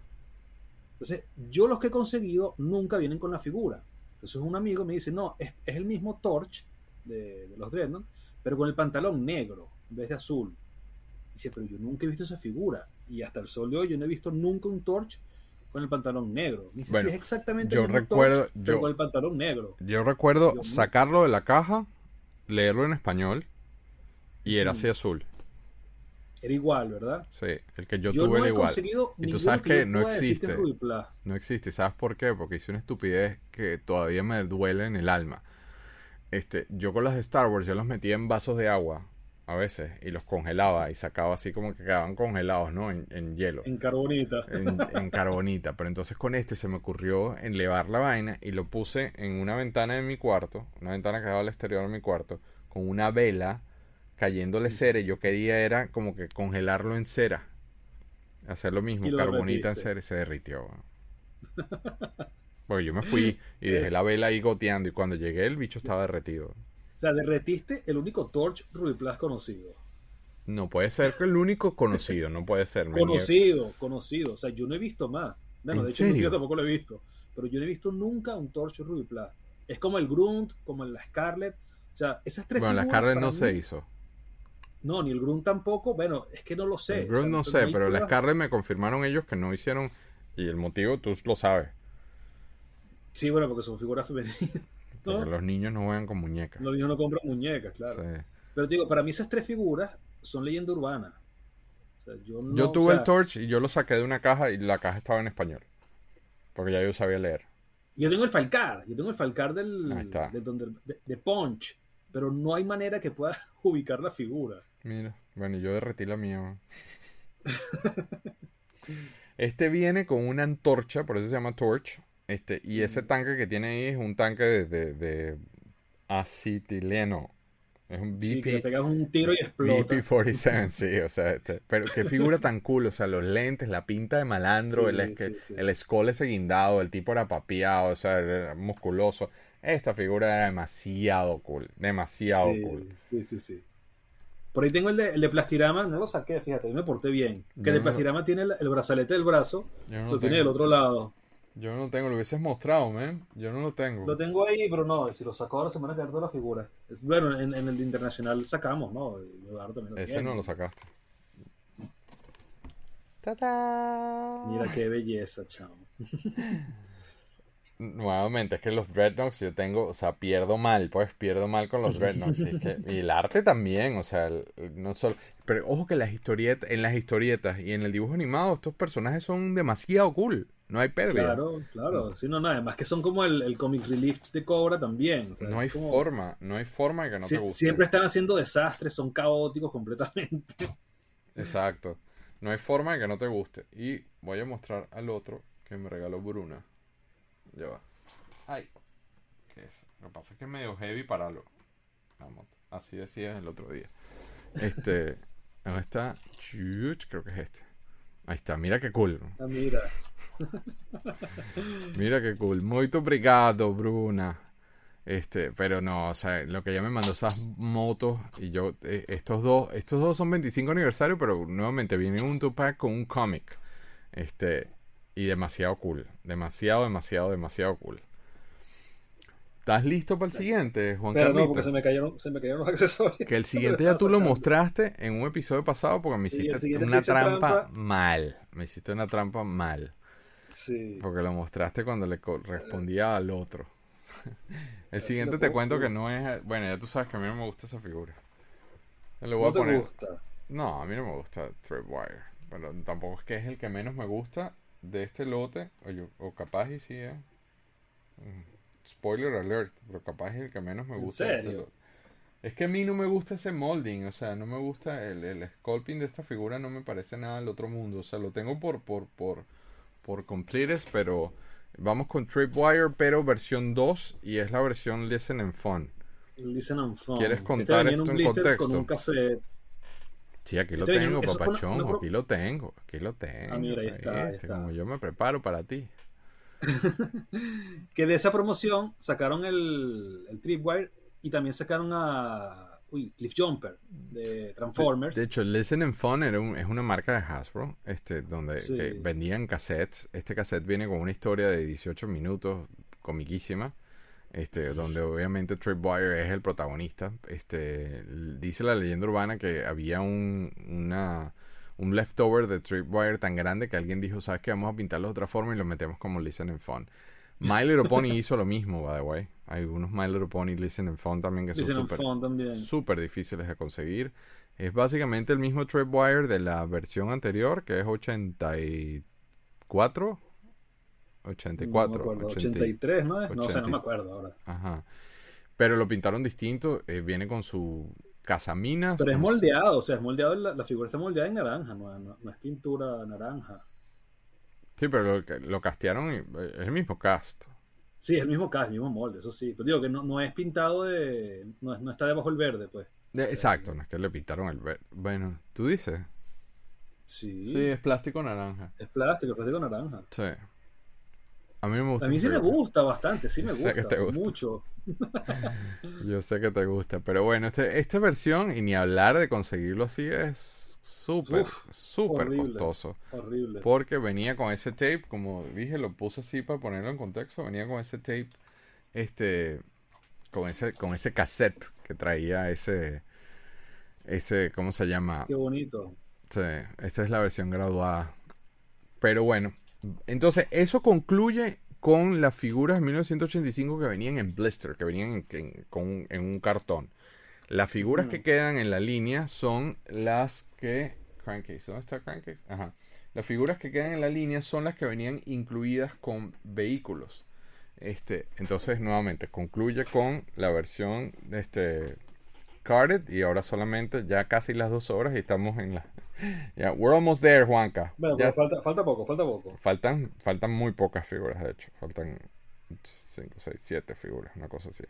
Entonces, yo los que he conseguido nunca vienen con la figura. Entonces un amigo me dice, no, es, el mismo Torch de, los Dreadnought, pero con el pantalón negro en vez de azul. Dice, pero yo nunca he visto esa figura. Y hasta el sol de hoy yo no he visto nunca un Torch con el pantalón negro. Dice, sí, es exactamente yo el mismo recuerdo, yo, con el pantalón negro. Yo recuerdo sacarlo de la caja, leerlo en español, y era así azul. Era igual, ¿verdad? Sí, el que yo, tuve era igual. Y tú sabes que, no existe. No existe. ¿Sabes por qué? Porque hice una estupidez que todavía me duele en el alma. Este, yo con las de Star Wars, yo los metía en vasos de agua a veces y los congelaba y sacaba así como que quedaban congelados, ¿no? En, hielo. En carbonita. En, carbonita. Pero entonces con este se me ocurrió enlevar la vaina y lo puse en una ventana de mi cuarto, una ventana que daba al exterior de mi cuarto, con una vela cayéndole cera y yo quería era como que congelarlo en cera. Hacer lo mismo, carbonita en cera y se derritió. Porque yo me fui y dejé la vela ahí goteando y cuando llegué el bicho estaba derretido. O sea, derretiste el único Torch Plus conocido. No puede ser que el único conocido, no puede ser. conocido, conocido. O sea, yo no he visto más. Bueno, de hecho, yo tampoco lo he visto. Pero yo no he visto nunca un Torch Plus. Es como el Grunt, como el la Scarlet. O sea, esas tres Bueno, la Scarlet no se hizo. No, ni el Grunt tampoco. Bueno, es que no lo sé. El Grunt no sé, pero la Scarlet me confirmaron ellos que no hicieron. Y el motivo tú lo sabes. Sí, bueno, porque son figuras femeninas. Porque los niños no juegan con muñecas. Los niños no compran muñecas, claro. Pero digo, para mí esas tres figuras son leyenda urbana. yo, tuve el Torch y yo lo saqué de una caja y la caja estaba en español. Porque ya yo sabía leer. Yo tengo el Falcar. Yo tengo el Falcar del, del, de Punch. Pero no hay manera que pueda ubicar la figura. Mira, bueno, yo derretí la mía. este viene con una antorcha, por eso se llama Torch. Este, y ese tanque que tiene ahí es un tanque de, de, acetileno. Es un BP. Sí, que le pegas un tiro y explota. BP-47, sí, o sea, este, pero qué figura tan cool, o sea, los lentes, la pinta de malandro, el, el escol ese guindado, el tipo era papiado, o sea, era musculoso. Esta figura era demasiado cool, demasiado cool. Sí, sí, sí. Por ahí tengo el de, el de Plastirama, no lo saqué, fíjate, me porté bien. Que el de Plastirama tiene el, brazalete del brazo, lo tiene del otro lado. Yo no lo tengo, lo hubieses mostrado, man. Yo no lo tengo. Lo tengo ahí, pero no, si lo saco ahora se van a quedar todas las figuras. bueno, en, el internacional sacamos, ¿no? Ese no lo sacaste. Mira qué belleza, chamo. Nuevamente, es que los Dreadnoughts yo tengo, o sea, pierdo mal, pues pierdo mal con los Dreadnoughts. y, el arte también, o sea, no solo. Pero ojo que las historietas, en las historietas y en el dibujo animado, estos personajes son demasiado cool. No hay pérdida. Claro, claro. Sí, no, nada además que son como el, comic relief de Cobra también. no hay forma, no hay forma de que no te guste. Siempre están haciendo desastres, son caóticos completamente. Exacto. No hay forma de que no te guste. Y voy a mostrar al otro que me regaló Bruna. Ya va. Ay. ¿Qué es? Lo que pasa es que es medio heavy para lo. Así decías el otro día. Este. ¿Dónde está? Creo que es este. Ahí está, mira qué cool. Ah, mira. mira qué cool. Muy obrigado, Bruna. Este, pero no, o sea, lo que ella me mandó esas motos y yo, eh, estos dos, estos dos son 25 aniversario, pero nuevamente viene un Tupac con un cómic. Este, y demasiado cool. Demasiado, demasiado, demasiado cool. ¿Estás listo para el siguiente, Juan Carlos? no, porque se me, cayeron, los accesorios. Que el siguiente ya tú lo mostraste en un episodio pasado porque me hiciste una trampa, mal. Me hiciste una trampa mal. Sí. Porque lo mostraste cuando le respondía al otro. el siguiente te cuento que no es... Bueno, ya tú sabes que a mí no me gusta esa figura. Voy ¿No te gusta? No, a mí no me gusta Threadwire. Pero tampoco es que es el que menos me gusta de este lote, o, capaz y sí, eh. Mm, spoiler alert, pero capaz es el que menos me gusta. ¿En este? Es que a mí no me gusta ese molding, o sea, no me gusta el, el sculpting de esta figura, no me parece nada del otro mundo. O sea, lo tengo por, por, por, por completes, pero vamos con Tripwire, pero versión 2 y es la versión Listen and Fun. Listen and Fun. ¿Quieres este contar esto en contexto? Con un cassette Sí, aquí lo tengo, papachón, aquí lo tengo, aquí lo tengo. Ah, mira, ahí está, Como yo me preparo para ti. que de esa promoción sacaron el, el Tripwire y también sacaron a uy, Cliff Jumper de Transformers. De, hecho, Listen and Fun era es una marca de Hasbro, este, donde vendían cassettes. Este cassette viene con una historia de 18 minutos, comiquísima este, donde obviamente Tripwire es el protagonista. Este, dice la leyenda urbana que había un, una, un leftover de Tripwire tan grande que alguien dijo, ¿sabes qué? Vamos a pintarlo de otra forma y lo metemos como Listen and Fun. My Little Pony hizo lo mismo, by the way. Hay unos My Little Pony Listen and Fun también que son súper difíciles de conseguir. Es básicamente el mismo Tripwire de la versión anterior, que es 84 84. No 83, ¿no? no, sé, no me acuerdo ahora. Ajá. Pero lo pintaron distinto. Eh, viene con su casaminas. Pero es moldeado, o sea, es moldeado. La, figura está moldeada en naranja, no, no, es pintura naranja. Sí, pero lo, lo castearon, eh, es el mismo cast. Sí, es el mismo cast, el mismo molde, eso sí. Pero digo que no, no es pintado de. No, no está debajo el verde, pues. exacto, no es que le pintaron el verde. Bueno, tú dices. Sí. Sí, es plástico naranja. Es plástico, plástico naranja. Sí. A mí me gusta. A mí sí me gusta bastante, sí me gusta, mucho. Yo sé que te gusta, pero bueno, este, esta versión, y ni hablar de conseguirlo así, es súper, súper costoso. Horrible. Porque venía con ese tape, como dije, lo puse así para ponerlo en contexto, venía con ese tape, este, con ese, con ese cassette que traía ese, ese, ¿cómo se llama? Qué bonito. Sí, esta es la versión graduada. Pero bueno, entonces, eso concluye con las figuras de 1985 que venían en blister, que venían en, un cartón. Las figuras que quedan en la línea son las que... Crankcase, ¿dónde está Crankcase? Ajá. Las figuras que quedan en la línea son las que venían incluidas con vehículos. Este, entonces, nuevamente, concluye con la versión de este carded y ahora solamente ya casi las dos horas y estamos en la, Yeah, we're almost there, Juanca. Bueno, falta, falta poco, falta poco. Faltan, faltan muy pocas figuras, de hecho. Faltan 5, 6, 7 figuras, una cosa así.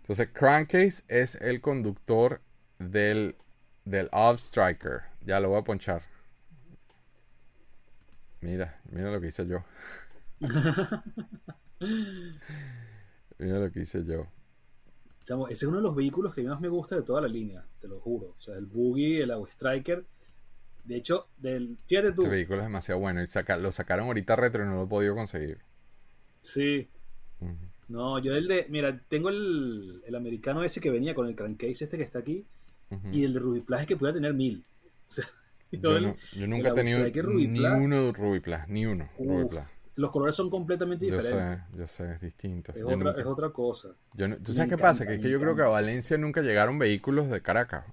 Entonces, Crankcase es el conductor del, del Off Striker. Ya lo voy a ponchar. Mira, mira lo que hice yo. mira lo que hice yo ese es uno de los vehículos que más me gusta de toda la línea, te lo juro. O sea, el Buggy, el Agua Striker. De hecho, del, fíjate tú. Este vehículo es demasiado bueno. Y lo sacaron ahorita retro y no lo he podido conseguir. Sí. No, yo el de. Mira, tengo el, el, americano ese que venía con el crankcase este que está aquí. Y el de Ruby Plus que pueda tener mil. O sea, yo, nunca he tenido ni uno Ruby Plus, ni uno Los colores son completamente diferentes. Yo sé, yo sé, es distinto. Es, otra, cosa. ¿Tú sabes qué pasa? Que es que yo creo que a Valencia nunca llegaron vehículos de Caracas.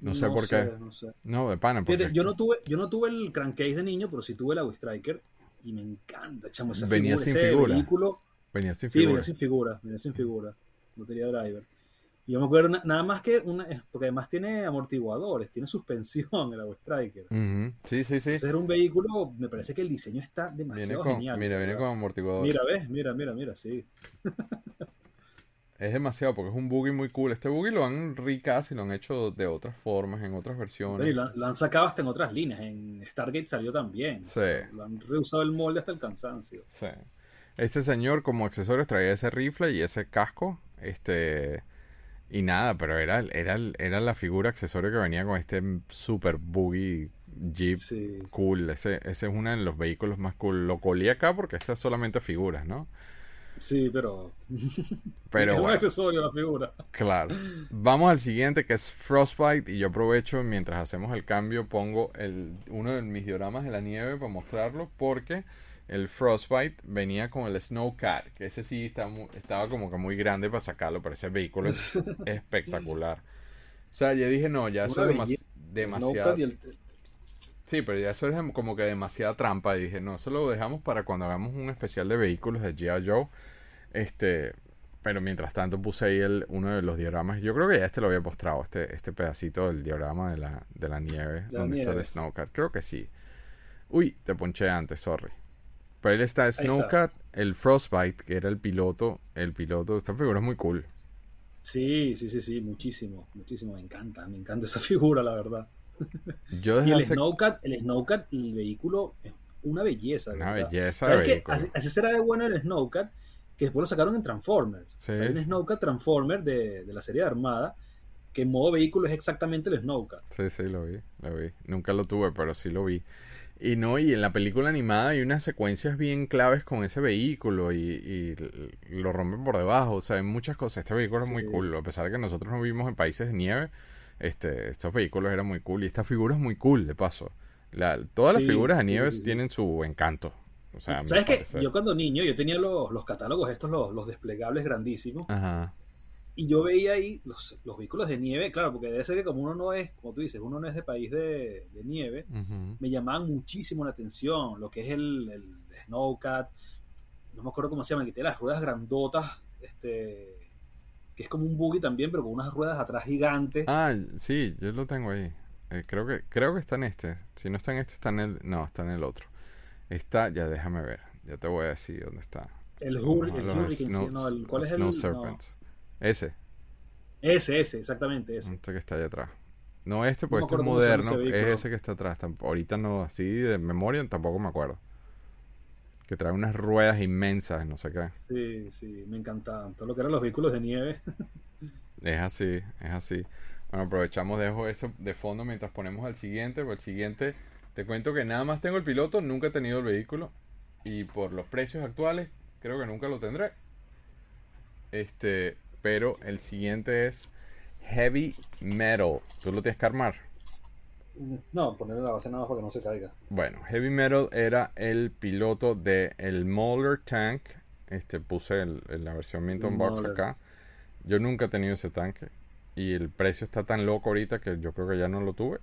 No sé por qué. No, de pana. yo, no tuve, yo no tuve el crankcase de niño, pero sí tuve la Striker y me encanta, chamo, esa venía sin figura. Vehículo. Venía sin figura. Sí, venía sin figura, venía sin figura. No tenía driver. Y yo me acuerdo nada más que una, porque además tiene amortiguadores, tiene suspensión el Striker. Sí, sí, sí. Ser un vehículo, me parece que el diseño está demasiado genial. Mira, viene con amortiguadores. Mira, ves, mira, mira, mira, sí. es demasiado porque es un buggy muy cool. Este buggy lo han recast y lo han hecho de otras formas, en otras versiones. Y lo, han sacado hasta en otras líneas. En Stargate salió también. Sí. lo han reusado el molde hasta el cansancio. Sí. Este señor como accesorios traía ese rifle y ese casco. Este. Y nada, pero era, era, era la figura accesorio que venía con este super buggy Jeep cool. Ese, ese es uno de los vehículos más cool. Lo colí acá porque estas solamente figuras, ¿no? Sí, pero. pero es un accesorio la figura. Claro. Vamos al siguiente que es Frostbite. Y yo aprovecho mientras hacemos el cambio, pongo el, uno de mis dioramas de la nieve para mostrarlo. Porque el Frostbite venía con el Snowcat. Que ese sí estaba como que muy grande para sacarlo. Pero ese vehículo es espectacular. O sea, yo dije, no, ya eso es demasiado. Sí, pero ya eso es como que demasiada trampa. Y dije, no, eso lo dejamos para cuando hagamos un especial de vehículos de G.I. Joe. Este, pero mientras tanto puse ahí el, uno de los dioramas. Yo creo que ya este lo había postrado, este, este pedacito del diorama de la, de la nieve, donde está el Snowcat. Creo que sí. Uy, te ponché antes, sorry. Pero ahí está Snowcat, el Frostbite, que era el piloto. El piloto, esta figura es muy cool. Sí, sí, sí, sí, muchísimo, muchísimo. Me encanta, me encanta esa figura, la verdad. Yo y el Snowcat, el Snowcat, el vehículo es una belleza. Una belleza. ¿Sabes? Así, será de bueno el Snowcat, que después lo sacaron en Transformers. Sí. O Snowcat Transformer de, la serie de Armada, que en modo vehículo es exactamente el Snowcat. Sí, sí, lo vi, lo vi. Nunca lo tuve, pero sí lo vi. Y no, y en la película animada hay unas secuencias bien claves con ese vehículo y, lo rompen por debajo. O sea, hay muchas cosas. Este vehículo es muy cool. A pesar de que nosotros no vivimos en países de nieve, este, estos vehículos eran muy cool. Y esta figura es muy cool, de paso. todas las figuras de nieves tienen su encanto. O sea, ¿Sabes qué? Yo cuando niño, yo tenía los, los catálogos estos, los, los, desplegables grandísimos. Ajá. Y yo veía ahí los, los, vehículos de nieve, claro, porque debe ser que como uno no es, como tú dices, uno no es de país de, de nieve, me llamaban muchísimo la atención lo que es el, el Snowcat, no me acuerdo cómo se llama, que tiene las ruedas grandotas, este, que es como un buggy también, pero con unas ruedas atrás gigantes. Ah, sí, yo lo tengo ahí. Eh, creo que creo que está en este. Si no está en este, está en el. No, está en el otro. Está, ya déjame ver. Ya te voy a decir dónde está. El Hurricane, no, el, ¿cuál es el? Serpents. Ese. Ese, ese, exactamente ese. Este que está allá atrás. No este, porque este es moderno. Es ese que está atrás. Ahorita no, así de memoria tampoco me acuerdo que trae unas ruedas inmensas, no sé qué. Sí, sí, me encantaban. Todo lo que eran los vehículos de nieve. es así, es así. Bueno, aprovechamos, dejo esto de fondo mientras ponemos al siguiente. Por el siguiente, te cuento que nada más tengo el piloto, nunca he tenido el vehículo. Y por los precios actuales, creo que nunca lo tendré. Este, pero el siguiente es Heavy Metal. ¿Tú lo tienes que armar? No, ponerle la base nada más para que no se caiga. Bueno, Heavy Metal era el piloto de el Moller Tank. Este puse en la versión Minton Box acá. Yo nunca he tenido ese tanque. Y el precio está tan loco ahorita que yo creo que ya no lo tuve.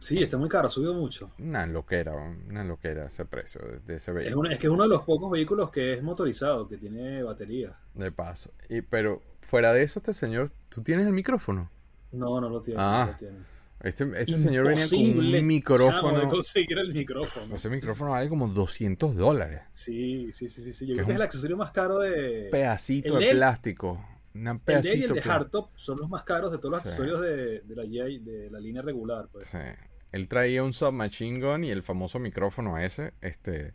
Sí, está muy caro, ha subido mucho. Una loquera, una loquera ese precio de, ese vehículo. Es, es, que es uno de los pocos vehículos que es motorizado, que tiene batería. De paso. Y, pero fuera de eso, este señor, ¿tú tienes el micrófono? No, no lo tiene. Ah, no lo tiene. Este, este señor venía con un micrófono. de conseguir el micrófono. Ese micrófono vale como 200 dólares. Sí, sí, sí, sí. Yo creo que es el accesorio más caro de. Pedacito de plástico. Una pedacito el de y el de Hardtop son los más caros de todos los accesorios de, de, la, de la línea regular. Pues. Sí. Él traía un submachine gun y el famoso micrófono ese. Este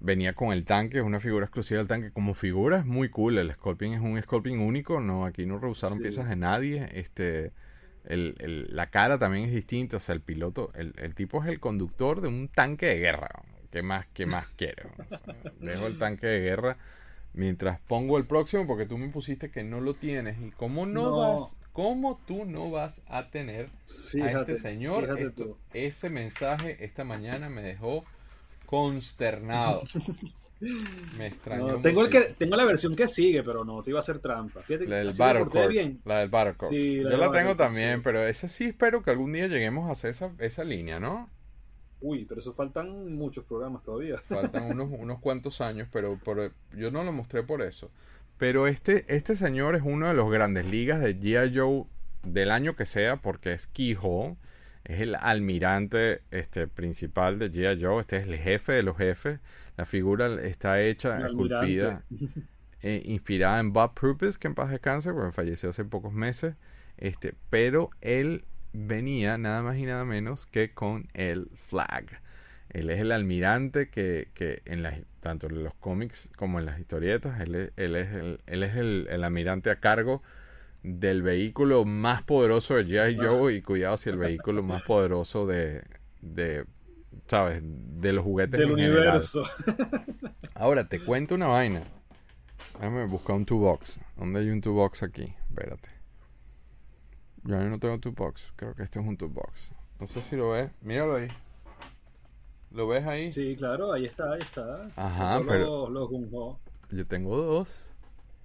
venía con el tanque, es una figura exclusiva del tanque. Como figura es muy cool. El Sculpting es un Sculpting único. No, aquí no rehusaron piezas de nadie. Este el, la cara también es distinta. O sea, el piloto, el, tipo es el conductor de un tanque de guerra. ¿Qué más, qué más quiero? dejo el tanque de guerra mientras pongo el próximo porque tú me pusiste que no lo tienes. ¿Y cómo no, vas? ¿Cómo tú no vas a tener a este señor? ese mensaje esta mañana me dejó consternado. Me extrañó. tengo, el que, tengo la versión que sigue, pero no te iba a hacer trampa. la del Battlecore. La del Battlecore. Yo la tengo también, pero ese sí espero que algún día lleguemos a hacer esa, esa línea, ¿no? Uy, pero eso faltan muchos programas todavía. Faltan unos, unos cuantos años, pero, yo no lo mostré por eso. Pero este, este señor es uno de los grandes ligas de G.I. Joe del año que sea, porque es Keyhole. Es el almirante este, principal de G.I. Joe. Este es el jefe de los jefes. La figura está hecha, esculpida, eh, inspirada en Bob Purpose, que en paz descanse, porque falleció hace pocos meses. Este, pero él venía nada más y nada menos que con el flag. Él es el almirante que, que en las, tanto en los cómics como en las historietas, él es, él es, el, él es el, el, almirante a cargo del vehículo más poderoso de G.I. Joe y cuidado si el vehículo más poderoso de, de ¿sabes? De los juguetes del universo. Ahora, te cuento una vaina. Déjame buscar un two box. ¿Dónde hay un two box aquí? Espérate. Yo no tengo two box. Creo que este es un two box. No sé si lo ves. Míralo ahí. ¿Lo ves ahí? Sí, claro, ahí está, ahí está. Ajá, pero. yo tengo dos.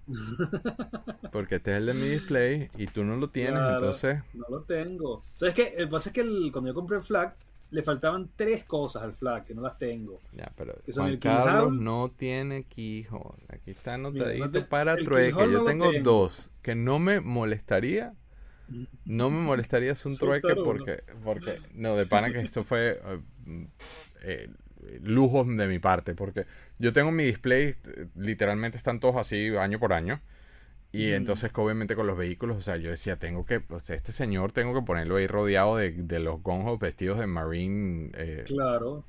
Porque este es el de mi display y tú no lo tienes, entonces. No lo tengo. ¿Sabes qué? El pasa es que cuando yo compré el flag, le faltaban tres cosas al flag que no las tengo. Ya, pero Juan Carlos no tiene keyhole. Aquí está anotadito para trueque. Yo tengo dos que no me molestaría no me molestaría un trueque porque, porque, no, de pana que esto fue eh, eh, lujos de mi parte, porque yo tengo mi display, literalmente están todos así año por año. Y entonces, obviamente, con los vehículos, o sea, yo decía, tengo que, o sea, este señor tengo que ponerlo ahí rodeado de, de los gonjos vestidos de marine. Eh, claro.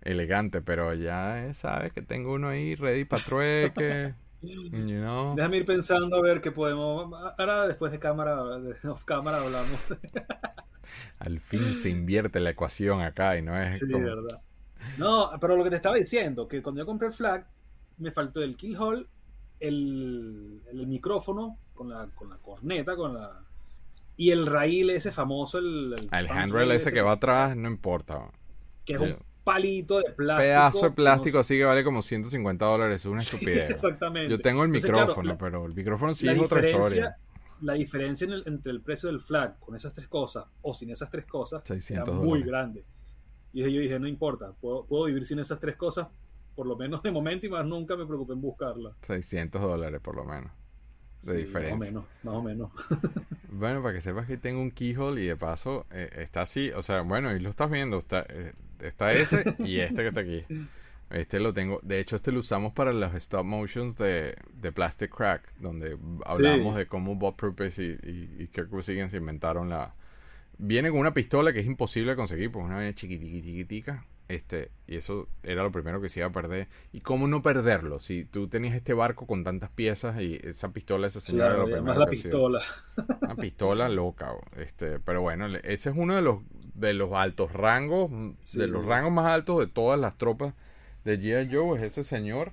elegante, pero ya sabes que tengo uno ahí ready para trueque. Déjame ir pensando a ver qué podemos. Ahora, después de cámara, de off cámara, hablamos. Al fin se invierte la ecuación acá y no es. Sí, verdad. No, pero lo que te estaba diciendo, que cuando yo compré el flag, me faltó el keyhole, el, el micrófono con la, con la corneta, con la. Y el rail ese famoso, el. El, handrail ese, que va atrás, no importa. Que es un palito de plástico. Pedazo de plástico así que vale como 150 dólares, es una estupidez. exactamente. Yo tengo el micrófono, pero el micrófono sí es otra historia. La diferencia entre el precio del flag con esas tres cosas o sin esas tres cosas es muy grande. Y yo dije, no importa, puedo, puedo, vivir sin esas tres cosas, por lo menos de momento, y más nunca me preocupé en buscarla. 600 dólares por lo menos de diferencia. Más o menos, más o menos. bueno, para que sepas que tengo un keyhole y de paso eh, está así, o sea, bueno, y lo estás viendo, está, eh, está ese y este que está aquí. Este lo tengo, de hecho este lo usamos para los stop motions de, de Plastic Crack, donde hablamos de cómo Bob Purpose y, y, Kirk se inventaron la... Viene con una pistola que es imposible de conseguir, porque es una chiquitica, este, y eso era lo primero que se iba a perder. ¿Y cómo no perderlo? Si tú tenías este barco con tantas piezas y esa pistola, esa señora lo primero la pistola. Una pistola loca. Este, pero bueno, ese es uno de los de los altos rangos, de los rangos más altos de todas las tropas de G.I. Joe, es ese señor.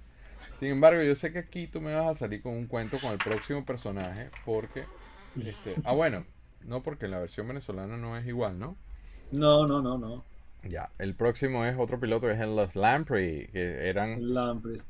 Sin embargo, yo sé que aquí tú me vas a salir con un cuento con el próximo personaje, porque, este, ah bueno, no porque en la versión venezolana no es igual, ¿no? No, no, no, no. Ya, el próximo es otro piloto es los Lamprey, que eran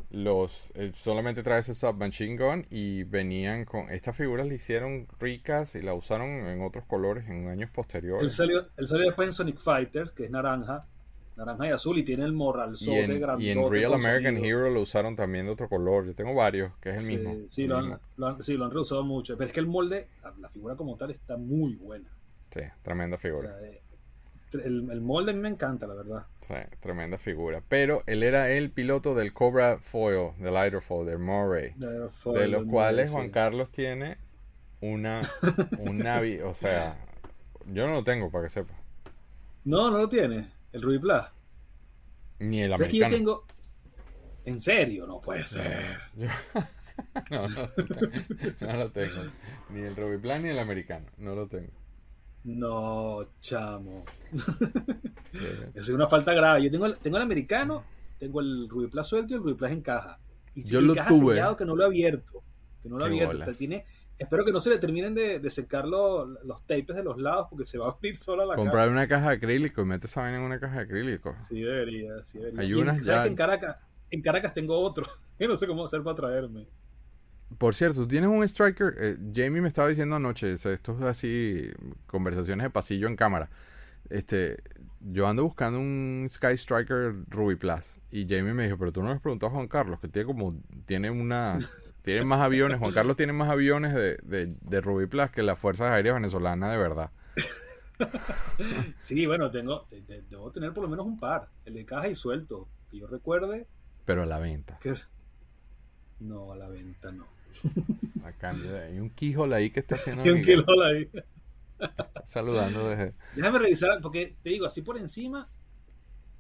los eh, solamente trae ese submachine gun y venían con estas figuras le hicieron ricas y la usaron en otros colores en años posteriores. Él salió, salió después en Sonic Fighters, que es naranja, naranja y azul y tiene el moral de grande. Y en Real American Hero lo usaron también de otro color. Yo tengo varios, que es el mismo. Sí, lo, Han, sí, lo han reusado mucho. Pero es que el molde, la, figura como tal está muy buena. Sí, tremenda figura. O sea, eh, el, molde me encanta, la verdad. Sí, tremenda figura. Pero él era el piloto del Cobra Foil, del Hydrofoil, del Murray. de los cuales Juan Carlos tiene una, un Navi, o sea, yo no lo tengo para que sepa. No, no lo tiene. El Ruby Plus. Ni el americano. Es que yo tengo. En serio, no puede ser. no, no, no, lo tengo. Ni el Ruby Plus ni el americano. No lo tengo. No, chamo. es una falta grave. Yo tengo el, tengo el americano, tengo el Ruby Plus suelto y el Ruby Plus en caja. Y Yo lo caja tuve. sellado que no lo he abierto. Que no lo he abierto. tiene espero que no se le terminen de, secar los, tapes de los lados porque se va a abrir sola la Comprar una caja de acrílico y metes esa vaina en una caja de acrílico. Sí, debería, sí debería. Hay unas ya... en Caracas, en Caracas tengo otro. que no sé cómo hacer para traerme. Por cierto, ¿tú tienes un striker? Eh, Jamie me estaba diciendo anoche, esto es así, conversaciones de pasillo en cámara. Este, yo ando buscando un Sky Striker Ruby Plus. Y Jamie me dijo, pero tú no me has preguntado a Juan Carlos, que tiene como, tiene una, tiene más aviones. Juan Carlos tiene más aviones de, de, de Ruby Plus que las Fuerzas Aéreas Venezolanas de verdad. sí, bueno, tengo, debo tener por lo menos un par. El de caja y suelto, que yo recuerde. Pero a la venta. No, a la venta no. Acá hay un Keyhole ahí que está haciendo. Hay un Keyhole ahí. Saludando desde. Déjame revisar, porque te digo, así por encima.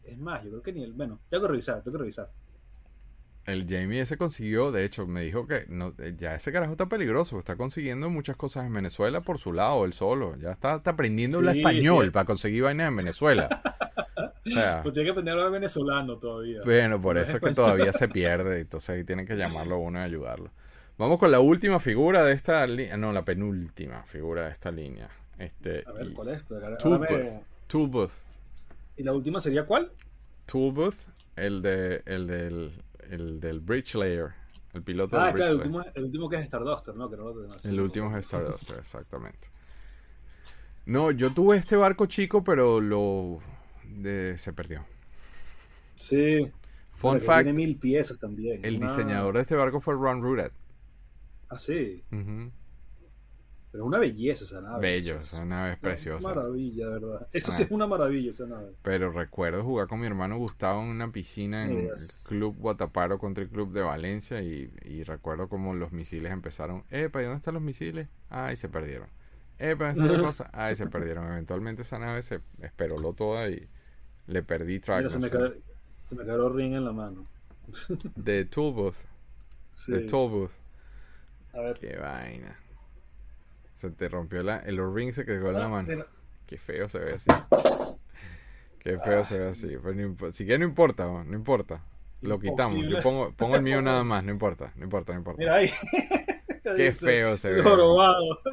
Es más, yo creo que ni el. Bueno, tengo que revisar, tengo que revisar. El Jamie ese consiguió, de hecho, me dijo que no, ya ese carajo está peligroso, está consiguiendo muchas cosas en Venezuela por su lado, él solo. Ya está, aprendiendo el español para conseguir vainas en Venezuela. pues tiene que aprender a hablar venezolano todavía. Bueno, por eso es que todavía se pierde, entonces ahí tienen que llamarlo uno y ayudarlo. Vamos con la última figura de esta línea, no, la penúltima figura de esta línea. Este, a ver, ¿cuál es? Toolbooth. ¿Y la última sería cuál? Toolbooth, el, de, el, del, el del Bridge Layer. El piloto ah, claro, el último, el último, que es Starduster, ¿no? Que no lo el último es Starduster, exactamente. No, yo tuve este barco chico, pero lo de, se perdió. Sí. Fun fact. Tiene mil piezas también. El diseñador de este barco fue Ron Rudet. Ah, sí. Pero es una belleza esa nave. Bello, esa nave es preciosa. Maravilla, verdad. Eso sí ah. es una maravilla esa nave. Pero recuerdo jugar con mi hermano Gustavo en una piscina en el Club Guataparo contra el Club de Valencia y, recuerdo como los misiles empezaron. Epa, ¿y dónde están los misiles? Ah, y se perdieron. Epa, ¿dónde están las cosas? Ah, y se perdieron. Eventualmente esa nave se esperoló toda y le perdí track. se, me quedó, se me quedó ring en la mano. De Toolbooth. Sí. De Toolbooth. A ver. Qué vaina. Se te rompió la, el ring, se quedó en la ah, mano. Qué feo se ve así. Qué feo se ve así. Pues si que no importa, no importa. Lo quitamos. Yo pongo, pongo el mío nada más, no importa, no importa, no importa. Mira ahí. Qué feo se ve.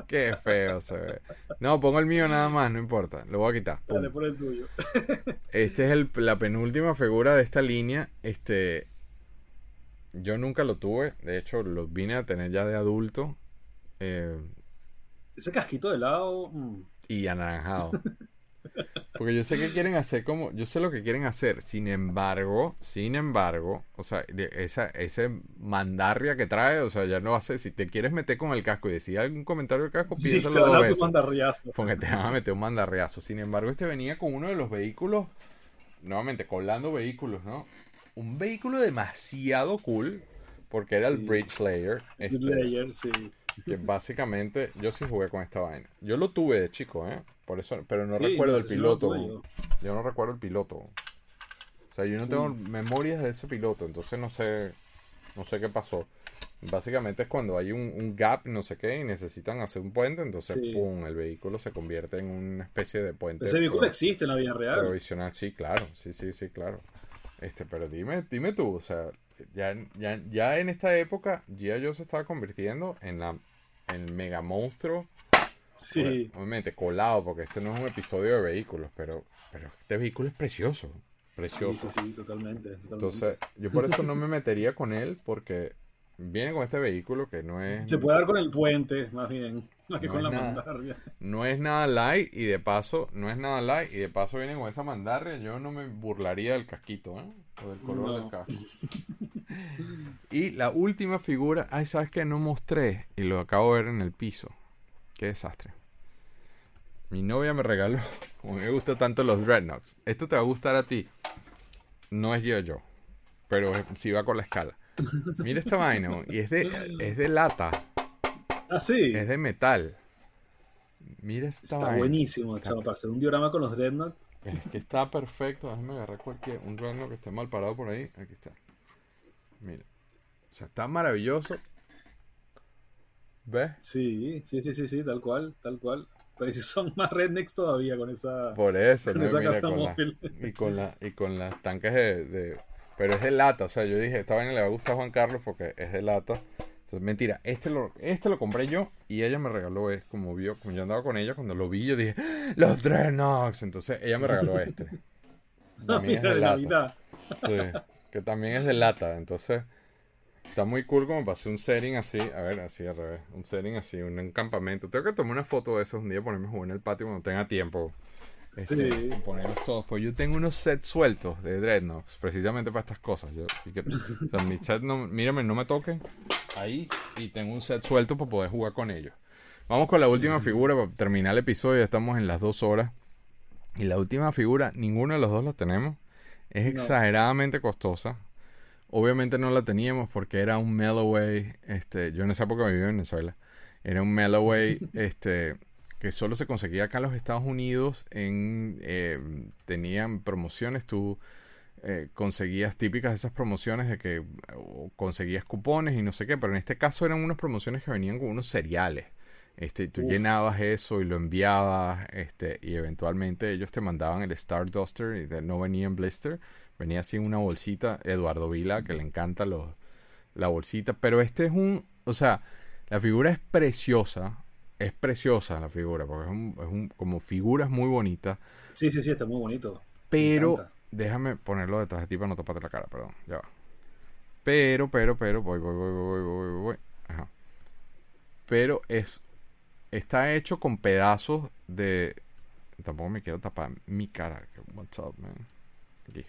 Qué feo se ve. No, pongo el mío nada más, no importa. Lo voy a quitar. Dale, pon el tuyo. Este es el, la penúltima figura de esta línea. Este. Yo nunca lo tuve. De hecho, lo vine a tener ya de adulto. Eh, ese casquito de lado. Mm. Y anaranjado. Porque yo sé que quieren hacer como. Yo sé lo que quieren hacer. Sin embargo, sin embargo, o sea, esa, ese mandarria que trae, o sea, ya no hace. Si te quieres meter con el casco y decir algún comentario del casco, sí, piénsalo dos veces. Porque te van a meter un mandarriazo. Sin embargo, este venía con uno de los vehículos. Nuevamente, colando vehículos, ¿no? Un vehículo demasiado cool. Porque era el Bridge Layer. Este, Layer, sí que básicamente yo sí jugué con esta vaina. Yo lo tuve de chico, ¿eh? Por eso, pero no recuerdo el piloto. yo. no recuerdo el piloto. O sea, yo no tengo memorias de ese piloto, entonces no sé, no sé qué pasó. Básicamente es cuando hay un, gap, no sé qué, y necesitan hacer un puente, entonces, pum, el vehículo se convierte en una especie de puente. Ese vehículo existe en la vida real. Provisional, sí, claro, sí, sí, sí, claro. Este, pero dime, dime tú, o sea, ya, ya, ya en esta época, Gia Joe se estaba convirtiendo en la el mega monstruo. Sí. obviamente colado, porque este no es un episodio de vehículos, pero, pero este vehículo es precioso. Precioso. Sí, sí, totalmente, Entonces, yo por eso no me metería con él, porque viene con este vehículo que no es. Se puede dar con el puente, más bien. Más que con la mandarria. No es nada light y de paso, no es nada light y de paso viene con esa mandarria. Yo no me burlaría del casquito, ¿eh? O del color del casco. y la última figura, ay, ¿sabes qué? No mostré y lo acabo de ver en el piso. Qué desastre. Mi novia me regaló, como me gustan tanto los Dreadnoughts. Esto te va a gustar a ti. No es yo yo, pero sí va con la escala. Mira esta vaina, y es de, es de lata. Ah, sí. Es de metal. Mira esta Está buenísimo, chaval, para hacer un diorama con los Dreadnought. Es que está perfecto. Déjame agarrar cualquier. Un Dreadnought que esté mal parado por ahí. Aquí está. Mira. O sea, está maravilloso. ¿Ves? Sí, sí, sí, sí, sí, tal cual, tal cual. Pero si son más rednecks todavía con esa. Por eso, con esa mira, con la, y con la, y con las tanques de, de, Pero es de lata, o sea, yo dije, esta vaina le va a gustar a Juan Carlos porque es de lata. mentira, este lo, este lo compré yo y ella me regaló, es como vio, como yo andaba con ella, cuando lo vi yo dije, ¡Ah! los Dreadnoks, entonces ella me regaló este. También es de lata. Sí, que también es de lata, entonces está muy cool como pasé un setting así, a ver, así al revés, un setting así, un, campamento. Tengo que tomar una foto de eso un día, ponerme a jugar en el patio cuando tenga tiempo. Este, sí. Ponerlos todos. Pues yo tengo unos sets sueltos de Dreadnoks, precisamente para estas cosas. Yo, o sea, mi set no, mírame, no me toquen ahí y tengo un set suelto para poder jugar con ellos. Vamos con la última figura para terminar el episodio. Estamos en las dos horas. Y la última figura, ninguno de los dos la tenemos. Es exageradamente costosa. Obviamente no la teníamos porque era un Melloway. Este, yo en esa época vivía en Venezuela. Era un Melloway este, que solo se conseguía acá en los Estados Unidos. En, eh, tenían promociones. Tú eh, conseguías típicas de esas promociones de que conseguías cupones y no sé qué, pero en este caso eran unas promociones que venían con unos cereales. Este, tú llenabas eso y lo enviabas, este, y eventualmente ellos te mandaban el Star Duster, y no venía en blister, venía así en una bolsita, Eduardo Vila, que le encanta los, la bolsita, pero este es un, o sea, la figura es preciosa, es preciosa la figura, porque es un, es un como figura es muy bonita. Sí, sí, sí, está muy bonito. Pero Déjame ponerlo detrás de ti para no taparte la cara, perdón. Ya va. Pero, pero, pero, voy, voy, voy, voy, voy, voy, voy. Ajá. Pero es. Está hecho con pedazos de. Tampoco me quiero tapar mi cara. What's up, man? Aquí.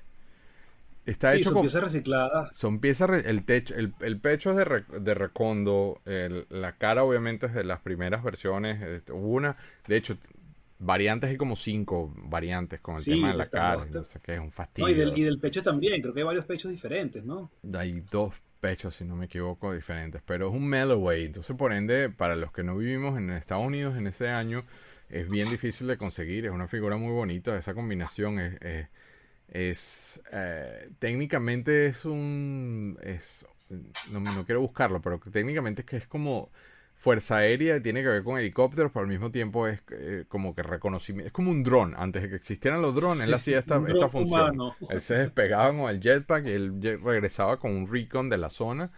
Está sí, hecho son piezas recicladas. Son piezas. el, techo, el, el, pecho es de, de recondo. El, la cara, obviamente, es de las primeras versiones. Este, hubo una. De hecho, variantes hay como cinco variantes con el tema de la cara. No sé qué, es un fastidio. y, del, pecho también, creo que hay varios pechos diferentes, ¿no? Hay dos pechos, si no me equivoco, diferentes. Pero es un melloway. Entonces, por ende, para los que no vivimos en Estados Unidos en ese año, es bien difícil de conseguir. Es una figura muy bonita. Esa combinación es. es, eh, técnicamente es un. Es, no, no quiero buscarlo, pero técnicamente es que es como Fuerza Aérea tiene que ver con helicópteros, pero al mismo tiempo es eh, como que reconocimiento. Es como un dron. Antes de que existieran los drones, él hacía esta, esta función. Él se despegaba con el jetpack y él regresaba con un recon de la zona.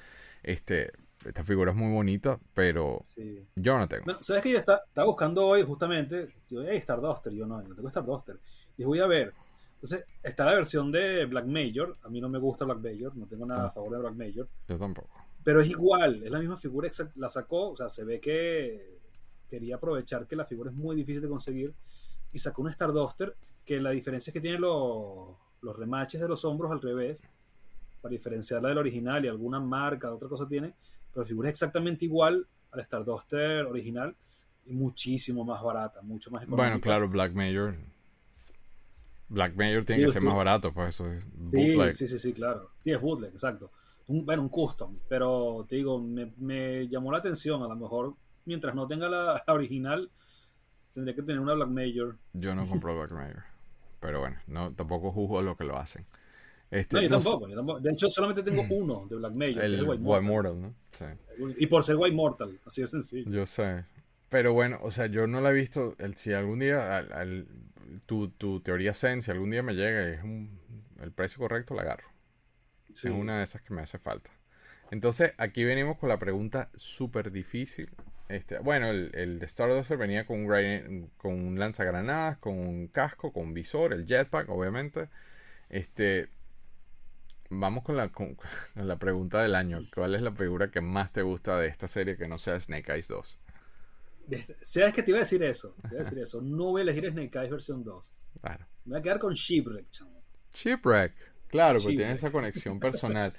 Este, esta figura es muy bonita, pero yo no tengo. ¿Sabes que yo estaba, buscando hoy justamente? Yo, hey, Duster. Yo no, no tengo Duster. Y voy a ver. Entonces, está la versión de Black Major. A mí no me gusta Black Major. No tengo nada a ah. favor de Black Major. Yo tampoco. Pero es igual, es la misma figura, la sacó, o sea, se ve que quería aprovechar que la figura es muy difícil de conseguir y sacó un Starduster que la diferencia es que tiene los, los remaches de los hombros al revés para diferenciarla del original y alguna marca, otra cosa tiene, pero la figura es exactamente igual al Starduster original y muchísimo más barata, mucho más económica. Bueno, claro, Black Major. Black Major tiene que ser más barato, pues eso es bootleg. Sí, sí, sí, sí, claro. Sí, es bootleg, exacto un, bueno, un custom, pero te digo, me, llamó la atención, a lo mejor mientras no tenga la, original, tendría que tener una Black Major. Yo no compro Black Major, pero bueno, no tampoco juzgo lo que lo hacen. Este, no, yo, tampoco, De hecho, solamente tengo uno de Black Major. El, White, Mortal. ¿no? Sí. Y por ser White Mortal, así de sencillo. Yo sé. Pero bueno, o sea, yo no la he visto. El, si algún día, tu, tu teoría Zen, si algún día me llega y es un, el precio correcto, la agarro. Es una de esas que me hace falta. Entonces, aquí venimos con la pregunta súper difícil. Este, bueno, el, el de Stardust venía con un, con un lanzagranadas, con un casco, con un visor, el jetpack, obviamente. Este, vamos con la, con, la pregunta del año. ¿Cuál es la figura que más te gusta de esta serie que no sea Snake Eyes 2? ¿Sabes que te iba a decir eso? Te iba a decir eso. No voy a elegir Snake Eyes versión 2. Claro. Me voy a quedar con Shipwreck, chamo. Shipwreck. Claro, porque tiene esa conexión personal.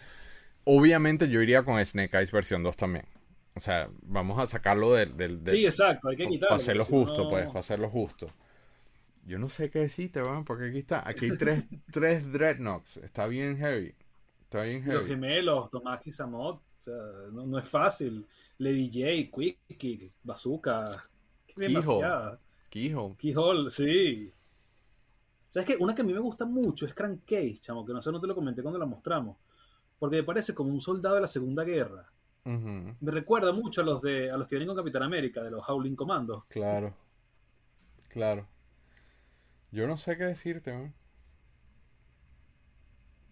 Obviamente yo iría con Snake Eyes versión 2 también. O sea, vamos a sacarlo del... del, sí, exacto, hay que quitarlo. Para hacerlo justo, pues, para hacerlo justo. Yo no sé qué decirte, ¿verdad? porque aquí está, aquí hay tres, tres Dreadnoks. Está bien heavy. Está bien heavy. Los gemelos, Tomás y Samot. O sea, no, es fácil. Lady J, Quick, Bazooka. Qué demasiada. Keyhole. Keyhole, sí. ¿Sabes qué? Una que a mí me gusta mucho es Crankcase, chamo, que no sé, no te lo comenté cuando la mostramos. Porque me parece como un soldado de la Segunda Guerra. Me recuerda mucho a los de a los que vienen con Capitán América, de los Howling Commandos. Claro. Claro. Yo no sé qué decirte, man.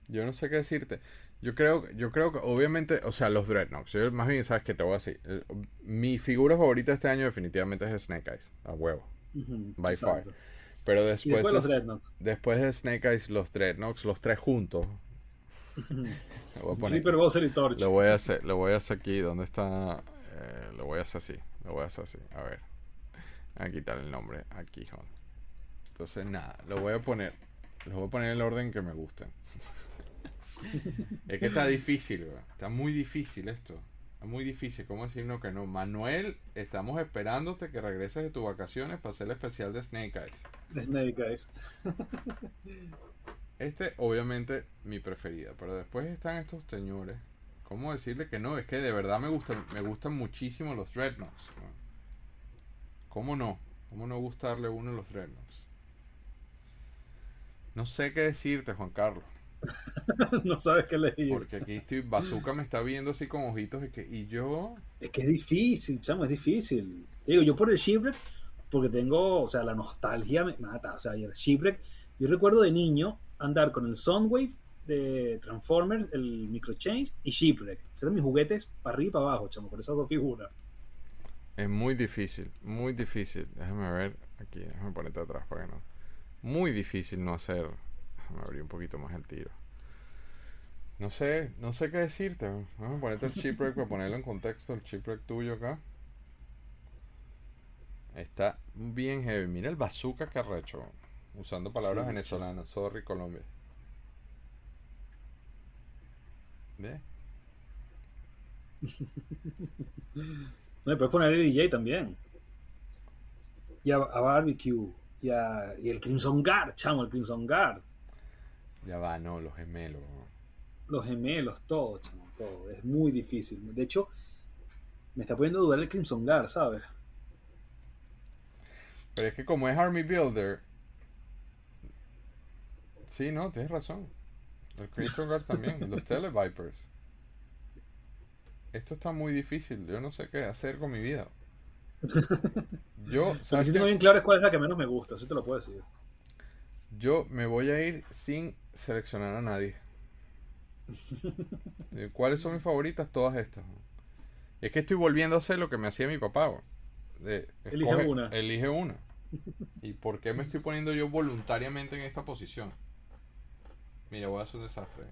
Yo no sé qué decirte. Yo creo, yo creo que obviamente, o sea, los Dreadnoughts. Yo más bien, sabes que te voy a decir. Mi figura favorita este año definitivamente es Snake Eyes, a huevo. by far. Pero después, después, los Dreadnoughts. después de Snake Eyes, los Dreadnoughts, los tres juntos. voy a poner, y Torch. Lo voy a hacer, lo voy a hacer aquí, ¿dónde está? Eh, lo voy a hacer así, lo voy a hacer así. A ver. A quitar el nombre aquí. Entonces, nada, lo voy a poner. Lo voy a poner en el orden que me gusten. Es que está difícil, está muy difícil esto. Está muy difícil. ¿Cómo decirnos que no? Manuel, estamos esperándote que regreses de tus vacaciones para hacer el especial de Snake Eyes. De Snake Eyes. este, obviamente, mi preferida. Pero después están estos señores. ¿Cómo decirle que no? Es que de verdad me gustan, me gustan muchísimo los Dreadnoughts. ¿Cómo no? ¿Cómo no gustarle uno de los Dreadnoughts? No sé qué decirte, Juan Carlos. no sabes qué leer. Porque aquí estoy, Bazooka me está viendo así con ojitos y, que, y yo... Es que es difícil, chamo, es difícil. Digo, yo por el Shipwreck, porque tengo, o sea, la nostalgia me mata. O sea, el Shipwreck, yo recuerdo de niño andar con el Soundwave de Transformers, el Microchange y Shipwreck. Eran mis juguetes para arriba y para abajo, chamo, por eso dos figuras. Es muy difícil, muy difícil. Déjame ver aquí, déjame ponerte atrás para que no. Muy difícil no hacer. Déjame abrir un poquito más el tiro. No sé, no sé qué decirte. Déjame ponerte el chipwreck para ponerlo en contexto, el chipwreck tuyo acá. Está bien heavy. Mira el bazooka que arrecho. Usando palabras venezolanas. Sorry, Colombia. ¿Ve? No, puedes poner el DJ también. Y a, Barbecue. Y, a, y el Crimson Guard, chamo, el Crimson Guard. Ya va, no, los gemelos. Los gemelos, todo, chamo, todo. Es muy difícil. De hecho, me está poniendo a dudar el Crimson Guard, ¿sabes? Pero es que como es Army Builder. Sí, no, tienes razón. El Crimson Guard también, los Televipers esto está muy difícil, yo no sé qué hacer con mi vida. Yo, Lo que sí tengo bien claro es cuál es la que menos me gusta, así te lo puedo decir. Yo me voy a ir sin seleccionar a nadie. ¿Cuáles son mis favoritas? Todas estas. Es que estoy volviendo a hacer lo que me hacía mi papá. elige una. Elige una. ¿Y por qué me estoy poniendo yo voluntariamente en esta posición? Mira, voy a hacer un desastre.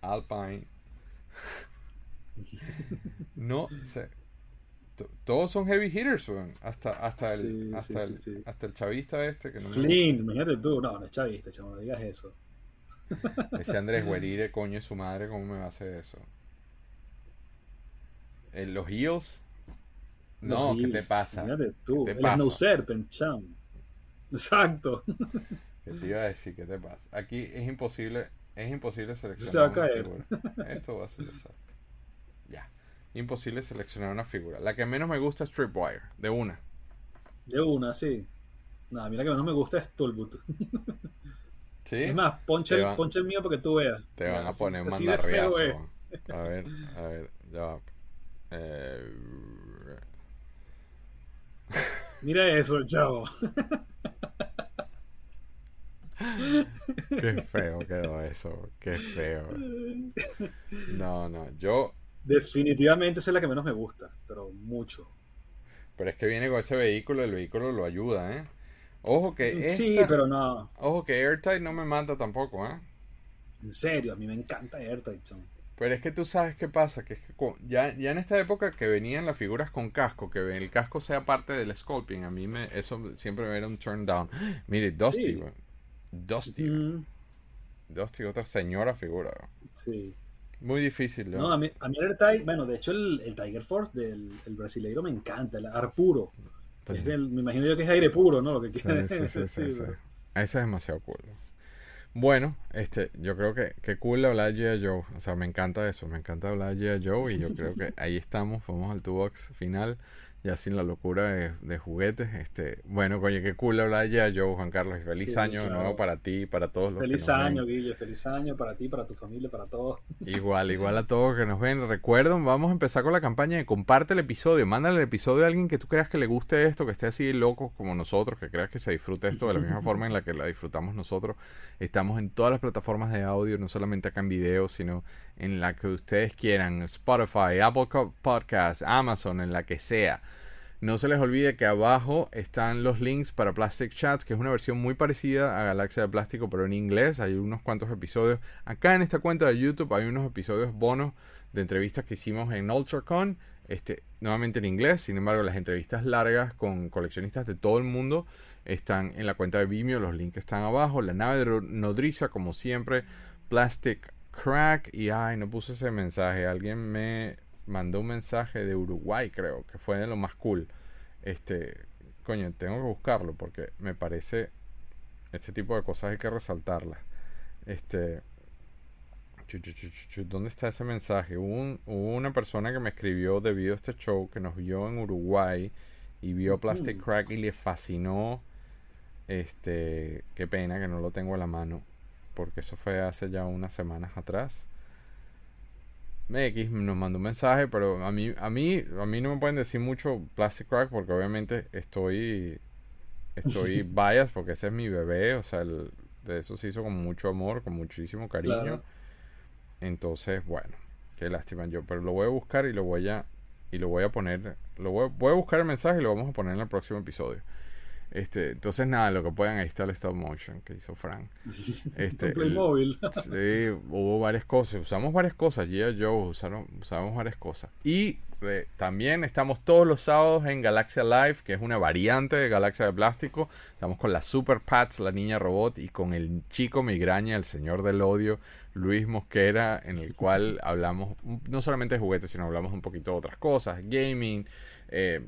Alpine. no sé. Todos son heavy hitters, Hasta, hasta, el, hasta, el, hasta el chavista este. Que no Flint, imagínate tú. No, no es chavista, chamo, no digas eso. Ese Andrés Guerire, coño, es su madre, ¿cómo me va a hacer eso? Eh, los heels. No, ¿qué te pasa? Tú. ¿Qué te pasa? Serpent, chamo. Exacto. ¿Qué te iba a decir? ¿Qué te pasa? Aquí es imposible, es imposible seleccionar. Se va a caer. Esto va a ser desastre. Imposible seleccionar una figura. La que menos me gusta es Tripwire, de una. De una, sí. No, a mí la que menos me gusta es Toolboot. ¿Sí? Es más, ponche, el, ponche el mío para que tú veas. Te van a poner un mandarriazo. A ver, a ver, ya va. Eh... Mira eso, chavo. Qué feo quedó eso. Qué feo. No, no. Yo Definitivamente esa es la que menos me gusta, pero mucho. Pero es que viene con ese vehículo, el vehículo lo ayuda, ¿eh? Ojo que Sí, pero no. Ojo que Airtight no me manda tampoco, ¿eh? En serio, a mí me encanta Airtight, Pero es que tú sabes qué pasa, que es que ya, ya en esta época que venían las figuras con casco, que el casco sea parte del sculpting, a mí me eso siempre me era un turn down. Mire, Dusty, Dusty. Dusty, otra señora figura. Sí. Muy difícil, ¿no? No, a mí, a mí el bueno, de hecho el, el Tiger Force del el brasileiro me encanta, el puro. me imagino yo que es aire puro, ¿no? Lo que quiere. Sí, sí, sí, sí, Ese es demasiado cool. Bueno, este, yo creo que, que cool hablar de G.I. Joe. O sea, me encanta eso, me encanta hablar de G.I. Joe y yo creo que ahí estamos, vamos al toolbox final ya sin la locura de, juguetes. Este, bueno, coño, qué cool hablar ya, yo, Juan Carlos, y feliz año nuevo para ti y para todos los feliz año, Guille, feliz año para ti, para tu familia, para todos. Igual, igual a todos que nos ven. Recuerden, vamos a empezar con la campaña de comparte el episodio, mándale el episodio a alguien que tú creas que le guste esto, que esté así loco como nosotros, que creas que se disfrute esto de la misma forma en la que la disfrutamos nosotros. Estamos en todas las plataformas de audio, no solamente acá en video, sino en la que ustedes quieran, Spotify, Apple Podcasts, Amazon, en la que sea. No se les olvide que abajo están los links para Plastic Chats, que es una versión muy parecida a Galaxia de Plástico, pero en inglés. Hay unos cuantos episodios. Acá en esta cuenta de YouTube hay unos episodios bonos de entrevistas que hicimos en UltraCon, este, nuevamente en inglés. Sin embargo, las entrevistas largas con coleccionistas de todo el mundo están en la cuenta de Vimeo. Los links están abajo. La nave de nodriza, como siempre, Plastic Crack. Y ay, no puse ese mensaje. Alguien me mandó un mensaje de Uruguay, creo, que fue de lo más cool. Este, coño, tengo que buscarlo porque me parece este tipo de cosas hay que resaltarlas. Este, ¿dónde está ese mensaje? Hubo, una persona que me escribió debido a este show que nos vio en Uruguay y vio Plastic Crack y le fascinó. Este, qué pena que no lo tengo a la mano porque eso fue hace ya unas semanas atrás. X nos mandó un mensaje, pero a mí, a mí, a mí no me pueden decir mucho Plastic Crack porque obviamente estoy, estoy bias porque ese es mi bebé, o sea, de eso se hizo con mucho amor, con muchísimo cariño. Entonces, bueno, qué lástima yo, pero lo voy a buscar y lo voy a, y lo voy a poner, lo voy, voy a buscar el mensaje y lo vamos a poner en el próximo episodio. Este, entonces nada, lo que puedan, ahí está el stop motion que hizo Frank. Este, Playmobil. sí, hubo varias cosas, usamos varias cosas, G.I. Joe, usaron, usamos varias cosas. Y eh, también estamos todos los sábados en Galaxia Live, que es una variante de Galaxia de Plástico. Estamos con la Super Pats, la niña robot, y con el chico migraña, el señor del odio, Luis Mosquera, en el cual hablamos no solamente de juguetes, sino hablamos un poquito de otras cosas, gaming, eh,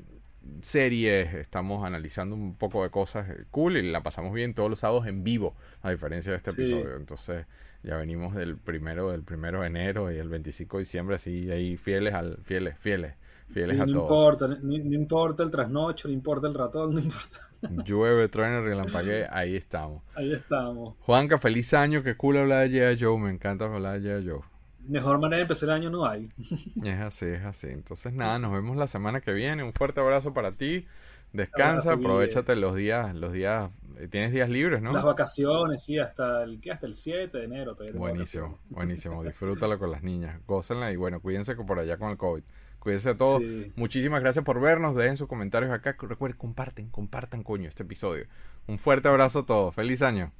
series, estamos analizando un poco de cosas cool y la pasamos bien todos los sábados en vivo, a diferencia de este episodio. Entonces, ya venimos del primero, del primero de enero y el 25 de diciembre, así ahí fieles al, fieles, fieles, fieles a no Importa, no, importa el trasnocho, no importa el ratón, no importa. Llueve, truena, relampague, ahí estamos. Ahí estamos. Juanca, feliz año, qué cool hablar de G.I. Joe, me encanta hablar de G.I. Joe mejor manera de empezar el año no hay. Es así, es así. Entonces, nada, nos vemos la semana que viene. Un fuerte abrazo para ti. Descansa, aprovechate los días, los días, eh, tienes días libres, ¿no? Las vacaciones, sí, hasta el, ¿qué? Hasta el 7 de enero. Buenísimo, buenísimo. Disfrútalo con las niñas, gócenla y bueno, cuídense por allá con el COVID. Cuídense a todos. Muchísimas gracias por vernos. Dejen sus comentarios acá. Recuerden, comparten, compartan, coño, este episodio. Un fuerte abrazo a todos. Feliz año.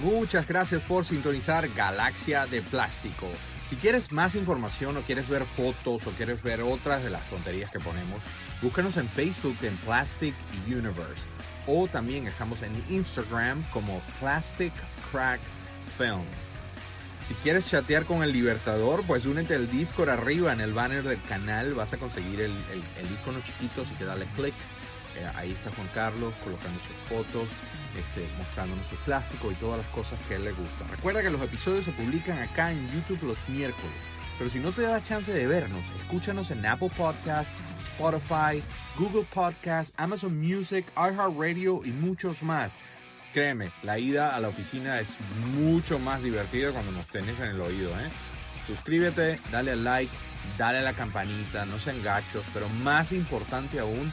Muchas gracias por sintonizar Galaxia de Plástico. Si quieres más información o quieres ver fotos o quieres ver otras de las tonterías que ponemos, búscanos en Facebook en Plastic Universe. O también estamos en Instagram como Plastic Crack Film. Si quieres chatear con el Libertador, pues únete al Discord arriba en el banner del canal. Vas a conseguir el, el, icono chiquito, así que dale click. Eh, ahí está Juan Carlos colocando sus fotos este, mostrándonos su plástico y todas las cosas que a él le gusta. Recuerda que los episodios se publican acá en YouTube los miércoles. Pero si no te da chance de vernos, escúchanos en Apple Podcasts, Spotify, Google Podcasts, Amazon Music, iHeartRadio y muchos más. Créeme, la ida a la oficina es mucho más divertida cuando nos tenés en el oído. ¿eh? Suscríbete, dale al like, dale a la campanita, no sean gachos, pero más importante aún,